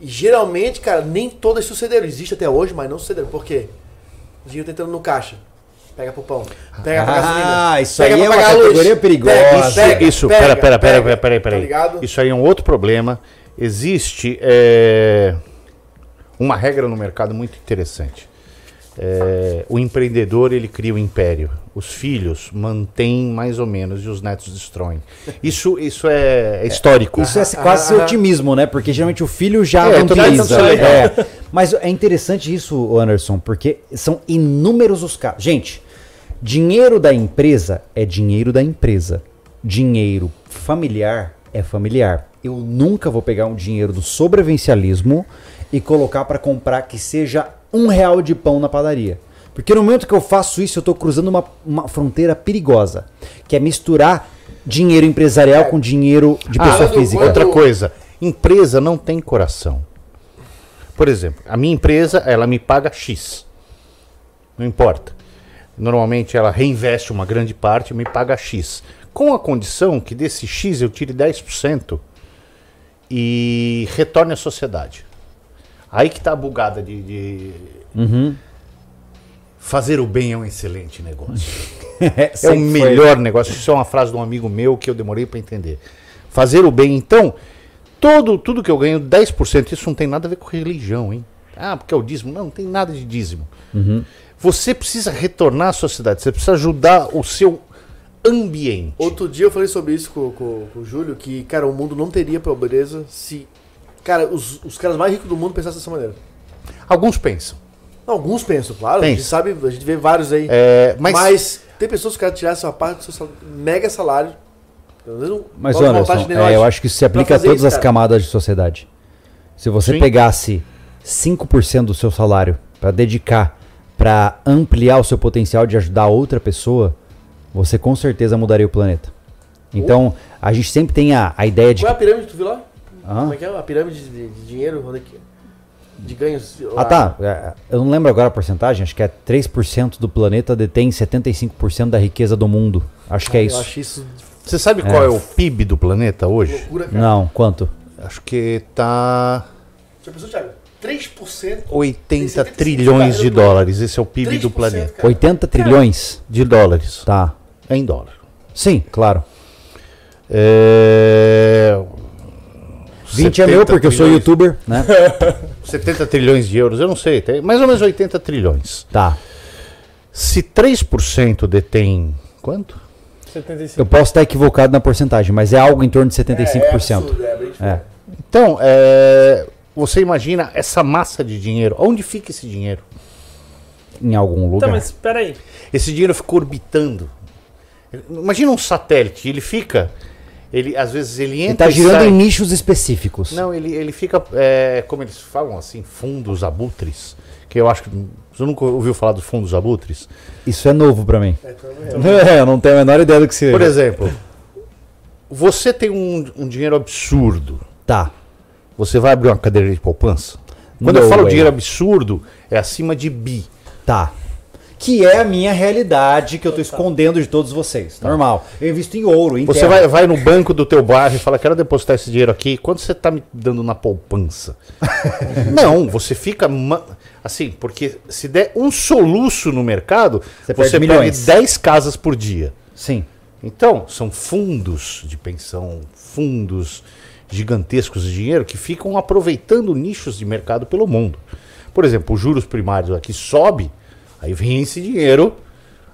E geralmente, cara, nem todas sucederam. Existe até hoje, mas não sucederam. Por quê? O dinheiro tá entrando no caixa. Pega pro pão. Pega pra Ah, gasolina. isso pega aí é uma pagar a luz. categoria perigosa. Pega, Isso, pega, isso, pega, pera, pera, pera, pega, pera, pera, pera Tá? Isso aí é um outro problema. Existe é, uma regra no mercado muito interessante. É, o empreendedor ele cria o império. Os filhos mantêm mais ou menos e os netos destroem. Isso, isso é, é histórico. Isso é quase ser otimismo, né? Porque geralmente o filho já É, vampiriza. É. Mas é interessante isso, Anderson, porque são inúmeros os casos. Gente, dinheiro da empresa é dinheiro da empresa. Dinheiro familiar é familiar. Eu nunca vou pegar um dinheiro do sobrevivencialismo e colocar para comprar que seja um real de pão na padaria. Porque no momento que eu faço isso, eu estou cruzando uma, uma fronteira perigosa, que é misturar dinheiro empresarial com dinheiro de Ah, pessoa quando- física. quando- Outra coisa, empresa não tem coração. Por exemplo, a minha empresa, ela me paga X. Não importa. Normalmente ela reinveste uma grande parte e me paga X. Com a condição que desse X eu tire 10% e retorne à sociedade. Aí que tá a bugada de. de- Fazer o bem é um excelente negócio. É o Sempre foi. melhor negócio. Isso é uma frase de um amigo meu que eu demorei para entender. Fazer o bem, então, todo, tudo que eu ganho, 10%, isso não tem nada a ver com religião, hein? Ah, porque é o dízimo. Não, não tem nada de dízimo. Você precisa retornar à sociedade, você precisa ajudar o seu ambiente. Outro dia eu falei sobre isso com, com- com o Júlio, que, cara, o mundo não teria pobreza se. Cara, os, os caras mais ricos do mundo pensassem dessa maneira. Alguns pensam. Alguns pensam, claro. A gente sabe, a gente vê vários aí. É, mas, Mas, tem pessoas que querem tirar uma parte do seu sal- mega salário. pelo menos Mas, Anderson, é, eu acho que isso se aplica a todas isso, as camadas de sociedade. Se você Sim. pegasse 5% do seu salário para dedicar para ampliar o seu potencial de ajudar outra pessoa, você com certeza mudaria o planeta. Então, a gente sempre tem a, a ideia de. Qual é a pirâmide que tu viu lá? Hã? Como é que é? A pirâmide de, de dinheiro? Onde é que é? De ganhos. Ah, tá. É, Eu não lembro agora a porcentagem, acho que é 3% do planeta detém 75% da riqueza do mundo. Acho que é Eu isso. acho isso você sabe qual é o PIB do planeta hoje? loucura, cara. Não, quanto? Acho que tá Já pensou, Thiago? 3%? 80 75 trilhões de dólares. Esse é o PIB do 3%, planeta. cara. 80 trilhões? De dólares. Tá. Em dólar. Sim, claro. É... 20 é meu, 70 porque eu sou youtuber, né? 70 trilhões de euros, eu não sei, tem mais ou menos 80 trilhões. Tá. Se 3% detém quanto? 75. Eu posso estar equivocado na porcentagem, mas é algo em torno de É, é 75%. absurdo, é É. Então, é, você imagina essa massa de dinheiro. Onde fica esse dinheiro? Em algum lugar. Tá, mas espera aí. Esse dinheiro fica orbitando. Imagina um satélite, ele fica. Ele, às vezes ele entra. Ele tá girando sai. em nichos específicos. Não, ele, ele fica, é, como eles falam assim, fundos abutres. Que eu acho que. Você nunca ouviu falar dos fundos abutres? Isso é novo pra mim. É, então é. É, eu não tenho a menor ideia do que seja. Por exemplo, você tem um, um dinheiro absurdo. Tá. Você vai abrir uma cadeira de poupança? Quando eu No falo way. dinheiro absurdo, é acima de bi. Tá. Que é a minha realidade que eu tô escondendo de todos vocês. Normal. Eu invisto em ouro, em Você terra. vai, vai no banco do teu bairro e fala, quero depositar esse dinheiro aqui. Quanto você está me dando na poupança? Não, você fica... ma- Assim, porque se der um soluço no mercado, Você você, perde perde milhões. 10 casas por dia. Sim. Então, são fundos de pensão, fundos gigantescos de dinheiro que ficam aproveitando nichos de mercado pelo mundo. Por exemplo, os juros primários aqui sobe, aí vem esse dinheiro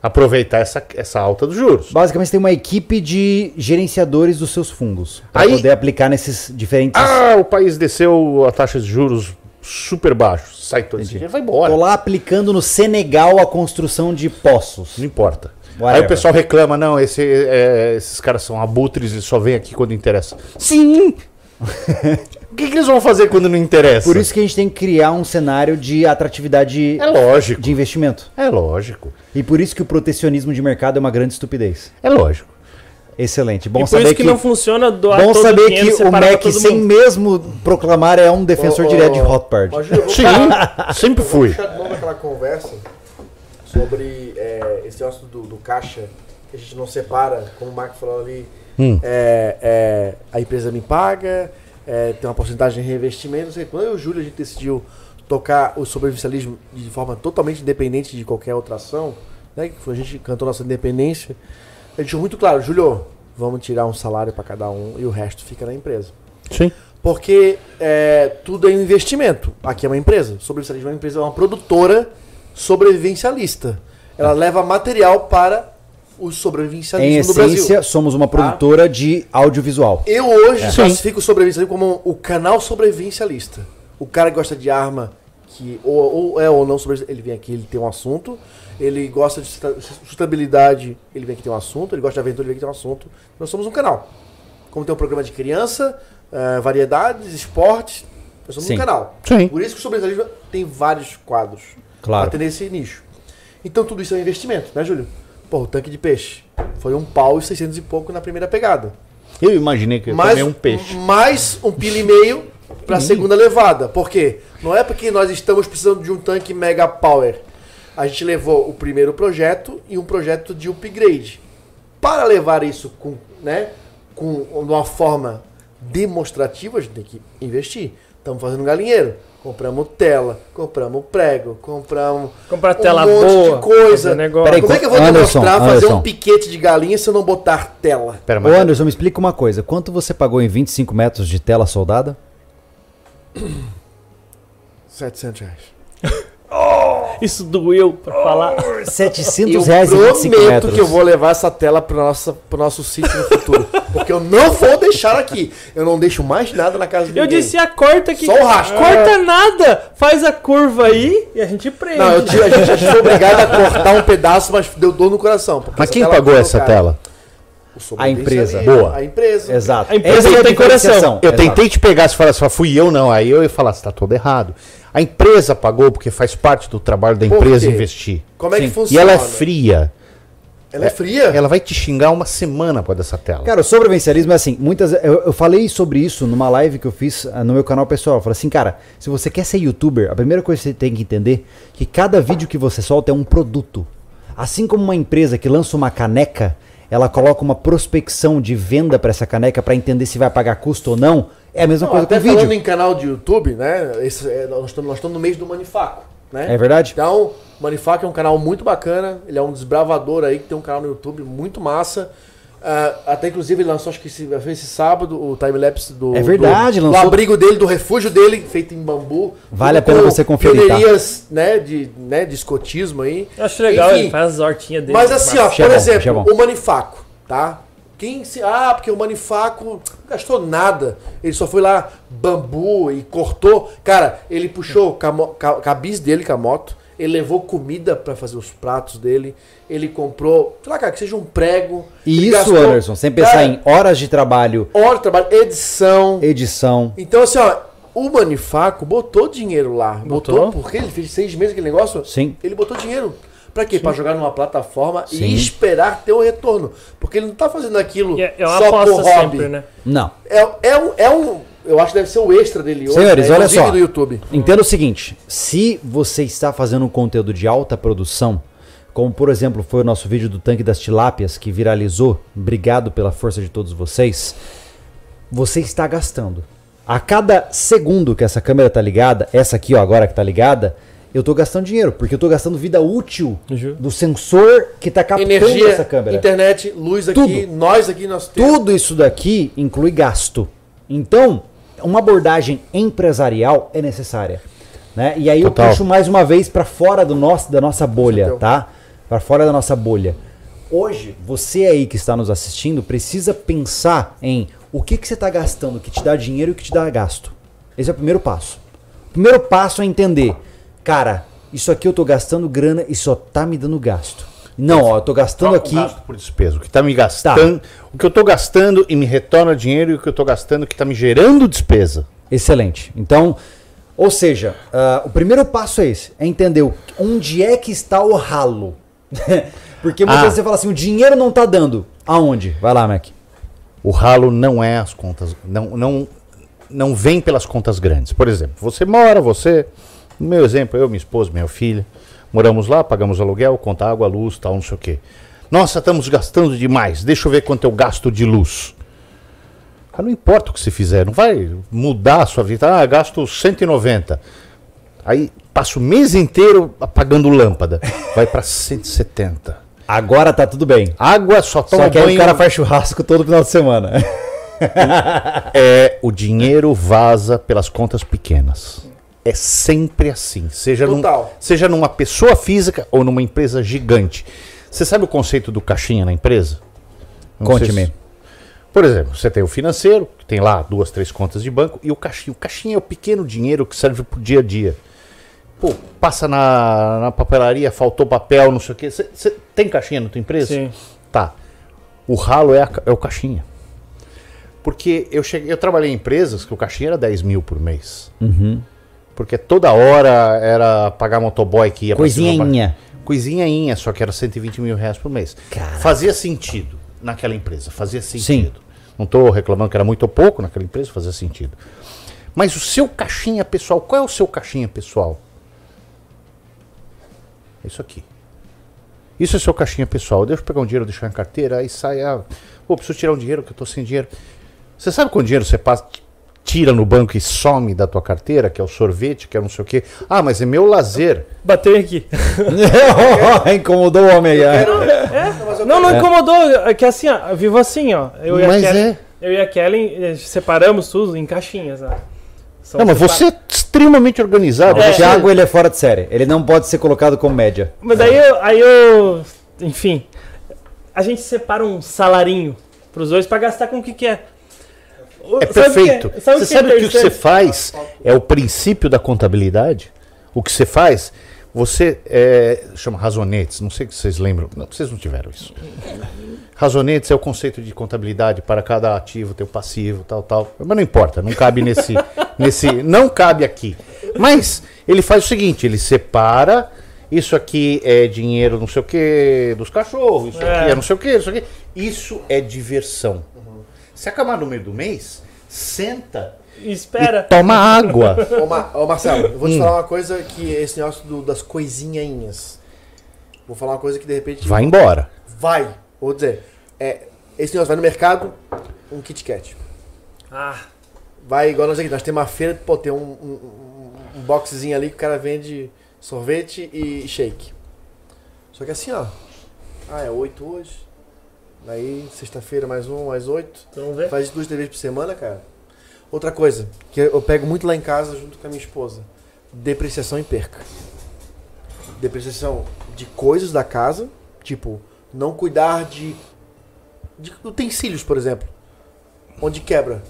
aproveitar essa, essa alta dos juros. Basicamente, você tem uma equipe de gerenciadores dos seus fundos. Pra Aí- poder aplicar nesses diferentes. Ah, o país desceu a taxa de juros super baixo. Sai todo esse dinheiro, vai Tô embora. lá aplicando no Senegal a construção de poços. Não importa. Aí Whatever. o pessoal reclama, não, esse, é, esses caras são abutres e só vem aqui quando interessa. Sim! o que, que eles vão fazer quando não interessa? Por isso que a gente tem que criar um cenário de atratividade É lógico. de investimento. É lógico. E por isso que o protecionismo de mercado é uma grande estupidez. É lógico. Excelente. Bom e por saber isso que, não funciona doar Bom todo saber que o Mac, sem mundo. mesmo proclamar, é um defensor Ô, ô, direto de Rothbard. Eu vou Sim, sempre Vou fui. puxar de novo aquela conversa sobre é, esse negócio do, do caixa, que a gente não separa, como o Marco falou ali, Hum. é, é, a empresa me paga, é, tem uma porcentagem de reinvestimento, não sei. Quando eu e o Júlio a gente decidiu tocar o sobrevivencialismo de forma totalmente independente de qualquer outra ação, né, que a gente cantou nossa independência, a gente deixou muito claro, Júlio, vamos tirar um salário para cada um e o resto fica na empresa. Sim. Porque é, tudo é um investimento. Aqui é uma empresa. Sobrevivencialismo é uma empresa, é uma produtora sobrevivencialista. Ela leva material para o Em sobrevivencialismo Brasil. essência, somos uma produtora de audiovisual. Eu hoje Sim. classifico o sobrevivencialismo como o canal sobrevivencialista. O cara que gosta de arma, que ou, ou é ou não sobrevivencialista, ele vem aqui, ele tem um assunto. Ele gosta de sustentabilidade, ele vem aqui tem um assunto. Ele gosta de aventura, ele vem aqui tem um assunto. Nós somos um canal. Como tem um programa de criança, eh, variedades, esportes, nós somos Sim. um canal. Sim. Por isso que o sobrevivencialismo tem vários quadros Claro. para atender esse nicho. Então tudo isso é um investimento, né, Júlio? Pô, o tanque de peixe foi um pau e 600 e pouco na primeira pegada. Eu imaginei que eu Mais, um peixe. mais um pila e meio para a segunda levada. Por quê? Não é porque nós estamos precisando de um tanque Mega Power. A gente levou o primeiro projeto e um projeto de upgrade. Para levar isso com, né, com uma forma demonstrativa, a gente tem que investir. Estamos fazendo um galinheiro. Compramos tela, compramos prego, compramos Comprar um tela monte boa. de coisa. negócio. Peraí, Como é que eu vou Anderson, demonstrar fazer Anderson. um piquete de galinha se eu não botar tela? Pera, Ô mas Anderson, me explica uma coisa. Quanto você pagou em 25 metros de tela soldada? 700 reais. Isso doeu pra falar. 700 Eu reais em 25 prometo metros. que eu vou levar essa tela pro nosso, pro nosso sítio no futuro. porque eu não vou deixar aqui. Eu não deixo mais nada na casa de Eu ninguém. disse a corta aqui. Só o rastro. Corta nada. Faz a curva aí e a gente prende. Não, eu, tive- a gente foi obrigado a cortar um pedaço, mas deu dor no coração. mas quem pagou essa cara. tela? A empresa. Boa. A empresa. Exato. A empresa Essa é tem coração. Eu Exato. tentei te pegar se falasse, fui eu não. Aí eu ia falar, você tá todo errado. A empresa pagou porque faz parte do trabalho da empresa investir. Como é que Sim. E funciona? ela é fria. Ela é fria? Ela vai te xingar uma semana por dessa tela. Cara, o sobrevivencialismo é assim, muitas eu, eu falei sobre isso numa live que eu fiz ah, no meu canal pessoal. Eu falei assim, cara, se você quer ser youtuber, a primeira coisa que você tem que entender é que cada vídeo que você solta é um produto. Assim como uma empresa que lança uma caneca, ela coloca uma prospecção de venda para essa caneca para entender se vai pagar custo ou não, é a mesma Não, coisa com até o vídeo. falando em canal de YouTube, né? esse- é, nós, estamos, nós estamos no mês do Manifaco, né? É verdade? Então, o Manifaco é um canal muito bacana. Ele é um desbravador aí que tem um canal no YouTube muito massa. Ah, até inclusive ele lançou, acho que esse, fez esse sábado, o timelapse do, É verdade, do, do lançou- abrigo dele, do refúgio dele, feito em bambu. Vale a pena com você conferir, tá? né, de, né, de escotismo aí. Eu acho legal, Enfim, ele faz as hortinhas dele. Mas assim, ó, por exemplo, o Manifaco, tá? Quem se. Ah, porque o Manifaco não gastou nada. Ele só foi lá, bambu e cortou. Cara, ele puxou ca- cabis dele com a moto. Ele levou comida pra fazer os pratos dele. Ele comprou, sei lá, cara, que seja um prego. E isso, gastou- Anderson, sem pensar Cara, em horas de trabalho, Hora de trabalho, edição. edição. Então, assim, ó, o Manifaco botou dinheiro lá. Botou, Botou? porque ele fez seis meses aquele negócio. Sim. Ele botou dinheiro. Pra quê? Pra jogar numa plataforma Sim. e esperar ter o retorno. Porque ele não tá fazendo aquilo É, é só por hobby. sempre, né? Não. É, é, um, é um. Eu acho que deve ser o extra dele hoje. Senhores, né? olha um vídeo só. do YouTube. Entenda o seguinte: se você está fazendo um conteúdo de alta produção, como por exemplo foi o nosso vídeo do tanque das tilápias que viralizou, obrigado pela força de todos vocês, você está gastando. A cada segundo que essa câmera tá ligada, essa aqui ó, agora que tá ligada, eu tô gastando dinheiro, porque eu tô gastando vida útil do sensor que tá captando Energia, essa câmera. internet, luz aqui, Tudo. nós aqui, nós temos. Tudo isso daqui inclui gasto. Então, uma abordagem empresarial é necessária. Né? E aí Total. eu puxo mais uma vez para fora do nosso, da nossa bolha, Entendeu? tá? Para fora da nossa bolha. Hoje, você aí que está nos assistindo precisa pensar em o que, que você está gastando que te dá dinheiro e o que te dá gasto. Esse é o primeiro passo. O primeiro passo é entender, cara, isso aqui eu tô gastando grana e só tá me dando gasto. Não, ó, eu tô gastando aqui. o gasto por despesa. O que tá me gastando. O que eu tô gastando e me retorna dinheiro e o que eu tô gastando que tá me gerando despesa. Excelente. Então, ou seja, ah, o primeiro passo é esse: é entender onde é que está o ralo. Porque muitas Ah. vezes você fala assim, o dinheiro não tá dando. Aonde? Vai lá, Mac. O ralo não é as contas. Não, não, não vem pelas contas grandes. Por exemplo, você mora, você. No meu exemplo, eu, minha esposa, minha filha. Moramos lá, pagamos aluguel, conta água, luz, tal, não sei o quê. Nossa, estamos gastando demais. Deixa eu ver quanto eu gasto de luz. Ah, não importa o que você fizer, não vai mudar a sua vida. Ah, gasto 190. Aí passa o mês inteiro apagando lâmpada. Vai para 170. Agora tá tudo bem. Água só toma Só que aí banho. o cara faz churrasco todo final de semana. É, o dinheiro vaza pelas contas pequenas. É sempre assim. Seja, num- Total. seja numa pessoa física ou numa empresa gigante. Você sabe o conceito do caixinha na empresa? Conte-me. se- Por exemplo, você tem o financeiro, que tem lá duas, três contas de banco, e o caixinha. O caixinha é o pequeno dinheiro que serve pro dia a dia. Pô, passa na, na papelaria, faltou papel, não sei o quê. Você tem caixinha na tua empresa? Sim. Tá. O ralo é, a é o caixinha. Porque eu cheguei, eu trabalhei em empresas que o caixinha era 10 mil por mês. Porque toda hora era pagar motoboy que ia Coisinha. Coisinhainha, só que era 120 mil reais por mês. Caraca. Fazia sentido naquela empresa, fazia sentido. Não estou reclamando que era muito ou pouco naquela empresa, fazia sentido. Mas o seu caixinha pessoal, qual é o seu caixinha pessoal? Isso aqui. Isso é seu caixinha pessoal. Deixa eu pegar um dinheiro, deixar na carteira, aí sai. Ah, pô, preciso tirar um dinheiro que eu tô sem dinheiro. Você sabe quanto dinheiro você passa, tira no banco e some da tua carteira, que é o sorvete, que é não sei o quê? Ah, mas é meu lazer. Bateu aqui. Incomodou o homem aí. é. Não, não incomodou. É que assim, ó, vivo assim, ó. Eu e Mas a Kelly, é. Eu e a Kelly eh, separamos tudo em caixinhas, né? São Não, mas você é extremamente organizado. O Você- Thiago, ele é fora de série. Ele não pode ser colocado como média. Mas daí eu, aí eu. Enfim. A gente separa um salarinho pros dois pra gastar com o que quer. É perfeito. Você sabe que o que você faz? é o princípio da contabilidade? O que você faz, você é, chama razonetes, não sei se vocês lembram, não, vocês não tiveram isso. Razonetes é o conceito de contabilidade para cada ativo, ter o passivo, tal, tal. Mas não importa, não cabe nesse, nesse, não cabe aqui. Mas ele faz o seguinte, ele separa isso aqui é dinheiro não sei o que dos cachorros, isso aqui É. é não sei o que, isso aqui. Isso é diversão. Se acabar no meio do mês, senta Espera. e toma água. Ô, Ma- ô, Marcelo, eu vou Hum. te falar uma coisa que esse negócio do- das coisinhainhas. Vou falar uma coisa que de repente Vai embora. vai. Vou dizer, é, esse negócio vai no mercado, um Kit Kat. Ah, Vai igual nós aqui, nós temos uma feira, pô, tem um, um, um- um boxzinho ali que o cara vende sorvete e shake. Só que assim, ó. Ah, é oito hoje. Daí, sexta-feira, mais um, mais oito. então vamos ver. Faz duas, três vezes por semana, cara. Outra coisa, que eu pego muito lá em casa junto com a minha esposa. Depreciação e perca. Depreciação de coisas da casa, tipo, não cuidar de, de utensílios, por exemplo. Onde quebra.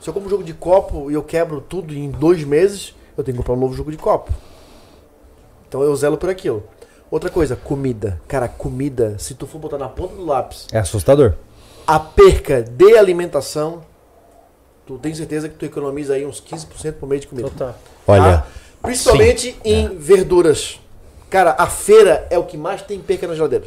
Se eu compro um jogo de copo e eu quebro tudo em dois meses, eu tenho que comprar um novo jogo de copo. Então eu zelo por aquilo. Outra coisa, comida. Cara, comida, se tu for botar na ponta do lápis, É assustador. a perca de alimentação, tu tem certeza que tu economiza aí uns 15% por mês de comida. Total. Olha, Tá? Principalmente em verduras. Cara, a feira é o que mais tem perca na geladeira.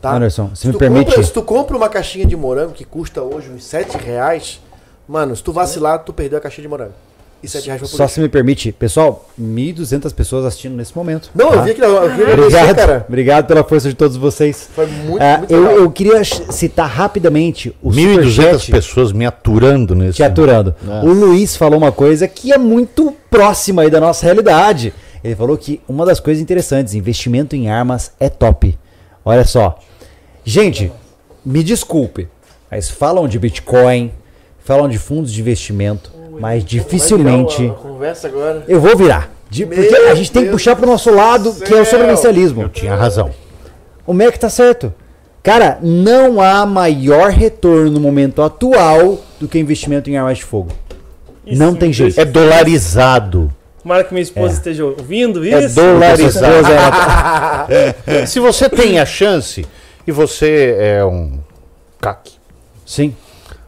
Tá? Anderson, se Se me permite. compra- se tu compra uma caixinha de morango que custa hoje uns 7 reais, mano, se tu vacilar, tu perdeu a caixinha de morango. E 7 reais foi por Só se me permite. Pessoal, 1.200 pessoas assistindo nesse momento. Não, eu tá? vi aqui, eu agradecer, Obrigado, cara. obrigado pela força de todos vocês. Foi muito, Ah, muito eu, legal. eu queria citar rapidamente o 1.200 superchat pessoas me aturando nesse. te aturando. Nossa. O Luiz falou uma coisa que é muito próxima aí da nossa realidade. Ele falou que uma das coisas interessantes, investimento em armas é top. Olha só. Gente, me desculpe, mas falam de Bitcoin, falam de fundos de investimento, mas dificilmente eu vou virar. De- porque a gente tem que puxar pro nosso lado, do que é o sobrevivencialismo. Eu tinha razão. O Mac tá certo. Cara, não há maior retorno no momento atual do que investimento em armas de fogo. E Não tem jeito. É dolarizado. Tomara que minha esposa esteja ouvindo É isso. dolarizado. Esposa, ela- Se você tem a chance e você é um caque, Sim.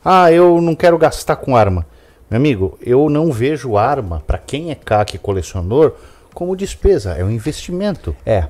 ah, eu não quero gastar com arma. Meu amigo, eu não vejo arma, para quem é caque colecionador, como despesa, é um investimento. É.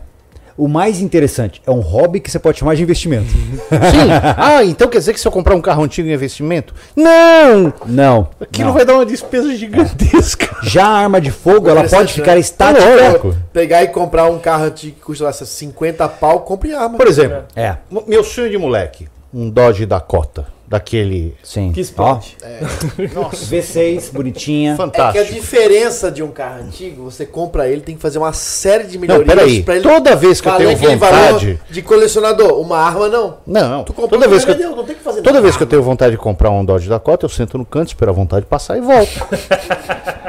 O mais interessante, é um hobby que você pode chamar de investimento. Sim. Ah, então quer dizer que se eu comprar um carro antigo é investimento? Não! Não. Aquilo não. vai dar uma despesa gigantesca. Já a arma de fogo, ela pode ficar né? estática. Lógico. Pegar e comprar um carro antigo que custa lá, 50 pau, compre arma. Por exemplo, É, meu sonho de moleque, um Dodge Dakota, daquele sim. Que esporte. nossa, V6, bonitinha. É que a fantástico. diferença de um carro antigo, você compra ele, tem que fazer uma série de Não, melhorias peraí. pra ele Toda vez que eu tenho vontade. de colecionador. Uma arma não. Não, Tu comprou toda vez que eu, não tem que fazer toda nada. vez que eu tenho vontade de comprar um Dodge Dakota, eu sento no canto, espero a vontade passar e volto.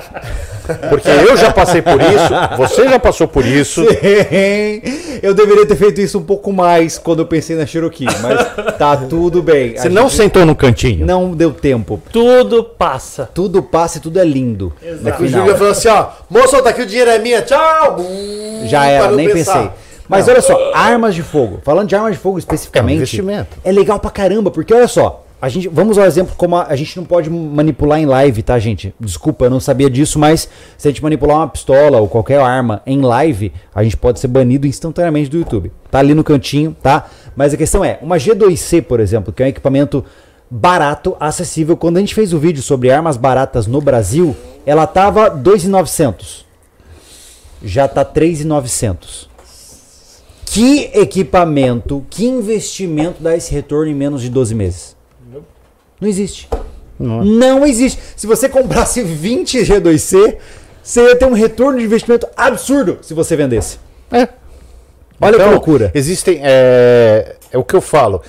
Porque eu já passei por isso, você já passou por isso. eu deveria ter feito isso um pouco mais quando eu pensei na Cherokee, mas tá tudo bem. A Você não gente sentou no cantinho. não deu tempo. Tudo passa. Tudo passa e tudo é lindo. Exato. No O final. Júlio falou assim, ó, moço, tá aqui o dinheiro é minha, tchau! Bum, Já era, não nem pensar. pensei. Mas olha só, armas de fogo. Falando de armas de fogo especificamente, É um investimento. é legal pra caramba, porque olha só, a gente, vamos ao exemplo como a, a gente não pode manipular em live, tá, gente? Desculpa, eu não sabia disso, mas se a gente manipular uma pistola ou qualquer arma em live, a gente pode ser banido instantaneamente do YouTube. Tá ali no cantinho, tá? Mas a questão é, uma G2C, por exemplo, que é um equipamento barato, acessível. Quando a gente fez o vídeo sobre armas baratas no Brasil, ela tava 2.900. Já tá 3.900. Que equipamento, que investimento dá esse retorno em menos de 12 meses? Não existe. Não. Não existe. Se você comprasse 20 G2C, você ia ter um retorno de investimento absurdo se você vendesse. É. Olha que Então, loucura. Existem. É, é o que eu falo.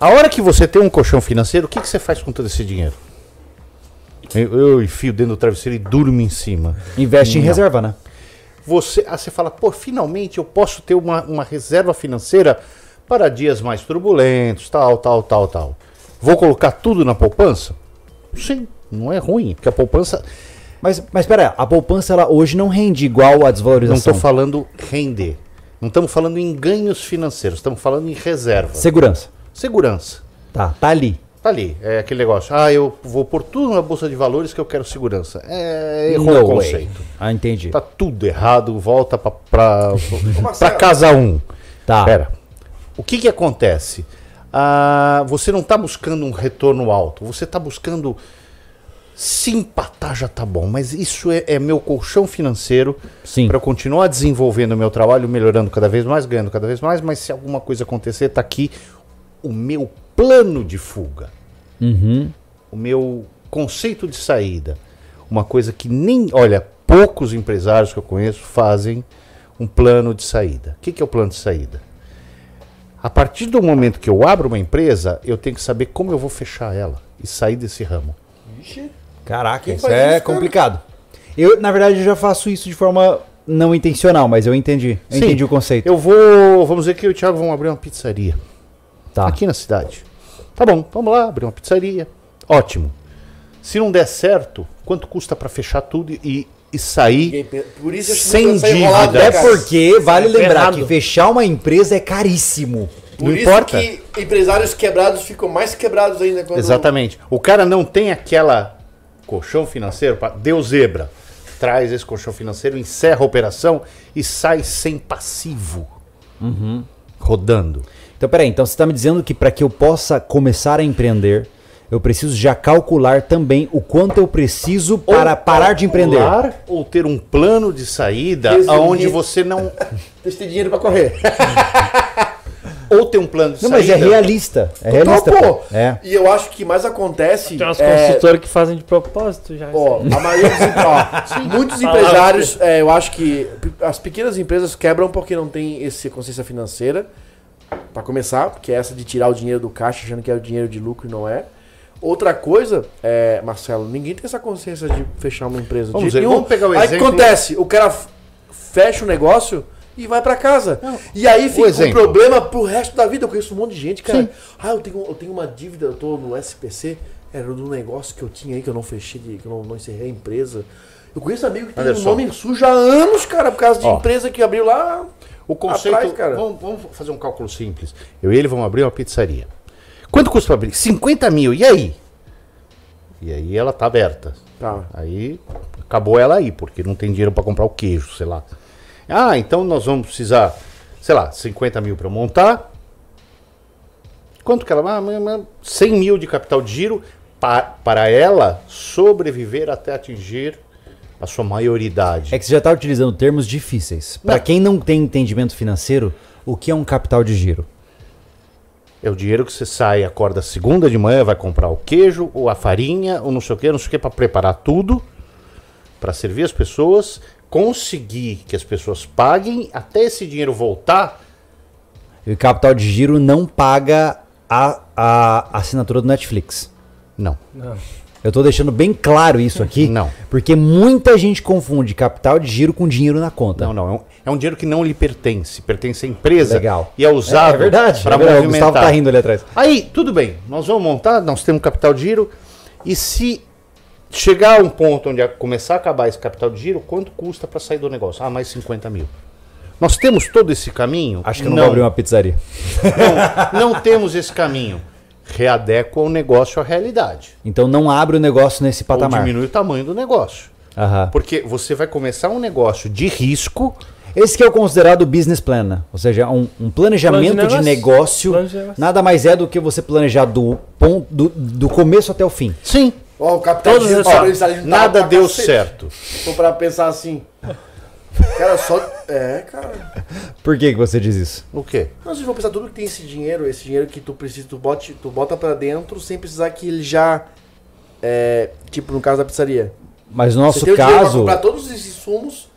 A hora que você tem um colchão financeiro, o que, que você faz com todo esse dinheiro? Eu, eu enfio dentro do travesseiro e durmo em cima. Investe em Não. reserva, né? Você, ah, você fala, pô, finalmente eu posso ter uma, uma reserva financeira para dias mais turbulentos, tal, tal, tal, tal. Vou colocar tudo na poupança? Sim, não é ruim, porque a poupança. Mas, mas pera a poupança ela hoje não rende igual a Não desvalorização. estou falando render. Não estamos falando em ganhos financeiros, estamos falando em reserva. Segurança. Segurança. Tá, tá ali. Tá ali, é aquele negócio. Ah, eu vou pôr tudo na bolsa de valores que eu quero segurança. É, errou No o way. conceito. Ah, entendi. Tá tudo errado, volta pra, pra, casa um. Tá. Pera. O que que acontece? Ah, você não está buscando um retorno alto, você está buscando. Se empatar já tá bom, mas isso é, é meu colchão financeiro para eu continuar desenvolvendo o meu trabalho, melhorando cada vez mais, ganhando cada vez mais. Mas se alguma coisa acontecer, tá aqui o meu plano de fuga, Uhum. o meu conceito de saída. Uma coisa que nem. Olha, poucos empresários que eu conheço fazem um plano de saída. O que, que é o plano de saída? A partir do momento que eu abro uma empresa, eu tenho que saber como eu vou fechar ela e sair desse ramo. Caraca, Quem isso é isso, complicado. Eu, na verdade, eu já faço isso de forma não intencional, mas eu entendi. Eu Sim. entendi o conceito. Eu vou. Vamos dizer que eu e o Thiago vão abrir uma pizzaria Tá. aqui na cidade. Tá bom, vamos lá, abrir uma pizzaria. Ótimo. Se não der certo, quanto custa para fechar tudo e, e sair? Sem dívida. Até porque vale Sai lembrar ferrado. que fechar uma empresa é caríssimo. Por não isso importa. que empresários quebrados ficam mais quebrados ainda quando... Exatamente. O cara não tem aquela colchão financeiro, pra- deu zebra. Traz esse colchão financeiro, encerra a operação e sai sem passivo. Rodando. Então, peraí, então você está me dizendo que para que eu possa começar a empreender, eu preciso já calcular também o quanto eu preciso para Ou parar de empreender. calcular, Ou ter um plano de saída Resumir. aonde você não. Eles têm dinheiro pra correr. Ou ter um plano de Não, mas saída. é realista. É realista. Total, pô. pô. É. E eu acho que mais acontece... Tem umas é, consultoras que fazem de propósito já. Ó, a maioria dos, ó, muitos empresários, é, eu acho que as pequenas empresas quebram porque não tem essa consciência financeira, Pra começar, que é essa de tirar o dinheiro do caixa achando que é o dinheiro de lucro e não é. Outra coisa, é, Marcelo, ninguém tem essa consciência de fechar uma empresa. Vamos de ver, nenhum. vamos pegar o Aí o que exemplo- acontece? O cara fecha o negócio e vai pra casa. E aí fica um exemplo. problema pro resto da vida. Eu conheço um monte de gente, cara. Ah, eu tenho, eu tenho uma dívida, eu tô no SPC, Era do negócio que eu tinha aí, que eu não fechei, que eu não, não encerrei a empresa. Eu conheço amigo que tem Olha um só. nome sujo há anos, cara, por causa de Ó. empresa que abriu lá. O conceito. Atrás, cara. Vamos, vamos fazer um cálculo simples. Eu e ele vamos abrir uma pizzaria. Quanto custa para abrir? 50 mil. E aí? E aí ela tá aberta. Tá. Aí acabou ela aí, porque não tem dinheiro para comprar o queijo, sei lá. Ah, então nós vamos precisar, sei lá, 50 mil para montar. Quanto que ela vai? Ah, mas- 100 mil de capital de giro pa- para ela sobreviver até atingir a sua maioridade. É que você já está utilizando termos difíceis. Para quem não tem entendimento financeiro, o que é um capital de giro? É o dinheiro que você sai, acorda segunda de manhã, vai comprar o queijo, ou a farinha, ou não sei o que, não sei o que, para preparar tudo, para servir as pessoas, conseguir que as pessoas paguem, até esse dinheiro voltar. E o capital de giro não paga a, a assinatura do Netflix. Não. Não. Eu tô deixando bem claro isso aqui. Não. Porque muita gente confunde capital de giro com dinheiro na conta. Não, não. É um, é um dinheiro que não lhe pertence, pertence à empresa. Legal. E é usado É, é verdade. para é verdade. O movimentar. Gustavo tá rindo ali atrás. Aí, tudo bem, nós vamos montar, nós temos capital de giro, e se chegar a um ponto onde começar a acabar esse capital de giro, quanto custa para sair do negócio? Ah, mais 50 mil. Nós temos todo esse caminho? Acho que eu não, vou abrir uma pizzaria. Não, não temos esse caminho. Readequa o negócio à realidade. Então não abre o negócio nesse Ou patamar. diminui o tamanho do negócio. Aham. Porque você vai começar um negócio de risco. Esse que é o considerado business plan, né? ou seja, um, um planejamento Plano de de, negócio. negócio. Plano de negócio. Nada mais é do que você planejar do, ponto, do, do começo até o fim. Sim. Ó, o capital Todos de giro esses- sobrevivencialismo tá Nada pra deu cacete. certo. Se for pra pensar assim. Cara, só. É, cara. Por que, que você diz isso? O quê? Não, vocês vão pensar tudo que tem esse dinheiro, esse dinheiro que tu precisa, tu, bote, tu bota pra dentro sem precisar que ele já. É, tipo no caso da pizzaria. Mas no nosso você tem o dinheiro pra caso. comprar todos os insumos,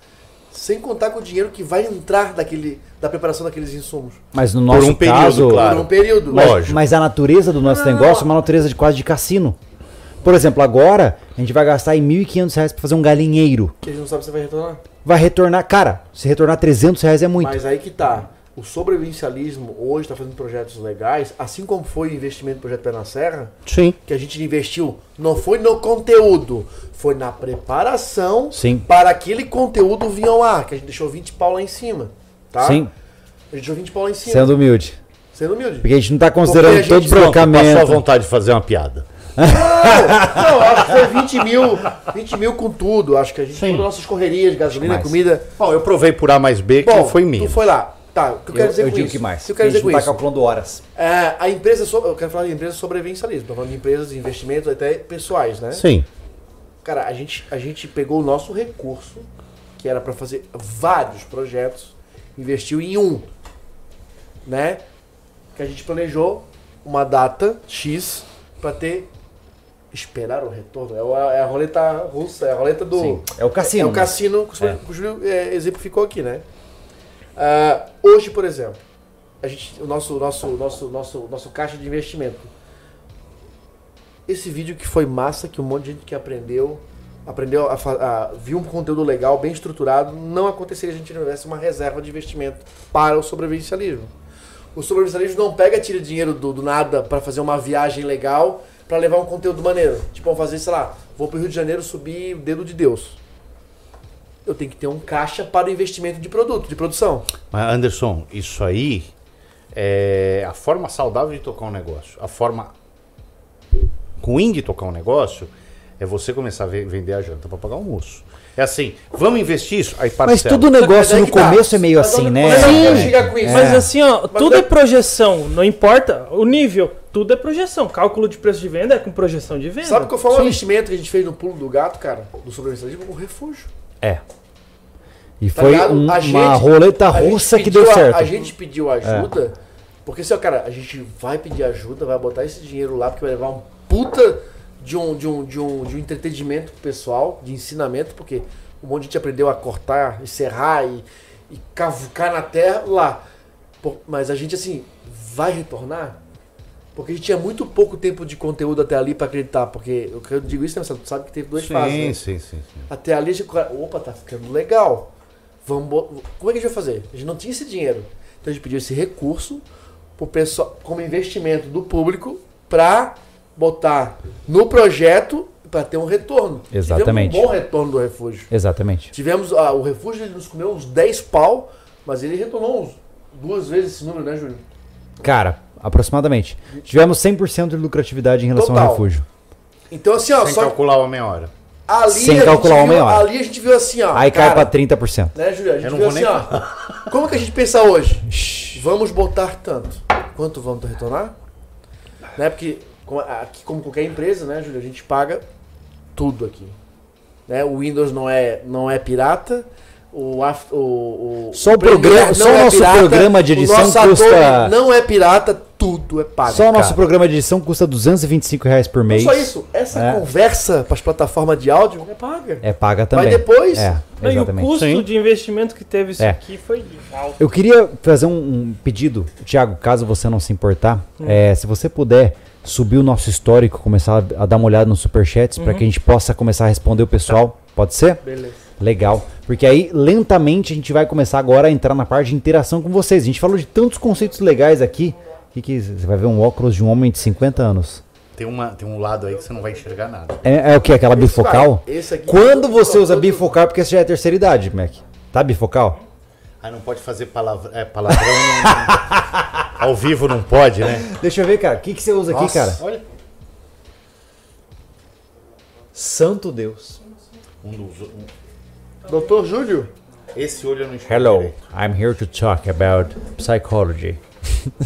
sem contar com o dinheiro que vai entrar daquele, da preparação daqueles insumos. Mas no Por nosso um período, caso. claro. Por um período. Mas, Lógico. mas a natureza do nosso Não, não, negócio é uma natureza de quase de cassino. Por exemplo, agora a gente vai gastar em 1.500 reais pra fazer um galinheiro. Que a gente não sabe se vai retornar. Vai retornar, cara, se retornar 300 reais é muito. Mas aí que tá. O sobrevivencialismo hoje está fazendo projetos legais, assim como foi o investimento do projeto Pé na Serra, Sim. que a gente investiu, não foi no conteúdo, foi na preparação Sim. para aquele conteúdo vir ao ar, que a gente deixou 20 pau lá em cima. Tá? Sim, A gente deixou 20 pau lá em cima. sendo humilde. Sendo humilde. Porque a gente não tá a considerando todo o não- Passou a trocamento. vontade de fazer uma piada. Não, não, acho que foi 20 mil, 20 mil com tudo. Acho que a gente Sim. todas as nossas correrias, gasolina, Mais. comida. Bom, eu provei por A mais B, que Bom, foi minha. tu foi lá. Tá, o que eu quero Eu, dizer eu com digo isso? que mais. O que eu quero a dizer gente com tá isso? calculando horas. É, a empresa, so- eu quero falar de empresa sobrevivencialismo, tô falando de empresas, investimentos até pessoais, né? Sim. Cara, a gente, a gente pegou o nosso recurso, que era para fazer vários projetos, investiu em um, né? Que a gente planejou uma data X para ter esperar o retorno. É a, é a roleta russa, é a roleta do Sim, é o cassino, É o né? cassino que o, É. que o Júlio é, exemplificou aqui, né? Ah, hoje, por exemplo, a gente, o nosso, nosso, nosso, nosso, nosso caixa de investimento. Esse vídeo que foi massa, que um monte de gente que aprendeu, aprendeu a, a viu um conteúdo legal, bem estruturado, não aconteceria se a gente não tivesse uma reserva de investimento para o sobrevivencialismo. O sobrevivencialismo não pega, tira dinheiro do, do nada para fazer uma viagem legal, para levar um conteúdo maneiro. Tipo, vamos fazer, sei lá, vou pro Rio de Janeiro subir o dedo de Deus. Eu tenho que ter um caixa para o investimento de produto, de produção. Mas, Anderson, isso aí é a forma saudável de tocar um negócio. A forma ruim de tocar um negócio é você começar a ve- vender a janta para pagar o almoço. É assim, vamos investir isso? Aí Mas parcela. todo negócio Mas no tá. começo é meio Mas assim, né? onde é que eu quero É. Mas assim, ó, Mas tudo é projeção, não importa o nível, tudo é projeção. Cálculo de preço de venda é com projeção de venda. Sabe qual foi o investimento que a gente fez no pulo do gato, cara? Do sobrevivencialismo? O refúgio. É. E Tá foi um- A uma gente- roleta russa que deu a- certo. A, gente pediu ajuda, porque assim, ó, cara, a gente vai pedir ajuda, vai botar esse dinheiro lá, porque vai levar um puta de um, de um, de um, de um entretenimento pessoal, de ensinamento, porque um monte de gente aprendeu a cortar, e serrar e, e cavucar na terra lá. Mas a gente, assim, vai retornar? Porque a gente tinha muito pouco tempo de conteúdo até ali pra acreditar, porque eu digo isso, né, Marcelo? tu sabe que teve duas sim, fases. né? sim, sim, sim. Até ali, a gente, opa, tá ficando legal. Vamos, como é que a gente vai fazer? A gente não tinha esse dinheiro. Então a gente pediu esse recurso pro pessoal, como investimento do público para botar no projeto para ter um retorno. Exatamente. Tivemos um bom retorno do refúgio. Exatamente. Tivemos, ah, o refúgio ele nos comeu uns 10 pau, mas ele retornou uns duas vezes esse número, né, Júlio? Cara, aproximadamente. Tivemos 100% de lucratividade em relação ao Total. refúgio. Então assim, ó, Sem só calcular uma meia hora. ali Sem a gente calcular uma viu- meia hora. Ali a gente viu assim, ó. Aí cai cara, pra 30%. Né, Júlio? A gente Eu não viu vou assim, nem ó. Como que a gente pensa hoje? Vamos botar tanto. Quanto vamos retornar? Né? Porque como- aqui, como qualquer empresa, né, Júlio? A gente paga tudo aqui. Né? O Windows não é, não é pirata. O, o, o, Só o programa- só o nosso programa de edição o nosso custa- não é pirata, tudo é pago. Só o nosso cara. programa de edição custa 225 reais por Não mês. só isso, essa É. conversa para as plataformas de áudio é paga. É paga Mas também. depois, É, Não, e o custo Sim. de investimento que teve isso É. aqui foi alto. Eu queria fazer um, um pedido, Thiago, caso você não se importar, Hum. é, se você puder subir o nosso histórico, começar a, dar uma olhada nos superchats, para Uhum. que a gente possa começar a responder o pessoal. Pode ser? Beleza. Legal. Porque aí, lentamente, a gente vai começar agora a entrar na parte de interação com vocês. A gente falou de tantos conceitos legais aqui. Que que você vai ver um óculos de um homem de 50 anos. Tem, uma, tem um lado aí que você não vai enxergar nada. É, é o que? Aquela bifocal? vai, esse aqui- Quando você usa Todo- bifocal, é porque você já é terceira idade, Mac. Tá bifocal? Ah, não pode fazer palavra, é, palavrão. não- ao vivo não pode, né? Deixa eu ver, cara. O que, que você usa aqui, Nossa, cara? Olha. Santo Deus. Um dos, um- Doutor Júlio, esse olho eu não enxergo Hello, direito. I'm here to talk about psychology.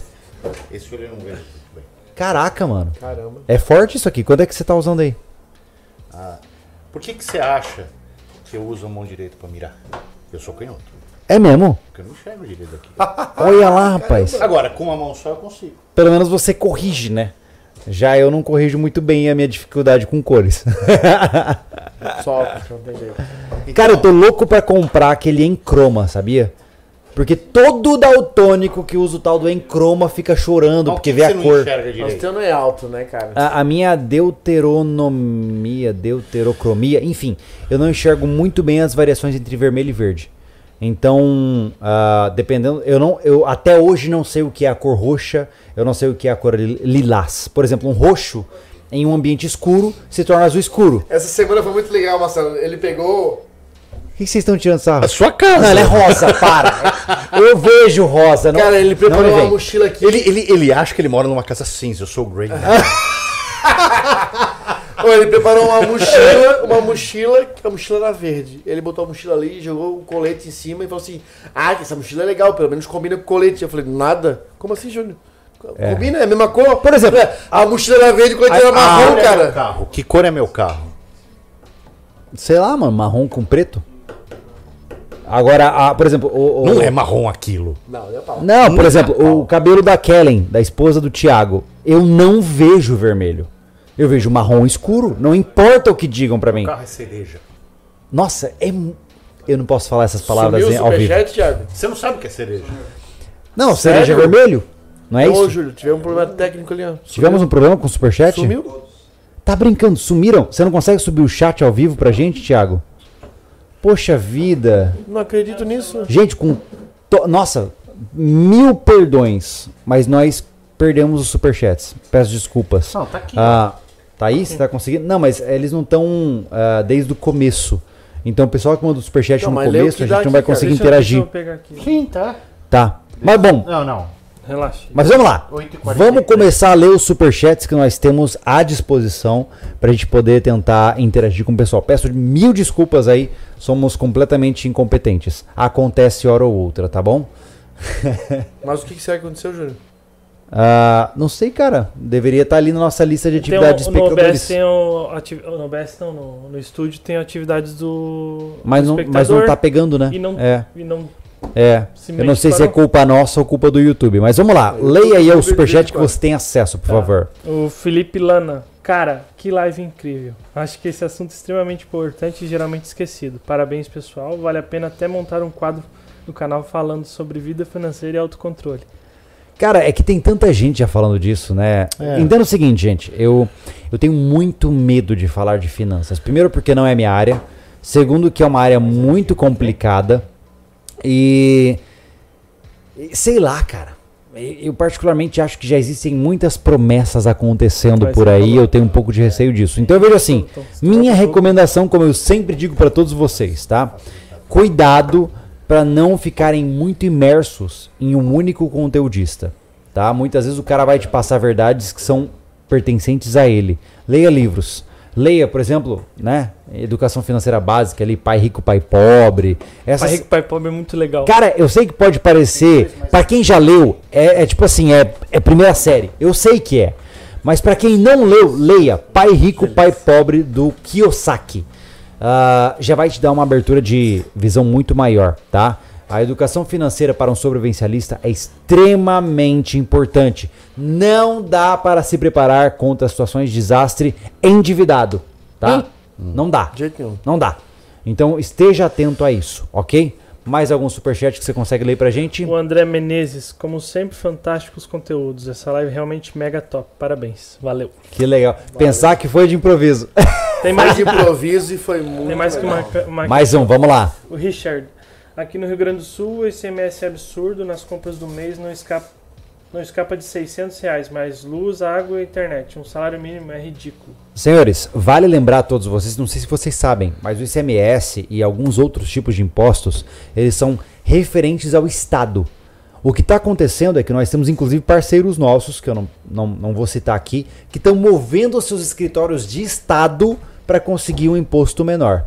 Esse olho eu não vejo muito bem. Caraca, mano. caramba. É forte isso aqui. Quando é que você tá usando aí? Por que, que você acha que eu uso a mão direita pra mirar? Eu sou canhoto. É mesmo? Porque eu não enxergo direito aqui. Olha lá, rapaz. Agora, com uma mão só eu consigo. Pelo menos você corrige, né? Já eu não corrijo muito bem a minha dificuldade com cores. Só, não tem jeito. Cara, eu tô louco pra comprar aquele em croma, sabia? Porque todo daltônico que usa o tal do em croma fica chorando Mas porque por vê que a você cor. não enxerga Nós direito? tendo é alto, né, cara? A, a minha deuteronomia, deuterocromia, enfim, eu não enxergo muito bem as variações entre vermelho e verde. Então, ah, dependendo, eu não, eu até hoje não sei o que é a cor roxa, eu não sei o que é a cor li- lilás. Por exemplo, um roxo em um ambiente escuro se torna azul escuro. Essa semana foi muito legal, Marcelo. Ele pegou. O que vocês estão tirando sarro? A sua Não, casa. ela é rosa, para. Eu vejo rosa. Não, Cara, ele preparou não uma mochila aqui. Ele, ele, ele acha que ele mora numa casa cinza, eu sou o Grey. Ele preparou uma mochila, uma mochila, que a mochila era verde. Ele botou a mochila ali, jogou o colete em cima e falou assim: Ah, essa mochila é legal, pelo menos combina com o colete. Eu falei, nada? Como assim, Júnior? Combina, é a mesma cor. Por exemplo- É, a mochila era verde e o colete era marrom, Meu cara. carro. Que cor é meu carro? Sei lá, mano, marrom com preto. Agora, a- por exemplo, o, o- Não é marrom aquilo. Não, deu pau. Não, por Nunca exemplo, pau. o cabelo da Kellen, da esposa do Thiago, eu não vejo vermelho. Eu vejo marrom escuro, não importa o que digam pra mim. O carro é cereja. Nossa, é eu não posso falar essas palavras Sumiu ao vivo. superchat, Thiago? Você não sabe o que é cereja. Não, Sério? cereja é vermelho? Não é Ô, isso? Júlio, tivemos um problema técnico ali, ó. Tivemos um problema com o superchat? Sumiu? Tá brincando, sumiram? Você não consegue subir o chat ao vivo pra gente, Thiago? Poxa vida. Não acredito nisso. Gente, com. to- Nossa, mil perdões, mas nós perdemos os superchats. Peço desculpas. Não, tá aqui. Ah, tá aí? Você tá conseguindo? Não, mas eles não estão desde o começo. Então o pessoal que manda o superchat Não, no começo, a gente não vai conseguir Deixa eu- interagir. Deixa eu pegar aqui. Sim, tá. Tá. Mas bom, Não, não. Relaxa. mas vamos lá. 8h43. Vamos começar a ler os superchats que nós temos à disposição pra gente poder tentar interagir com o pessoal. Peço mil desculpas aí, somos completamente incompetentes. Acontece hora ou outra, tá bom? Mas o que será que aconteceu, Júnior? Ah, não sei, cara. Deveria estar ali na nossa lista de Tem atividades um, de no OBS espectadores. tem o, ati- no OBS não, no, no estúdio tem atividades do Mas do não, mas não tá pegando, né? e não, É, e não é. se Eu não sei se é culpa nossa ou culpa do YouTube. Mas vamos lá. Leia aí o superchat que você tem acesso, por Tá. favor. O Felipe Lana. Cara, que live incrível. Acho que esse assunto é extremamente importante e geralmente esquecido. Parabéns, pessoal. Vale a pena até montar um quadro no canal falando sobre vida financeira e autocontrole. Cara, é que tem tanta gente já falando disso, né? É. Entenda o seguinte, gente. Eu, eu tenho muito medo de falar de finanças. Primeiro, porque não é minha área. Segundo, que é uma área muito complicada. E. sei lá, cara. eu particularmente acho que já existem muitas promessas acontecendo por aí, eu tenho um pouco de receio disso. Então eu vejo assim, minha recomendação, como eu sempre digo para todos vocês, tá? Cuidado para não ficarem muito imersos em um único conteudista, tá? Muitas vezes o cara vai te passar verdades que são pertencentes a ele. Leia livros. Leia, por exemplo, né, educação financeira básica ali, pai rico, pai pobre. Essas, Pai rico, pai pobre é muito legal. Cara, eu sei que pode parecer, Pra quem já leu, é, é tipo assim, é, é primeira série. Eu sei que é. Mas pra quem não leu, leia Pai Rico, Pai Pobre do Kiyosaki. Ah, já vai te dar uma abertura de visão muito maior, tá? A educação financeira para um sobrevivencialista é extremamente importante. Não dá para se preparar contra situações de desastre endividado, tá? Não dá. De jeito nenhum. Não dá. Então esteja atento a isso, ok? Mais algum superchat que você consegue ler pra gente? O André Menezes, como sempre, fantásticos conteúdos. Essa live realmente mega top. Parabéns. Valeu. Que legal. Pensar que foi de improviso. Tem Mais de improviso e foi muito. tem mais que legal. uma, uma Mais um, vamos lá. O Richard. Aqui no Rio Grande do Sul, o ICMS é absurdo. Nas compras do mês não escapa, não escapa de 600 reais. Mais luz, água e internet. Um salário mínimo é ridículo. Senhores, vale lembrar a todos vocês, não sei se vocês sabem, mas o ICMS e alguns outros tipos de impostos, eles são referentes ao Estado. O que está acontecendo é que nós temos inclusive parceiros nossos, que eu não, não, não vou citar aqui, que estão movendo os seus escritórios de Estado para conseguir um imposto menor.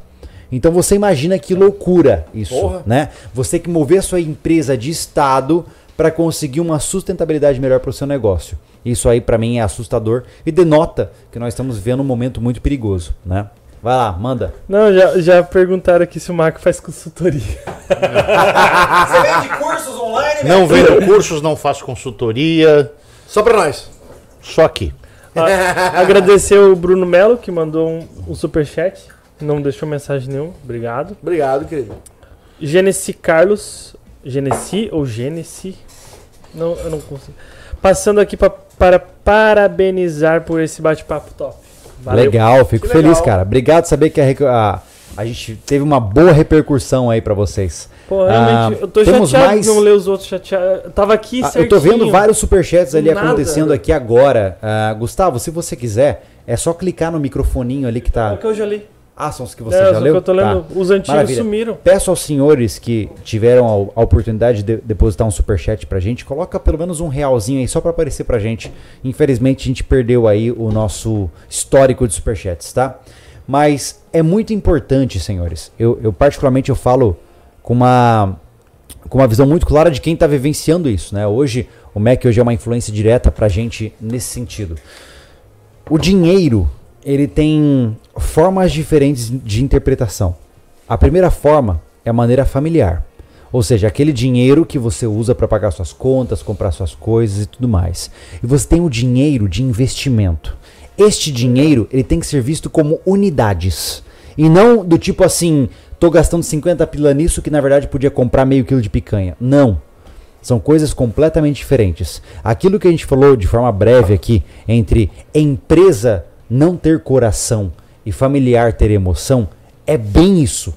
Então você imagina que loucura isso, Porra. né? Você que mover a sua empresa de Estado para conseguir uma sustentabilidade melhor para o seu negócio. Isso aí para mim é assustador e denota que nós estamos vivendo um momento muito perigoso, né? Vai lá, manda. Não, já, já perguntaram aqui se o Marco faz consultoria. Você vende cursos online, Não vendo cursos, não faço consultoria, Só pra nós. só aqui. A- Agradecer o Bruno Melo, que mandou um, um superchat. Não deixou mensagem nenhuma. Obrigado. Obrigado, querido. Genesi Carlos. Genesi ou Genesi? Não, eu não consigo. Passando aqui pra, para parabenizar por esse bate-papo top. Valeu. Legal, fico Que feliz, legal. cara. Obrigado saber que a, a, a gente teve uma boa repercussão aí para vocês. Pô, realmente, Ah, eu tô temos chateado mais- não ler os outros chateados. Eu Tava aqui Ah, certinho. eu tô vendo vários superchats ali Nada. acontecendo aqui agora. Ah, Gustavo, se você quiser, é só clicar no microfoninho ali que É tá. o que eu já li. Ah, são os que você é, já leu? que eu tô lendo. Tá. Os antigos Maravilha. sumiram. Peço aos senhores que tiveram a, a oportunidade de depositar um superchat pra gente, coloca pelo menos um realzinho aí só pra aparecer pra gente. Infelizmente a gente perdeu aí o nosso histórico de superchats, tá? Mas é muito importante, senhores. Eu, eu particularmente eu falo com uma com uma visão muito clara de quem está vivenciando isso, né? Hoje o Mac hoje é uma influência direta pra gente nesse sentido. O dinheiro, ele tem formas diferentes de interpretação. A primeira forma é a maneira familiar. Ou seja, aquele dinheiro que você usa para pagar suas contas, comprar suas coisas e tudo mais. E você tem o dinheiro de investimento. Este dinheiro, ele tem que ser visto como unidades. E não do tipo assim, tô gastando 50 pila nisso que na verdade podia comprar meio quilo de picanha. Não. São coisas completamente diferentes. Aquilo que a gente falou de forma breve aqui, entre empresa não ter coração e familiar ter emoção, é bem isso.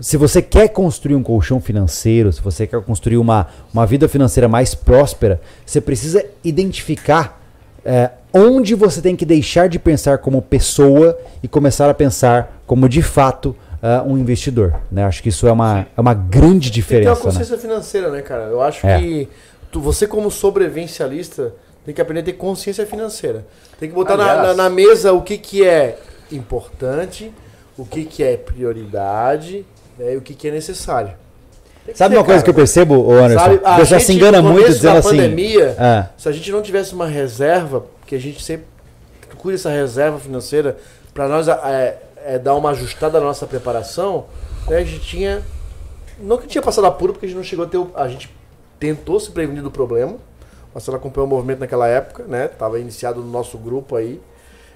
Se você quer construir um colchão financeiro, se você quer construir uma, uma vida financeira mais próspera, você precisa identificar é, onde você tem que deixar de pensar como pessoa e começar a pensar como de fato ah, um investidor. Né? Acho que isso é uma, é uma grande Tem que ter diferença. uma né? consciência financeira, né, cara? Eu acho É. que tu- você, como sobrevivencialista, tem que aprender a ter consciência financeira. Tem que botar na, Aliás- na- na mesa o que, que é importante, o que, que é prioridade né, e o que, que é necessário. Sabe uma coisa cara. que eu percebo, Anderson? Sabe, a pessoal gente, se engana muito dizendo da assim. pandemia, ah, Se a gente não tivesse uma reserva, que a gente sempre procura essa reserva financeira para nós é, é, dar uma ajustada na nossa preparação, né, a gente tinha. Não que tinha passado apuro, porque a gente não chegou a ter. A gente tentou se prevenir do problema. O Marcelo acompanhou o movimento naquela época, né? Tava iniciado no nosso grupo aí.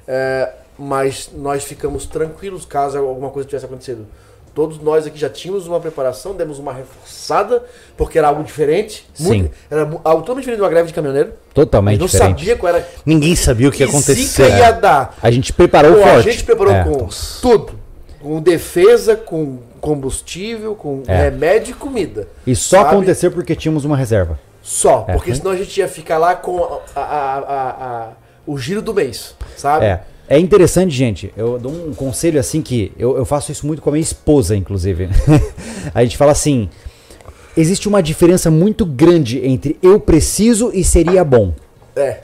É, mas nós ficamos tranquilos caso alguma coisa tivesse acontecido. Todos nós aqui já tínhamos uma preparação, demos uma reforçada, porque era algo diferente. Sim. era mu- algo totalmente diferente de uma greve de caminhoneiro. Totalmente não diferente. sabia qual era Ninguém sabia o que ia acontecer. ia dar. A gente preparou Pô, a forte. gente preparou É. com tudo. Com defesa, com combustível, com É. remédio e comida. E só sabe? aconteceu porque tínhamos uma reserva. Só, É, porque senão a gente ia ficar lá com a- a- a- o giro do mês, sabe? É. É interessante, gente. Eu dou um conselho assim que eu, eu faço isso muito com a minha esposa, inclusive. a gente fala assim: existe uma diferença muito grande entre eu preciso e seria bom. É.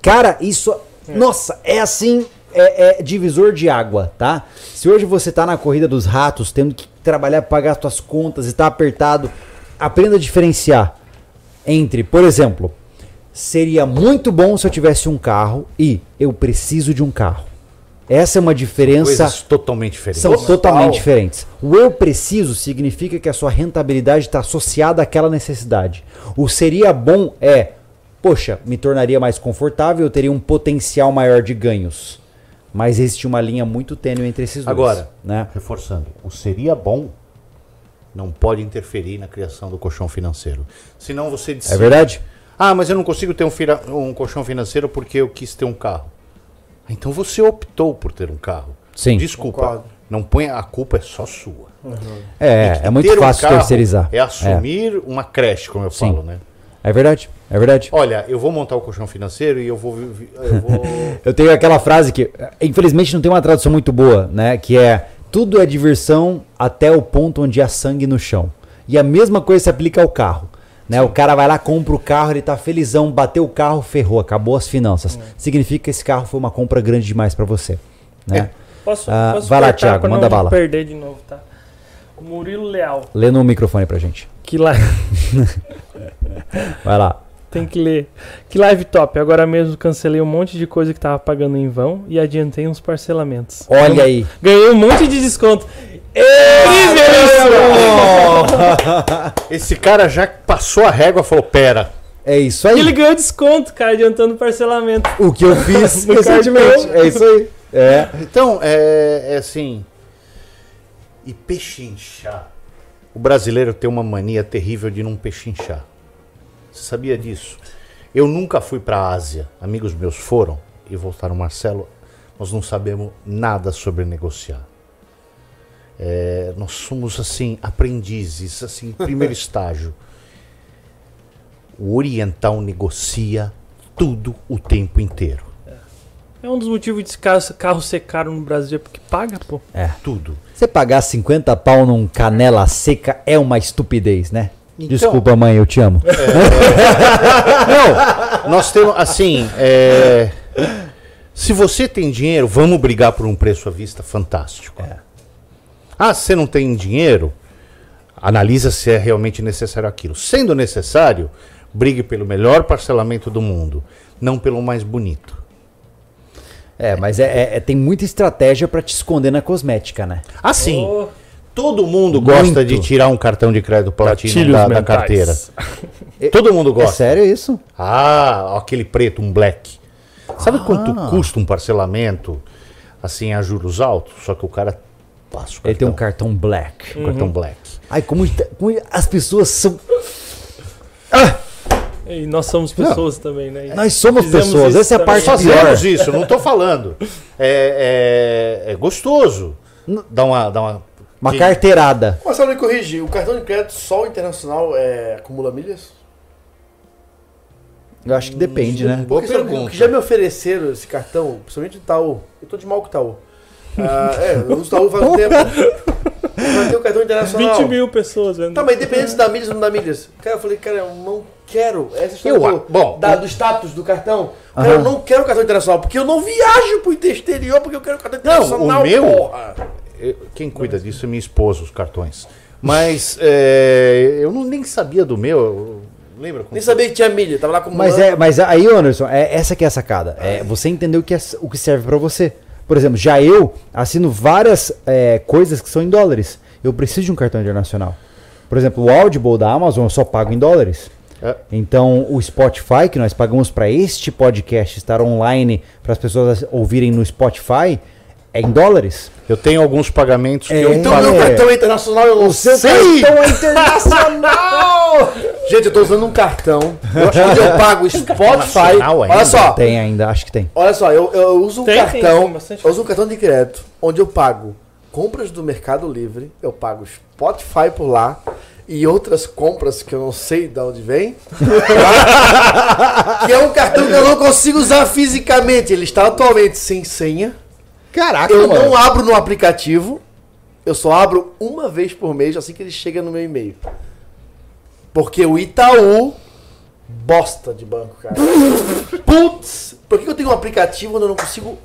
Cara, isso. Nossa, é assim. É, é divisor de água, tá? Se hoje você tá na corrida dos ratos, tendo que trabalhar pra pagar suas contas e tá apertado, aprenda a diferenciar entre, por exemplo, seria muito bom se eu tivesse um carro e eu preciso de um carro. Essa é uma diferença. Coisas totalmente diferentes. São Total. totalmente diferentes. O eu preciso significa que a sua rentabilidade está associada àquela necessidade. O seria bom é, poxa, me tornaria mais confortável, eu teria um potencial maior de ganhos. Mas existe uma linha muito tênue entre esses dois. Agora, né? reforçando, o seria bom não pode interferir na criação do colchão financeiro. Senão você diz, É verdade? Ah, mas eu não consigo ter um, fira- um colchão financeiro porque eu quis ter um carro. Então você optou por ter um carro. Sim. Desculpa, Concordo. não põe a culpa é só sua. É, é muito um fácil carro terceirizar. É assumir uma creche, como eu Sim. falo, né? É verdade, é verdade. Olha, eu vou montar o colchão financeiro e eu vou, eu vou Eu tenho aquela frase que, infelizmente, não tem uma tradução muito boa, né? Que é tudo é diversão até o ponto onde há sangue no chão. E a mesma coisa se aplica ao carro. Né? O cara vai lá, compra o carro, ele tá felizão, bateu o carro, ferrou, acabou as finanças. Significa que esse carro foi uma compra grande demais pra você. Né? Posso, Ah, posso vai lá, Thiago, manda não bala. perder de novo, tá? O Murilo Leal. Lê no microfone pra gente. Que lá Vai lá. tem que ler. Que live top. Agora mesmo cancelei um monte de coisa que tava pagando em vão e adiantei uns parcelamentos. Olha aí. Ganhei um monte de desconto. Esse cara já passou a régua e falou: pera, É isso E ele aí. ganhou desconto, cara, adiantando parcelamento. O que eu fiz recentemente. É isso aí. É. Então, é, é assim. E pechinchar. O brasileiro tem uma mania terrível de não pechinchar. Você sabia disso? Eu nunca fui para a Ásia. Amigos meus foram e voltaram, Marcelo. Nós não sabemos nada sobre negociar. É, nós somos assim aprendizes, assim primeiro estágio. O oriental negocia tudo o tempo inteiro, É um dos motivos de carro, carro ser caro no Brasil, é porque paga, pô. tudo. Você pagar 50 pau num canela seca é uma estupidez, né? Então- Desculpa, mãe, eu te amo. Não, nós temos, assim, é, se você tem dinheiro, vamos brigar por um preço à vista fantástico. Ah, se você não tem dinheiro, analisa se é realmente necessário aquilo. Sendo necessário, brigue pelo melhor parcelamento do mundo, não pelo mais bonito. É, mas é, é- é- tem muita estratégia pra te esconder na cosmética, né? Assim, Ô, todo mundo gosta Muito. de tirar um cartão de crédito platino da, da carteira. Todo mundo É gosta. sério isso? Ah, aquele preto, um black. Sabe quanto custa um parcelamento assim a juros altos? Só que o cara passa o cartão, Ele tem um cartão black. um cartão black. Ai, como, como as pessoas são. E nós somos pessoas também, né? Nós somos Fizemos pessoas, essa é a também. parte pior. Fazemos isso, não tô falando. É, é- é gostoso. Dá uma, dá uma. Uma que- carteirada. Marcelo, me corrige, o cartão de crédito só o internacional é, acumula milhas? Eu acho que depende, né? Boa pergunta. que já me ofereceram esse cartão, principalmente o Itaú. Eu tô de mal com o Itaú. Ah, é, o Itaú faz um tempo. Vai ter o cartão internacional. 20 mil pessoas vendo. Tá, mas independente se dá milhas ou não dá milhas. Cara, eu falei, cara, eu não quero. Essa história Eu do, bom, da- do status do cartão. Cara, eu não quero o cartão internacional, porque eu não viajo pro exterior, porque eu quero o cartão Não, o internacional. meu- porra. Quem cuida disso é minha esposa, os cartões. Mas é, eu não, nem sabia do meu. eu- Lembra? como Nem sabia que tinha milha, tava lá acumulando. Mas é, mas aí, Anderson, é essa que é a sacada. É você entender o que, é, o que serve pra você. Por exemplo, já eu assino várias é, coisas que são em dólares. Eu preciso de um cartão internacional. Por exemplo, o Audible da Amazon eu só pago em dólares. É. Então, o Spotify, que nós pagamos para este podcast estar online, para as pessoas ouvirem no Spotify, é em dólares. Eu tenho alguns pagamentos que É. eu Então, meu cartão é internacional, eu não sei. cartão é internacional! Gente, eu tô usando um cartão onde eu pago Spotify. ainda? Olha só, tem ainda, acho que tem. olha só, eu, eu uso um Tem, tem, cartão. tem bastante. eu uso um cartão de crédito onde eu pago compras do Mercado Livre, eu pago Spotify por lá, e outras compras que eu não sei de onde vem. que é um cartão que eu não consigo usar fisicamente. Ele está atualmente sem senha. Caraca, Eu mano. não abro no aplicativo. Eu só abro uma vez por mês, assim que ele chega no meu e-mail. Porque o Itaú. Bosta de banco, cara. Putz! Por que eu tenho um aplicativo quando eu não consigo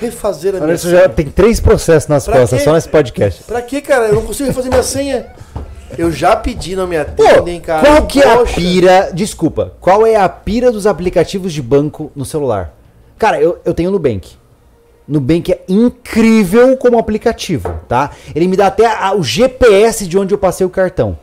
refazer a Olha, minha isso já tem três processos nas Pra costas, quê? só nesse podcast. Pra que, cara? Eu não consigo refazer minha senha. Eu já pedi, não me Pô, atendem, cara. qual que é a Poxa. pira? Desculpa, qual é a pira dos aplicativos de banco no celular? Cara, eu, eu tenho o Nubank. Nubank é incrível como aplicativo, tá? Ele me dá até a- o GPS de onde eu passei o cartão.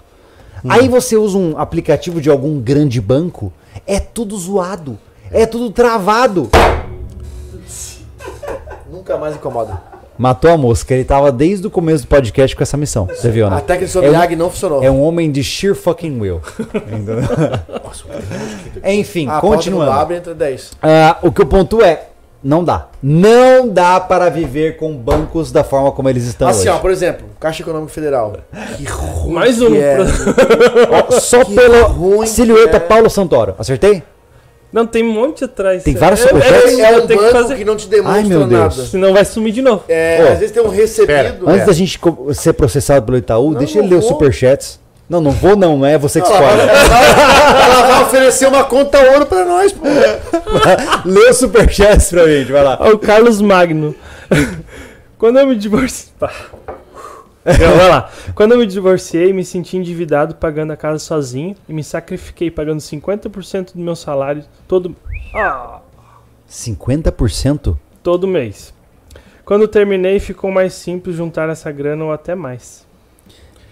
Aí você usa um aplicativo de algum grande banco, é tudo zoado, é tudo travado. Nunca mais incomoda. Matou a mosca, ele tava desde o começo do podcast com essa missão. Você viu, né? Até que ele É sobre um- Yag não funcionou. É um homem de sheer fucking will. Entendeu? Enfim, Ah, continuando. abre, entra 10. Ah, o que eu ponto é, não dá. Não dá para viver com bancos da forma como eles estão Assim, ó, hoje. por exemplo, Caixa Econômica Federal. Que ruim Mais que um. é. Ó, só que pela ruim silhueta é. Paulo Santoro. Acertei? Não, tem um monte atrás. Tem É- vários é, superchats? é, É eu um tenho que banco fazer. que não te demonstra Ai, meu Deus. nada. Senão vai sumir de novo. É, Ô, às vezes tem um recebido. Antes é. da gente ser processado pelo Itaú, Não, deixa não ele ler os superchats. Não, não vou não, não é você que escolhe. ela vai- ela vai oferecer uma conta ouro pra nós, pô. Lê os superchats pra gente, vai lá. Ó, o Carlos Magno. Quando eu me divorciei. Pá. Não, vai lá. Quando eu me divorciei, me senti endividado pagando a casa sozinho e me sacrifiquei pagando 50% do meu salário todo, ah, 50%? todo mês. Quando terminei, ficou mais simples juntar essa grana ou até mais.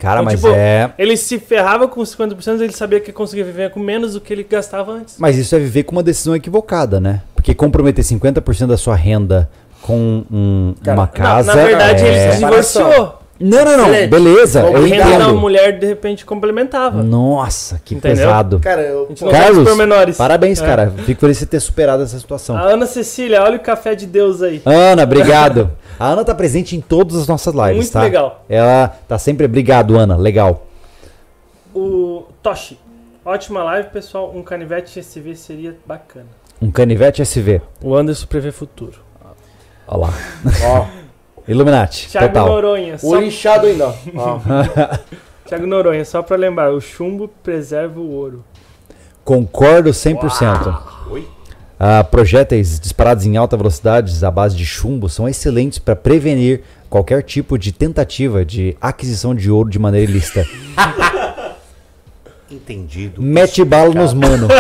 Cara, Então, mas tipo, é... Ele se ferrava com 50%, ele sabia que conseguia viver com menos do que ele gastava antes. Mas isso é viver com uma decisão equivocada, né? Porque comprometer 50% da sua renda com um- Cara, uma casa. Na verdade, é... ele se divorciou. Não, não, não. Excelente. Beleza, Vamos eu A entendo. mulher, de repente, complementava. Nossa, que Entendeu? pesado. Cara, eu. A Carlos, pormenores. parabéns, É. cara. Fico feliz de ter superado essa situação. A Ana Cecília, olha o café de Deus aí. Ana, obrigado. A Ana tá presente em todas as nossas lives, Muito tá? legal. Ela tá sempre. Obrigado, Ana. Legal. O Toshi. Ótima live, pessoal. Um canivete SV seria bacana. Um canivete SV. O Anderson prevê futuro. Olha lá. Ó, Illuminati. Thiago total. Noronha. Só... olho inchado ainda, ó. ó. Thiago Noronha, só pra lembrar, o chumbo preserva o ouro. Concordo 100%. Oi? Ah, projéteis disparados em alta velocidade à base de chumbo são excelentes para prevenir qualquer tipo de tentativa de aquisição de ouro de maneira ilícita. Entendido. Mete bala nos mano.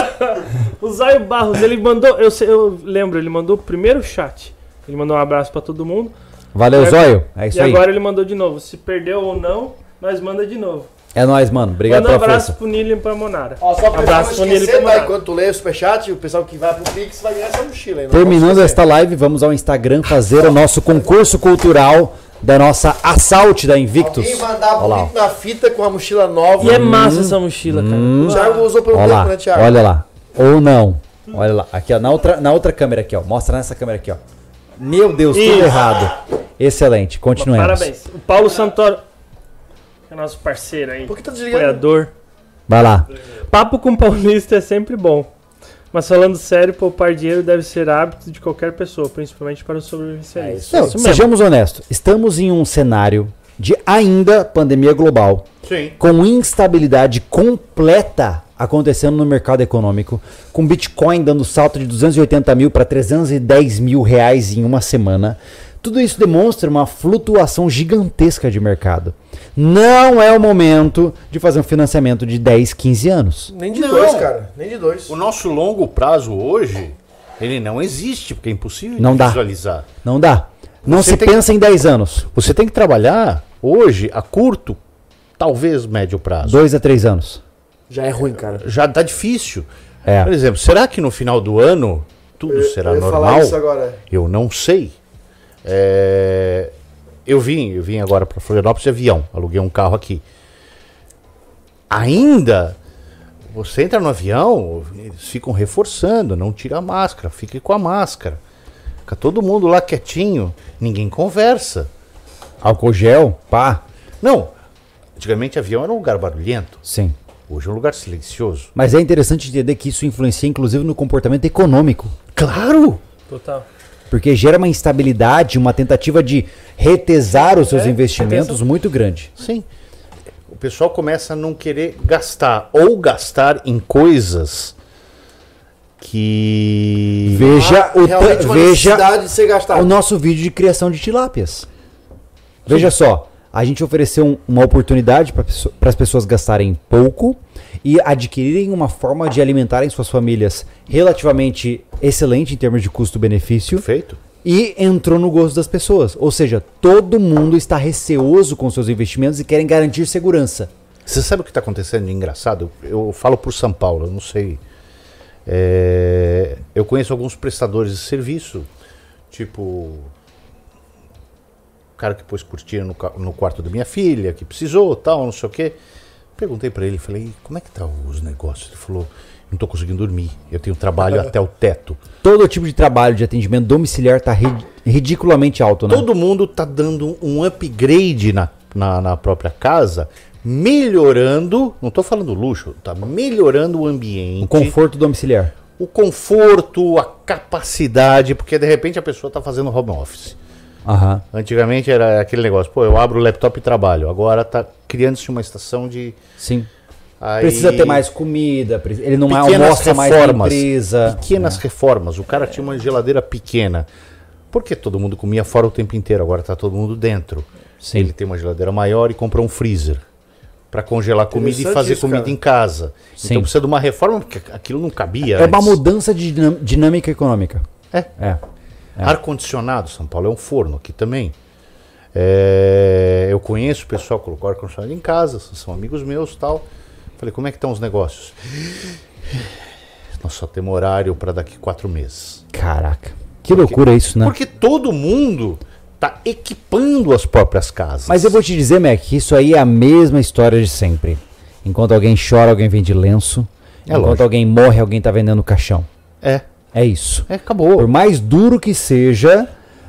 O Zaio Barros, ele mandou, eu, eu lembro, ele mandou o primeiro chat. Ele mandou um abraço pra todo mundo. Valeu, E Zóio. É isso e aí. agora ele mandou de novo. Se perdeu ou não, nós manda de novo. É nóis, mano. Obrigado Manda um abraço força. pro Nilo e pra Monara. Ó, só pra Abraço não pro Nilo e pra tá? Monara. Enquanto tu lê o superchat, o pessoal que vai pro Pix vai ganhar essa mochila aí. não Terminando esta live, vamos ao Instagram fazer o nosso concurso cultural da nossa Assault da Invictus. Alguém mandar bonito na fita com a mochila nova. E é massa essa mochila, cara. Hum. O Thiago usou pelo Olha tempo, lá, né, Thiago? olha lá. Ou não. Olha lá. Aqui, ó. Na outra, na outra câmera aqui, ó. Mostra nessa câmera aqui, ó. Meu Deus, tudo Isso. errado. Excelente. Continuemos. Parabéns. O Paulo Santoro, que é nosso parceiro aí, Por que tá desligando? apoiador. Vai lá. Papo com paulista é sempre bom. Mas falando sério, poupar dinheiro deve ser hábito de qualquer pessoa, principalmente para os sobrevivencialistas. É Não, Isso mesmo. sejamos honestos. Estamos em um cenário de ainda pandemia global, Sim. com instabilidade completa acontecendo no mercado econômico, com Bitcoin dando salto de 280 mil para 310 mil reais em uma semana. Tudo isso demonstra uma flutuação gigantesca de mercado. Não é o momento de fazer um financiamento de 10, 15 anos. Nem de Não. dois, cara. Nem de dois. O nosso longo prazo hoje, ele não existe, porque é impossível Não de dá. visualizar. Não dá. Não Você se tem- pensa em 10 anos. Você tem que trabalhar hoje a curto, talvez médio prazo. 2 a 3 anos. Já é ruim, cara. Já tá difícil. É. Por exemplo, será que no final do ano tudo será eu normal? falar isso agora. Eu não sei. É, Eu vim, eu vim agora para Florianópolis de avião, aluguei um carro aqui. Ainda você entra no avião, eles ficam reforçando, não tira a máscara, fique com a máscara. Fica todo mundo lá quietinho, ninguém conversa. Álcool gel, pá. Não, Antigamente avião era um lugar barulhento, Sim. Hoje é um lugar silencioso. Mas é interessante entender que isso influencia, inclusive, no comportamento econômico. Claro! Total. Porque gera uma instabilidade, uma tentativa de retesar os seus É, investimentos muito grande. Sim. O pessoal começa a não querer gastar ou gastar em coisas que Veja, Há o, veja necessidade de ser gastado. o nosso vídeo de criação de tilápias. Veja só, a gente ofereceu um- uma oportunidade para as pessoas gastarem pouco e adquirirem uma forma de alimentarem suas famílias relativamente excelente em termos de custo-benefício feito. e entrou no gosto das pessoas. Ou seja, todo mundo está receoso com seus investimentos e querem garantir segurança. Você sabe o que está acontecendo de engraçado? Eu falo por São Paulo, eu não sei. É, eu conheço alguns prestadores de serviço, tipo o cara que pôs cortina no, no quarto da minha filha, que precisou, tal, não sei o quê. Perguntei para ele, falei, como é que tá os negócios? Ele falou, não tô conseguindo dormir, eu tenho trabalho até o teto. Todo tipo de trabalho de atendimento domiciliar está ridiculamente alto, né? Todo mundo tá dando um upgrade na, na, na própria casa, melhorando, não tô falando luxo, tá melhorando o ambiente. O conforto domiciliar. o conforto, a capacidade, porque de repente a pessoa está fazendo home office. Aham. Antigamente era aquele negócio, pô, eu abro o laptop e trabalho. Agora tá criando-se uma estação de. Sim. aí- Precisa ter mais comida, ele não pequenas almoça mais na reformas. empresa. Pequenas reformas. O cara tinha uma geladeira pequena. Porque todo mundo comia fora o tempo inteiro, agora tá todo mundo dentro. Sim. Ele tem uma geladeira maior e comprou um freezer para congelar comida e fazer isso, comida cara. em casa. Sim. Então precisa de uma reforma porque aquilo não cabia. É uma antes. mudança de dinâmica econômica. É. É. Ar-condicionado, São Paulo é um forno aqui também. É, eu conheço o pessoal que colocou ar-condicionado em casa, são amigos meus tal. Falei, como é que estão os negócios? Nós só temos horário para daqui quatro meses. Caraca. Que loucura isso, né? Porque todo mundo está equipando as próprias casas. Mas eu vou te dizer, Mac, que isso aí é a mesma história de sempre. Enquanto alguém chora, alguém vende lenço. É Enquanto lógico. alguém morre, alguém tá vendendo caixão. É, É isso. é, acabou. Por mais duro que seja,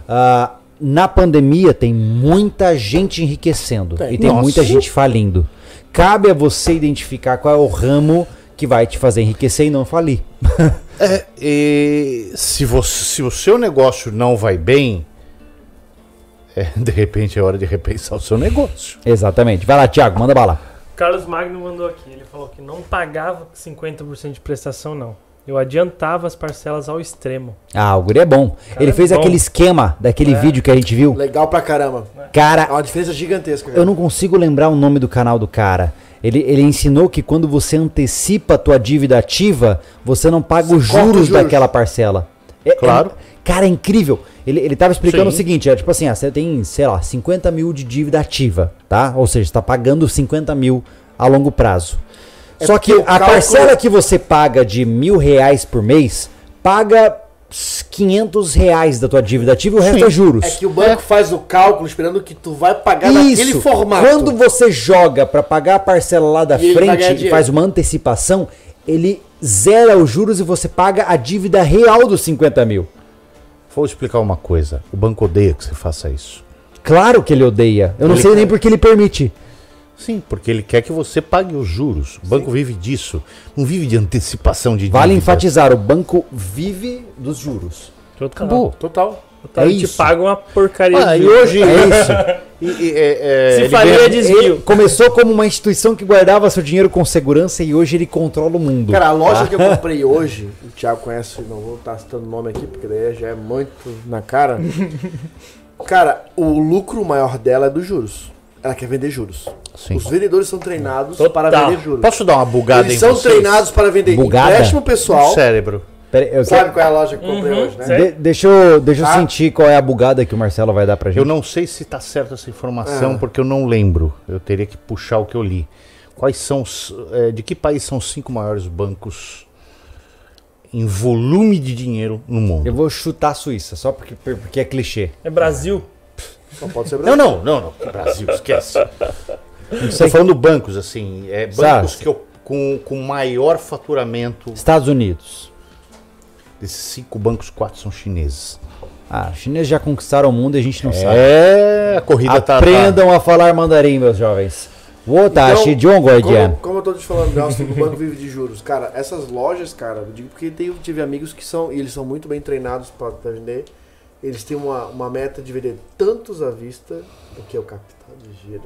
ah, na pandemia tem muita gente enriquecendo Tem. e tem Nossa. muita gente falindo. Cabe a você identificar qual é o ramo que vai te fazer enriquecer e não falir. É, e se, você, se o seu negócio não vai bem, é, de repente é hora de repensar o seu negócio. Exatamente. Vai lá, Thiago, manda bala. Carlos Magno mandou aqui. Ele falou que não pagava 50% de prestação, não. Eu adiantava as parcelas ao extremo. Ah, o guri é bom. Ele é fez bom. aquele esquema daquele É. vídeo que a gente viu. Legal pra caramba. É Cara, uma diferença gigantesca. eu cara. não consigo lembrar o nome do canal do cara. Ele, ele ensinou que quando você antecipa a tua dívida ativa, você não paga os Você corta juros, os juros. daquela parcela. É- Claro. é- cara, é incrível. Ele, ele tava explicando Sim. o seguinte, é tipo assim, ah, você tem, sei lá, 50 mil de dívida ativa, tá? Ou seja, você tá pagando 50 mil a longo prazo. É Só que a cálculo- parcela que você paga de mil reais por mês, paga 500 reais da tua dívida ativa e o resto é juros. É que o banco faz o cálculo esperando que tu vai pagar naquele Isso. formato. Quando você joga pra pagar a parcela lá da E frente e faz uma antecipação, ele zera os juros e você paga a dívida real dos 50 mil. Vou explicar uma coisa. O banco odeia que você faça isso. Claro que ele odeia. Eu não Ele sei quer. nem porque ele permite. Sim, porque ele quer que você pague os juros. O banco vive disso. Não vive de antecipação de Vale dívida. enfatizar, o banco vive dos juros. Total. Acabou. Total. Total, É ele te isso. paga uma porcaria. Ah, de e juros. hoje. É isso. e- e- é- é, Se falir, ganha- é desvio. Ele começou como uma instituição que guardava seu dinheiro com segurança e hoje ele controla o mundo. Cara, a loja que eu comprei hoje, o Thiago conhece, não vou estar citando o nome aqui, porque daí já é muito na cara. Cara, o lucro maior dela é dos juros. Ela quer vender juros. Sim. Os vendedores são treinados Total. para vender juros. Posso dar uma bugada Eles em são vocês? treinados para vender Bugada? empréstimo pessoal. O cérebro. Pera eu Sabe qual é a loja que eu comprei Uhum, hoje, né? De- deixa eu, deixa eu Tá. sentir qual é a bugada que o Marcelo vai dar pra gente. Eu não sei se está certa essa informação, Ah. porque eu não lembro. Eu teria que puxar o que eu li. Quais são os. eh, de que país são os cinco maiores bancos em volume de dinheiro no mundo? Eu vou chutar a Suíça, só porque, porque é clichê. É Brasil. Só pode ser Não, Brasil. não, não, não. Brasil, esquece. Não Estou falando bancos, assim. É, bancos Sabe. que eu, com, com maior faturamento. Estados Unidos. Desses cinco bancos, quatro são chineses. Ah, os chineses já conquistaram o mundo e a gente não sabe. É, a corrida tá- tá. Aprendam a falar mandarim, meus jovens. Wotashi John Guardian. Como, como eu tô te falando, Nelson, o banco vive de juros. Cara, essas lojas, cara, eu digo porque tenho, tive amigos que são, e eles são muito bem treinados para vender. Eles têm uma, uma meta de vender tantos à vista, o que é o capital de giro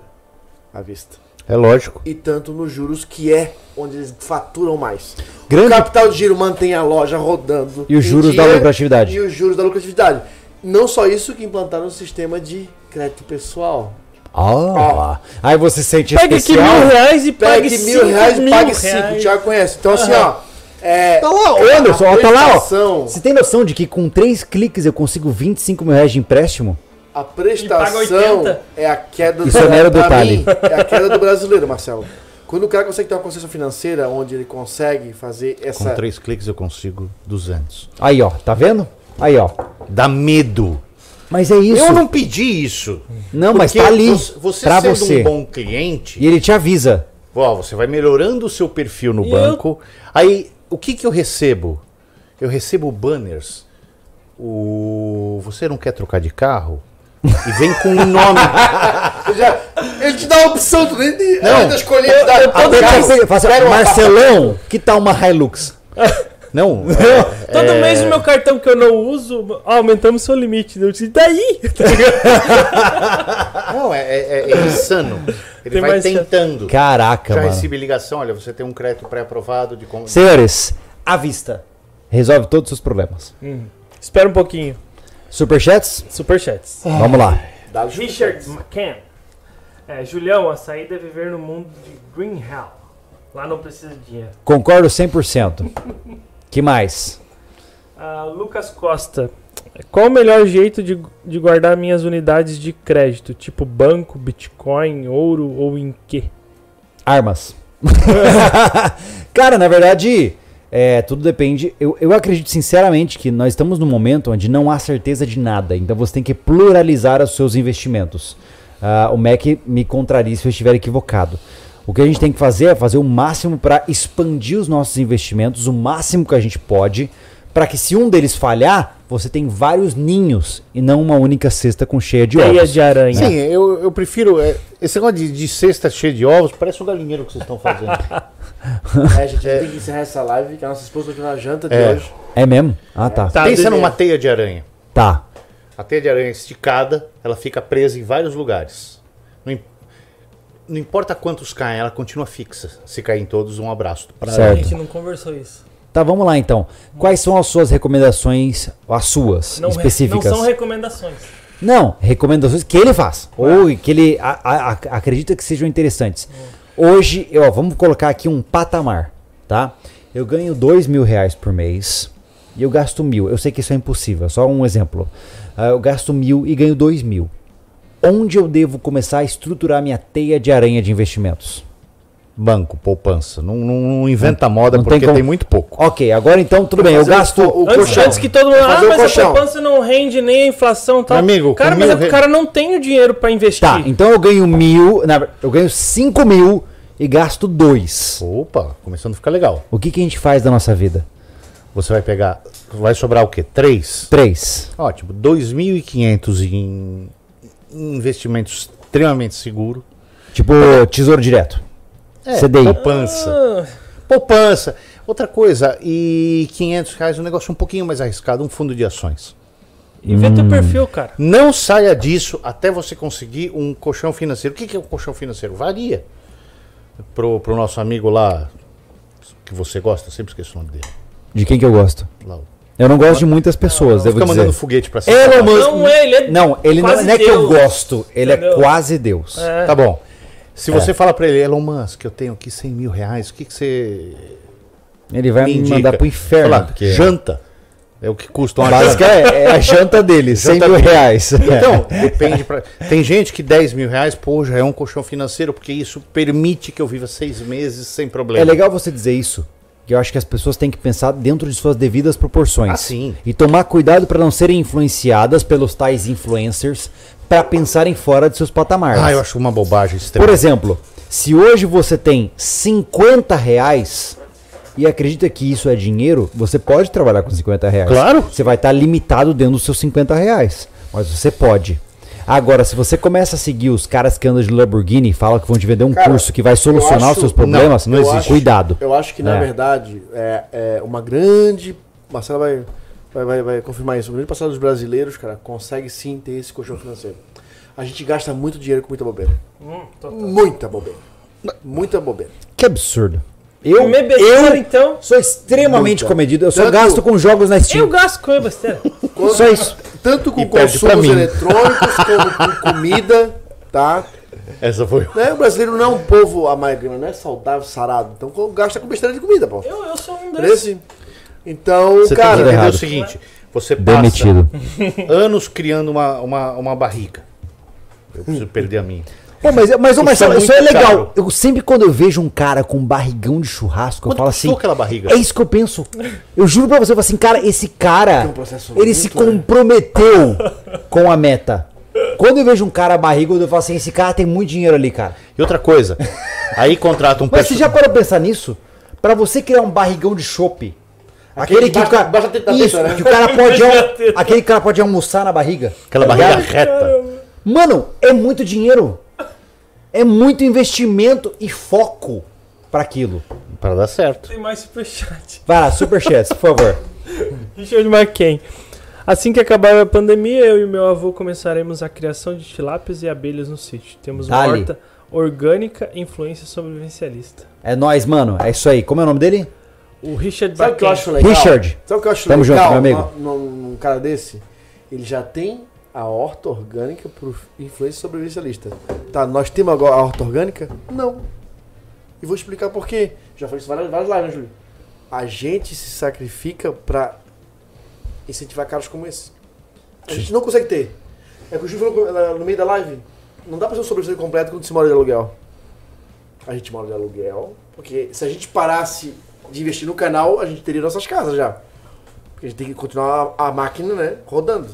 à vista. É lógico. E tanto nos juros, que é onde eles faturam mais. O Grande capital de giro mantém a loja rodando. e os juros da lucratividade. E os juros da lucratividade. Não só isso, que implantaram um sistema de crédito pessoal. Ah, aí você sente Pega aqui especial. mil reais e pague Pegue cinco mil reais e pague cinco. O. Thiago conhece. Então, assim, ó. É, Tá lá, ô, Anderson, ó, tá lá, ó. Você tem noção de que com três cliques eu consigo 25 mil reais de empréstimo? A prestação 80. é a queda Isso é mero pra detalhe. mim, é a queda do brasileiro, Marcelo. Quando o cara consegue ter uma consciência financeira onde ele consegue fazer Com essa. três cliques eu consigo 200. Aí, ó, tá vendo? Aí, ó. Dá medo. Mas é isso. Eu não pedi isso. Não, mas tá ali Você, você pra sendo você. um bom cliente, E ele te avisa. ó, você vai melhorando o seu perfil no E banco. Aí, o que que eu recebo? Eu recebo banners. O você não quer trocar de carro? E vem com um nome. Já- ele te dá a opção, tu nem nem- Não. ainda escolher. que você faça, pega uma- Marcelão, que tal uma Hilux? Não, Todo mês o meu cartão que eu não uso, aumentamos seu limite. Eu disse, daí? não é, é- é insano. Ele Tem vai tentando. Caraca, Já mano. recebi ligação, olha, você tem um crédito pré-aprovado de como. Senhores, à vista. Resolve todos os seus problemas. Espera um pouquinho. Superchats? Superchats. Vamos lá. Richard McCann. É, Julião, a saída é viver no mundo de Green Hell. Lá não precisa de dinheiro. Concordo 100%. que mais? Ah, Lucas Costa. Qual o melhor jeito de, de guardar minhas unidades de crédito? Tipo banco, Bitcoin, ouro ou em quê? Armas. Cara, na verdade, é, tudo depende. Eu, eu acredito sinceramente que nós estamos num momento onde não há certeza de nada. Então você tem que pluralizar os seus investimentos. Ah, o Mac me contraria se eu estiver equivocado. O que a gente tem que fazer é fazer o máximo para expandir os nossos investimentos, o máximo que a gente pode, para que se um deles falhar, você tem vários ninhos e não uma única cesta com cheia de Teia ovos. de aranha. Sim, eu, eu prefiro. é, esse negócio de, de cesta cheia de ovos parece um galinheiro que vocês estão fazendo. É, gente, tem que encerrar essa live, que a nossa esposa continua na janta de É. hoje. É mesmo? Ah, tá. Tá, Pensa beleza. numa teia de aranha. Tá. A teia de aranha esticada, ela fica presa em vários lugares. Não, não importa quantos caem, ela continua fixa. Se cair em todos, um abraço. Pra Certo. A gente não conversou isso. Tá, vamos lá então. Quais são as suas recomendações, as suas Não, específicas? não são recomendações. Não, recomendações que ele faz. Ou que ele a- a- acredita que sejam interessantes. Hoje, ó, vamos colocar aqui um patamar, tá? Eu ganho dois mil reais por mês e eu gasto mil. Eu sei que isso é impossível, é só um exemplo. Ah, eu gasto mil e ganho dois mil. Onde eu devo começar a estruturar minha teia de aranha de investimentos? Banco, poupança. Não, não- não inventa moda não tem porque tem, como- muito pouco. Ok, agora então tudo bem. Eu fazer o- gasto. o- Antes, colchão. antes que todo mundo. Ah, mas colchão. a poupança não rende nem a inflação tal. Meu amigo, cara, mas o re- cara não tem o dinheiro pra investir. Tá, então eu ganho mil, eu ganho cinco mil e gasto dois. Opa, começando a ficar legal. O que, que a gente faz da nossa vida? Você vai pegar. Vai sobrar o quê? Três? Três. Ótimo. 2.500 em em investimentos extremamente seguro. Tipo, tesouro direto. CDI. Poupança. Ah, Poupança. Outra coisa, e 500 reais um negócio um pouquinho mais arriscado, um fundo de ações. vê Hum. teu perfil, cara. Não saia disso até você conseguir um colchão financeiro. O que que é um colchão financeiro? Varia. Pro, pro nosso amigo lá, que você gosta, eu sempre esqueço o nome dele. De quem que eu gosto? Lá, o- Eu não gosto de muitas pessoas, devo Fica dizer. mandando foguete pra cima. Musk. Não é, ele é. Não, ele não, quase não é que eu Deus, gosto, ele é entendeu? quase Deus. É. Tá bom. Se você fala pra ele, Elon Musk, eu tenho aqui 100 mil reais, o que, que você Ele vai me, indica? mandar pro inferno. Fala, porque Janta. É o que custa uma Básica janta. é, é a janta dele, 100 Janta mil dele. reais. Então, depende. Pra... Tem gente que 10 mil reais, pô, já é um colchão financeiro, porque isso permite que eu viva seis meses sem problema. É legal você dizer isso. Que eu acho que as pessoas têm que pensar dentro de suas devidas proporções. Ah, sim. E tomar cuidado para não serem influenciadas pelos tais influencers para pensarem fora de seus patamares. Ah, eu acho uma bobagem extrema. Por exemplo, se hoje você tem 50 reais e acredita que isso é dinheiro, você pode trabalhar com 50 reais. Claro. Você vai estar limitado dentro dos seus 50 reais. Mas você pode. Agora, se você começa a seguir os caras que andam de Lamborghini e falam que vão te vender um Cara, curso que vai solucionar eu os seus acho- problemas, não, não, existe. acho- Cuidado. Eu acho que, na É. verdade, é, é uma grande. Marcela vai, vai, vai, vai confirmar isso. Uma grande parcela dos brasileiros, cara, consegue sim ter esse colchão financeiro. A gente gasta muito dinheiro com muita bobeira. Hum, total. Muita bobeira. Muita bobeira. Que absurdo. Eu, Comer besteira, eu então. sou extremamente Muita. comedido. Eu só Tanto- gasto com jogos na Eu Steam. gasto com besteira. Quando- Só isso. Tanto com E consumos eletrônicos, como com comida, tá? Essa foi. Né? O brasileiro não é um povo amargama, não é saudável, sarado. Então gasta com besteira de comida, pô. Eu, eu sou um desses. Então, Você que cara. entender errado. o seguinte: você passa Demitido. anos criando uma, uma, uma barriga. Eu preciso perder a minha. Pô, mas, mas ô, Isso Marcelo, é isso é muito legal. caro. Eu sempre quando eu vejo um cara com um barrigão de churrasco, eu Quanto falo custou assim. aquela barriga? É isso que eu penso. Eu juro pra você, eu falo assim, cara, esse cara, um ele muito, se né? comprometeu com a meta. Quando eu vejo um cara barrigudo, eu falo assim, esse cara tem muito dinheiro ali, cara. E outra coisa, aí contrata um Mas você já parou pra pensar nisso? Pra você criar um barrigão de chope, Aquele aquele que o cara, baixa teta, isso, né? que o cara pode, aquele cara pode almoçar na barriga. aquela tá barriga ligado? reta. Mano, é muito dinheiro. É muito investimento e foco pra aquilo. Para dar certo. Tem mais superchat. Vai lá, superchats, por favor. Richard McKen. Assim que acabar a pandemia, eu e meu avô começaremos a criação de tilápias e abelhas no sítio. Temos uma horta orgânica e influência sobrevivencialista. É nóis, mano. É isso aí. Como é o nome dele? O Richard Sabe o que eu acho legal? Richard. Sabe o que eu acho Tamo legal junto, meu amigo. no- num cara desse? Ele já tem a horta orgânica por influência sobrevivencialista. Tá, nós temos agora a horta orgânica? Não. E vou explicar por quê. Já falei isso várias, várias lives, né, Júlio? A gente se sacrifica pra incentivar caras como esse. A gente não consegue ter. É que o Júlio falou no meio da live. Não dá pra ser um sobrevivente completo quando se mora de aluguel. A gente mora de aluguel, porque se a gente parasse de investir no canal, a gente teria nossas casas já. Porque a gente tem que continuar a, a máquina, né, rodando.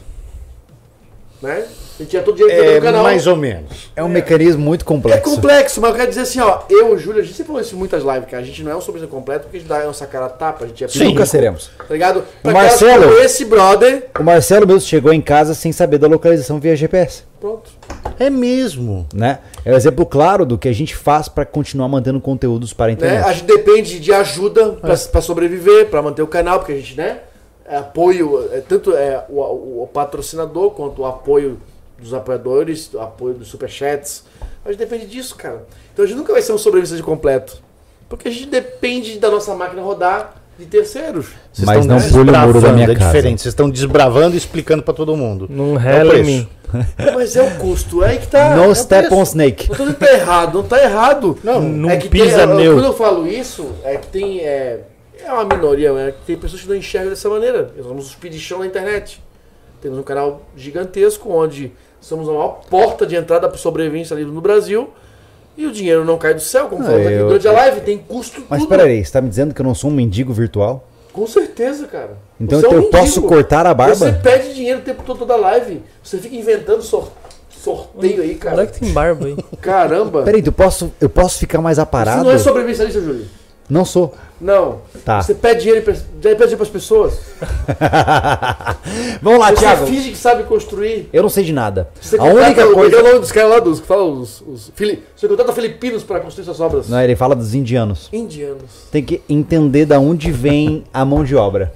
Né? A gente tinha todo o dinheiro que É no canal. mais ou menos. É um mecanismo muito É complexo. complexo, mas eu quero dizer assim, ó, eu, Júlio, a gente sempre falou isso em muitas lives, cara. A gente não é um sobrevivente completo porque a gente dá a nossa cara a tapa, a gente é Sim. Nunca seremos. Tá ligado? Pra Marcelo- caras como esse brother. O Marcelo mesmo chegou em casa sem saber da localização via GPS. Pronto. É mesmo. Né? É um exemplo claro do que a gente faz pra continuar mantendo conteúdos para a Né? internet. A gente depende de ajuda pra, pra sobreviver, pra manter o canal, porque a gente, né? É apoio, é, tanto é o, o- o patrocinador quanto o apoio dos apoiadores, o apoio dos superchats. A gente depende disso, cara. Então a gente nunca vai ser um sobrevivente completo. Porque a gente depende da nossa máquina rodar de terceiros. Vocês Mas estão não pule o muro da desbravando, minha é casa. diferente. Vocês estão desbravando e explicando pra todo mundo. Não É rela em mim. Mas é o custo, é aí que tá. é no o step preço. on snake. Não tá errado, não tá errado. Não, Não é que pisa tem, neu. Quando eu falo isso, é que tem. É, é uma minoria, é que tem pessoas que não enxergam dessa maneira. Nós somos os pedichão na internet. Temos um canal gigantesco onde somos a maior porta de entrada para sobrevivência livre no Brasil. E o dinheiro não cai do céu, como Ah, falamos aqui eu- durante a live, tem custo Mas tudo. peraí, você tá me dizendo que eu não sou um mendigo virtual? Com certeza, cara. Então Você é um eu mendigo. posso cortar a barba? Você pede dinheiro o tempo todo toda live. Você fica inventando sor- sorteio aí, é cara. que tem barba aí? Caramba. Peraí, eu posso, eu posso ficar mais aparado? não é sobrevivencialista, Júlio. Não sou. Não. Tá. Você pede dinheiro para as pessoas. Vamos lá, Você Thiago. finge que sabe construir. Eu não sei de nada. Você A contrata- única coisa. é o nome dos caras lá dos que falam os, os fili- Você contrata filipinos para construir suas obras. Não, ele fala dos indianos. Indianos. Tem que entender da onde vem a mão de obra.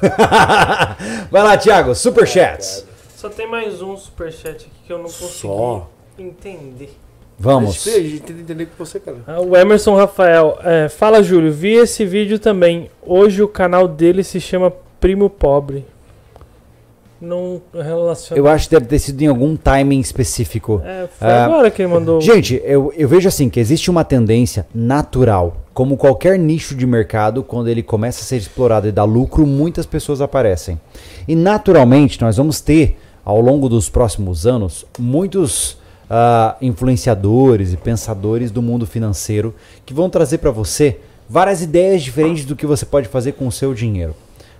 Vai lá, Thiago, superchats. Só tem mais um superchat aqui que eu não consegui Só? entender. Vamos. A gente tem que entender com você, cara. Ah, O Emerson Rafael, é, fala Júlio, vi esse vídeo também. Hoje o canal dele se chama Primo Pobre. Não relaciona. Eu acho que deve ter sido em algum timing específico. É, foi Ah, agora que ele mandou. Gente, eu, eu vejo assim que existe uma tendência natural, como qualquer nicho de mercado, quando ele começa a ser explorado e dá lucro, muitas pessoas aparecem. E naturalmente nós vamos ter, ao longo dos próximos anos, muitos ah, influenciadores e pensadores do mundo financeiro que vão trazer para você várias ideias diferentes do que você pode fazer com o seu dinheiro.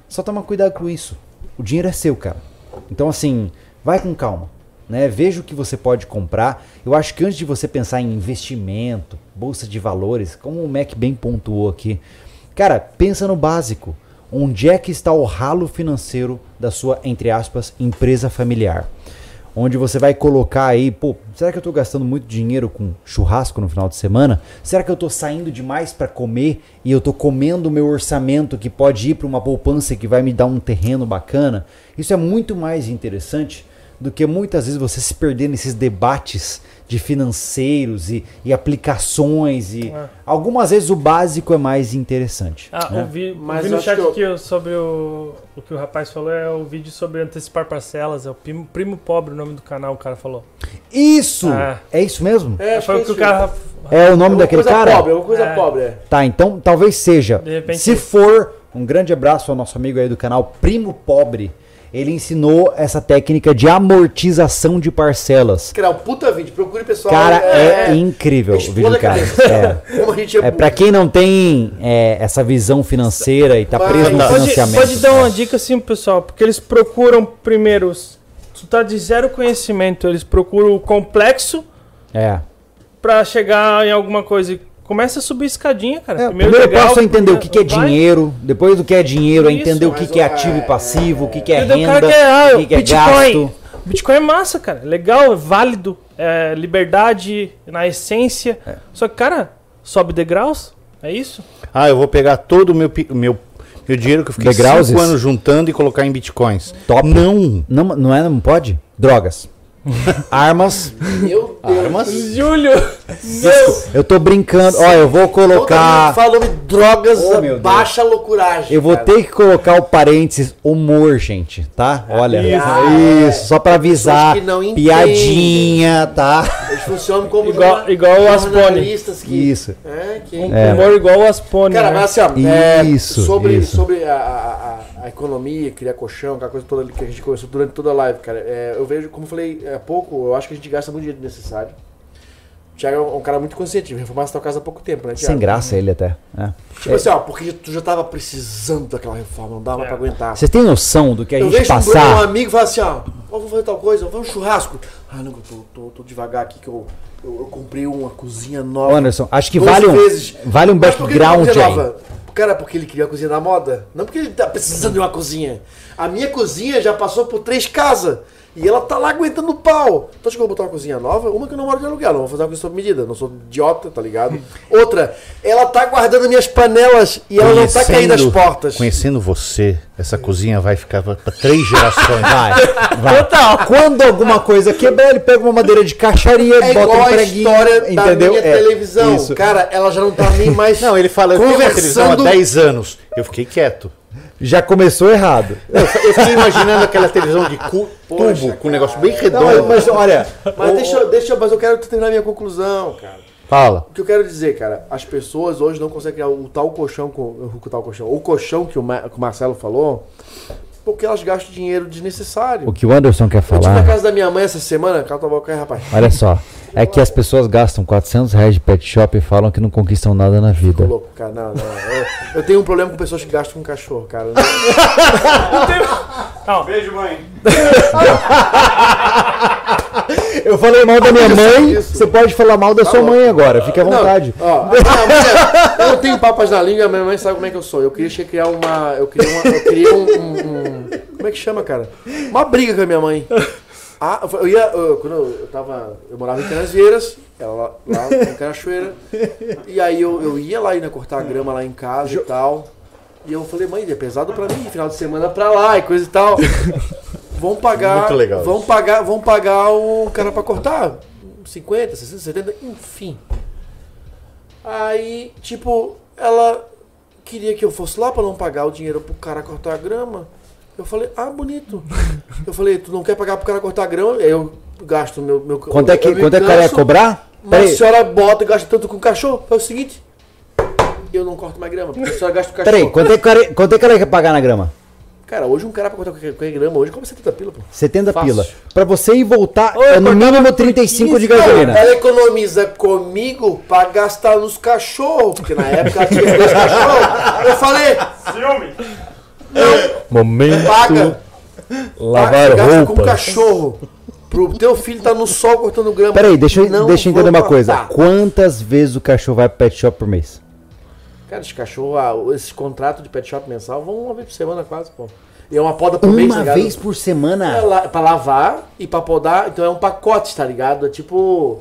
Só toma cuidado com isso. O dinheiro é seu, cara. Então, assim, vai com calma. Né? Veja o que você pode comprar. Eu acho que antes de você pensar em investimento, bolsa de valores, como o Mac bem pontuou aqui, cara, pensa no básico. Onde é que está o ralo financeiro da sua, entre aspas, empresa familiar? Onde você vai colocar aí, pô, será que eu tô gastando muito dinheiro com churrasco no final de semana? Será que eu tô saindo demais para comer e eu tô comendo o meu orçamento que pode ir para uma poupança que vai me dar um terreno bacana? Isso é muito mais interessante do que muitas vezes você se perder nesses debates de financeiros e, e aplicações e É. algumas vezes o básico é mais interessante. Ah, né? o vi, Mas vi eu no chat que eu- aqui ó, sobre o, o que o rapaz falou, é o vídeo sobre antecipar parcelas, é o primo, primo pobre o nome do canal, o cara falou. Isso! Ah. É isso mesmo? É, acho Foi o é que o isso. cara... É o nome uma daquele coisa cara? pobre, é uma coisa É. pobre, é. Tá, então talvez seja. De repente- Se for, um grande abraço ao nosso amigo aí do canal Primo Pobre. Ele ensinou essa técnica de amortização de parcelas. Criar um puta vídeo, procure pessoal. Cara, é, incrível o vídeo do cara. É. Como a gente é, É, pra quem não tem é, essa visão financeira e tá Mas- preso no Pode- financiamento. pode dar uma dica assim pro pessoal, porque eles procuram primeiro, tu tá de zero conhecimento, eles procuram o complexo É. pra chegar em alguma coisa. Começa a subir escadinha, cara. É, primeiro degrau, passo é entender o que, que é vai. dinheiro, depois do que é dinheiro, é Isso, entender o que, que é o- ativo e é- passivo, o que, que é renda, cara quer, ah, o que, que é Bitcoin. gasto. Bitcoin é massa, cara. É Legal, é válido. É liberdade na essência. É. Só que, cara, sobe degraus. É isso? Ah, eu vou pegar todo o meu, meu, meu dinheiro que eu fiquei Degrauses? cinco anos juntando e colocar em bitcoins. Top. Não. Não, não é, não pode? Drogas. Armas. Meu Deus. Armas? Júlio! Eu tô brincando. Ó, eu vou colocar. o nome drogas, Oh, meu Deus. baixa loucuragem. Eu vou cara. ter que colocar o parênteses humor, gente, tá? Olha. Isso. Isso, só pra avisar. Piadinha, tá? Eles funcionam como Igual- igual o Aspone. que... Isso. É, que... Um É. humor igual o Aspone, Cara, né? mas assim, ó, é, Isso, sobre, isso. sobre a, a, a- a economia, criar colchão, aquela coisa toda que a gente conversou durante toda a live, cara. é, eu vejo, como falei há pouco, eu acho que a gente gasta muito dinheiro necessário. O Thiago é um, um cara muito consciente, reformasse tua casa há pouco tempo, né, Thiago? Sem graça ele até. é. Tipo assim, ó, porque tu já tava precisando daquela reforma, não dava É. pra aguentar. Vocês têm noção do que a eu gente vejo um, um passar? amigo e fala assim, ó, ó, vamos fazer tal coisa, vamos um churrasco. Ah, não, eu tô, tô, tô devagar aqui que eu, eu, eu comprei uma cozinha nova. Anderson, acho que 12 vale um, vezes. vale um background aí. nova? Cara, porque ele queria a cozinha da moda. Não porque ele tá precisando de uma cozinha. A minha cozinha já passou por três casas. E ela tá lá aguentando o pau. Então acho que eu vou botar uma cozinha nova. Uma que eu não moro de aluguel. Não vou fazer uma coisa sob medida. Não sou idiota, tá ligado? Outra, ela tá guardando minhas panelas e ela não tá caindo Conhecendo- portas. Conhecendo você, essa cozinha vai ficar pra, três gerações. Vai, vai. Quando alguma coisa quebrar, ele pega uma madeira de caixaria, É bota igual um a preguinho, história entendeu? da minha É, televisão. isso. Cara, ela já não tá nem mais. Não, ele fala, eu tenho uma televisão há Conversando- 10 anos. Eu fiquei quieto. Já começou errado. Eu, eu fiquei imaginando aquela televisão de cu- Poxa, tubo, com um negócio bem Não, redondo. mas olha, Mas deixa, eu- deixa, eu- mas eu quero terminar minha conclusão, cara. Fala. O que eu quero dizer, cara, as pessoas hoje não conseguem criar o tal colchão, com, o tal colchão, o colchão que o, Ma- que o Marcelo falou, porque elas gastam dinheiro desnecessário. o que o Anderson quer Eu tive na falar, casa da minha mãe essa semana, cala tua boca aí, rapaz. olha só, é que as pessoas gastam 400 reais de pet shop e falam que não conquistam nada na vida. louco, cara, não, não. Eu, eu tenho um problema com pessoas que gastam com cachorro, cara. Beijo, mãe. Eu falei mal da minha mãe, você pode falar mal da sua bom. mãe agora, fique à vontade. Não, ó, mãe- eu tenho papas na língua, minha mãe sabe como é que eu sou. Eu queria criar uma. Eu queria, uma, eu queria um, um- um- Como é que chama, cara? Uma briga com a minha mãe. Ah, eu ia. eu- quando eu, tava. Eu morava em Canasvieiras, ela lá, lá em Cachoeira. E aí eu, eu ia lá ainda cortar a grama lá em casa e tal. E eu falei, mãe, é pesado pra mim, final de semana pra lá e coisa e tal. Vão pagar. Muito legal Vão pagar, vão pagar o cara pra cortar. 50, 60, 70, enfim. Aí, tipo, ela queria que eu fosse lá pra não pagar o dinheiro pro cara cortar a grama. Eu falei, ah, bonito. Eu falei, tu não quer pagar pro cara cortar a grama? Aí eu gasto meu. meu Quanto é que, quanto é que o cara ia cobrar? Mas Peraí, a senhora bota e gasta tanto com o cachorro. É o seguinte, eu não corto mais grama, porque a senhora gasta com o cachorro. peraí, quanto é que o cara, quanto é que ela ia pagar na grama? Cara, hoje um cara pra cortar qualquer, grama, hoje come 70 pila, pô. 70 Fácil. pila. Pra você ir voltar, Ô, é no mínimo por 35 de 15, gasolina. Ela economiza comigo pra gastar nos cachorros, porque na época ela tinha três cachorros. Eu falei, Ciúme. Momento paga, lavar gasta com roupa. cachorro. Pro teu filho tá no sol cortando grama. Peraí, deixa, eu- Não deixa eu vou entender uma coisa. cortar. Quantas vezes o cachorro vai pro pet shop por mês? Cara, esse cachorro, ah, esses contratos de pet shop mensal vão uma vez por semana quase, pô. E é uma poda por mês, tá Uma ligado? vez por É semana? la- pra lavar e pra podar, então é um pacote, tá ligado? É tipo.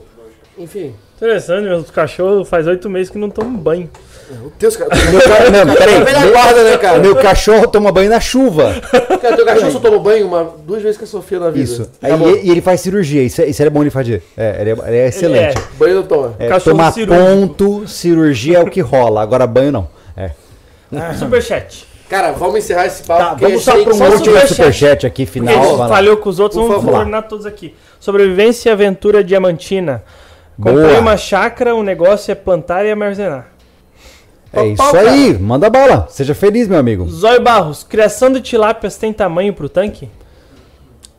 Enfim. Interessante, meus cachorros faz oito meses que não tomam banho. Meu Deus, cara. Meu ca- Não, peraí. velha guarda, né, cara? Meu cachorro toma banho na chuva. Cara, teu cachorro só tomou banho uma, duas vezes com a Sofia na vida. Isso. Aí, e, e ele faz cirurgia. Isso, é- isso é bom ele fazer. É, ele é, ele é excelente. Ele Banho não toma. É, Cachorro tomar cirúrgico. ponto, cirurgia é o que rola. Agora banho não. É. Superchat. Cara, vamos encerrar esse papo. Tá, vamos só para um que- último superchat. superchat aqui, Porque final. a gente falhou com os outros, Por vamos favor. terminar todos aqui. Sobrevivência e aventura diamantina. Comprei Boa. uma chácara, o negócio é plantar e armazenar. É isso Pau, aí, manda bala. Seja feliz, meu amigo. Zóio Barros, criação de tilápias tem tamanho pro tanque?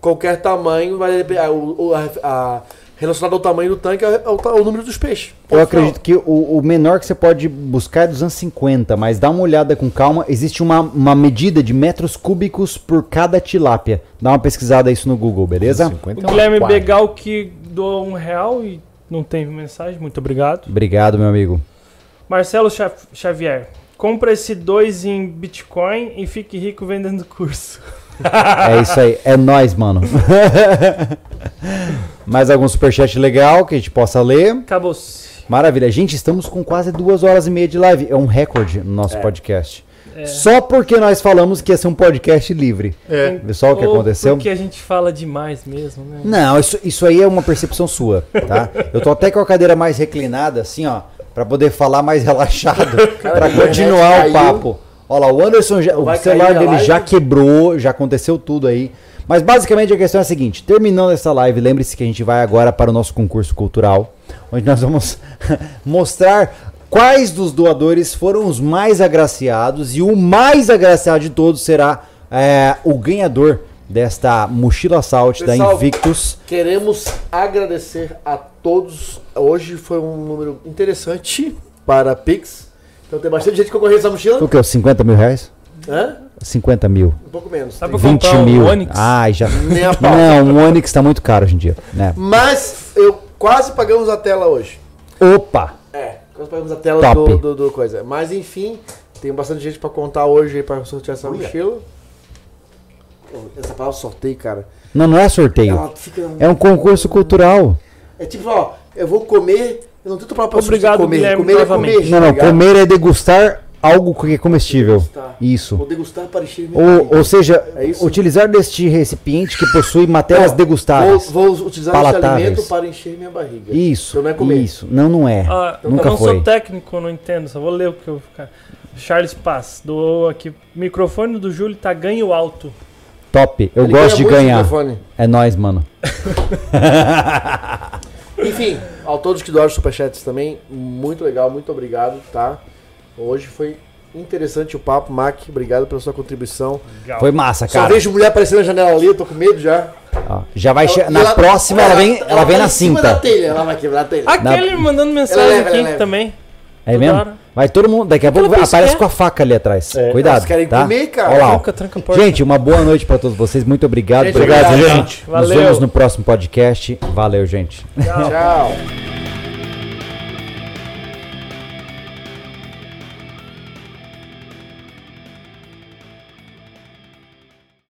Qualquer tamanho vai dep- a- o- o- a- a- relacionado ao tamanho do tanque é o, ta- o número dos peixes. Eu acredito que o, o menor que você pode buscar é 250, mas dá uma olhada com calma. Existe uma, uma medida de metros cúbicos por cada tilápia. Dá uma pesquisada isso no Google, beleza? 50 O é Guilherme. Begal que doou um real e não tem mensagem, muito obrigado. Obrigado, meu amigo. Marcelo Xavier, compra esse dois em Bitcoin e fique rico vendendo curso. É isso aí. É nóis, mano. Mais algum superchat legal que a gente possa ler? Acabou-se. Maravilha. Gente, estamos com quase duas horas e meia de live. É um recorde no nosso podcast. Só porque nós falamos que ia ser um podcast livre. É. Viu só o que Ou aconteceu? Porque a gente fala demais mesmo, né? Não, isso, isso aí é uma percepção sua, tá? Eu tô até com a cadeira mais reclinada, assim, ó, pra poder falar mais relaxado, pra a continuar o papo. Olha lá, o Anderson, já, o celular dele live? já quebrou, já aconteceu tudo aí. Mas basicamente a questão é a seguinte: terminando essa live, lembre-se que a gente vai agora para o nosso concurso cultural, onde nós vamos mostrar quais dos doadores foram os mais agraciados e o mais agraciado de todos será é, o ganhador desta mochila Salt da Invictus. Queremos agradecer a todos. Hoje foi um número interessante para Pix. Então tem bastante gente que concorreu essa mochila. O que? Os 50 mil reais? Hã? 50 mil. Um pouco menos. Dá Tem- pra 20 comprar um mil. Onix? Ai, já. Nem a pau. Não, um Onix tá muito caro hoje em dia. Né? Mas eu quase pagamos a tela hoje. Opa! É, quase pagamos a tela Top. do, do, do coisa. Mas enfim, tem bastante gente pra contar hoje pra sortear essa mochila. Pô, Essa palavra sorteio, cara. Não, não é sorteio. É um concurso cultural. É tipo, ó, eu vou comer. Eu não tento falar pra Obrigado, comer. Guilherme, comer é comer. Não, tá não. ligado? Comer é degustar algo que é comestível. Degustar. Isso. Vou degustar para encher minha Ou, barriga. ou seja, É utilizar deste recipiente que possui matérias Ó, degustáveis. Vou, vou utilizar esse palatáveis. alimento para encher minha barriga. Isso. Então não é comer. Isso. Não, não é. Ah, eu Nunca não foi. sou técnico, não entendo, só vou ler o que eu ficar. Charles Paz doou aqui. Microfone do Júlio tá ganho alto. Top. Eu Ele gosto de muito ganhar. É nóis, mano. Enfim, a todos que doaram superchats também, muito legal, muito obrigado, tá? Hoje foi interessante o papo, Mac, obrigado pela sua contribuição. Legal. Foi massa, Só cara. vejo mulher aparecendo na janela ali, eu tô com medo já. Ó, já vai che- Ela- Na ela- próxima ela vem, ela vem tá na em cima da cinta. telha, ela vai quebrar a telha. Aquele me mandando mensagem leva, aqui ela leva. também. É mesmo? hora. Vai todo mundo. Daqui a pouco aparece pessoa- com a faca ali atrás. É, Cuidado. elas querem tá? comer, cara. Olha lá, ó. Tranca, tranca a porta. Gente, uma boa noite pra todos vocês. Muito obrigado. Gente, obrigado, obrigado, gente. gente. Nos Valeu. vemos no próximo podcast. Valeu, gente. Tchau.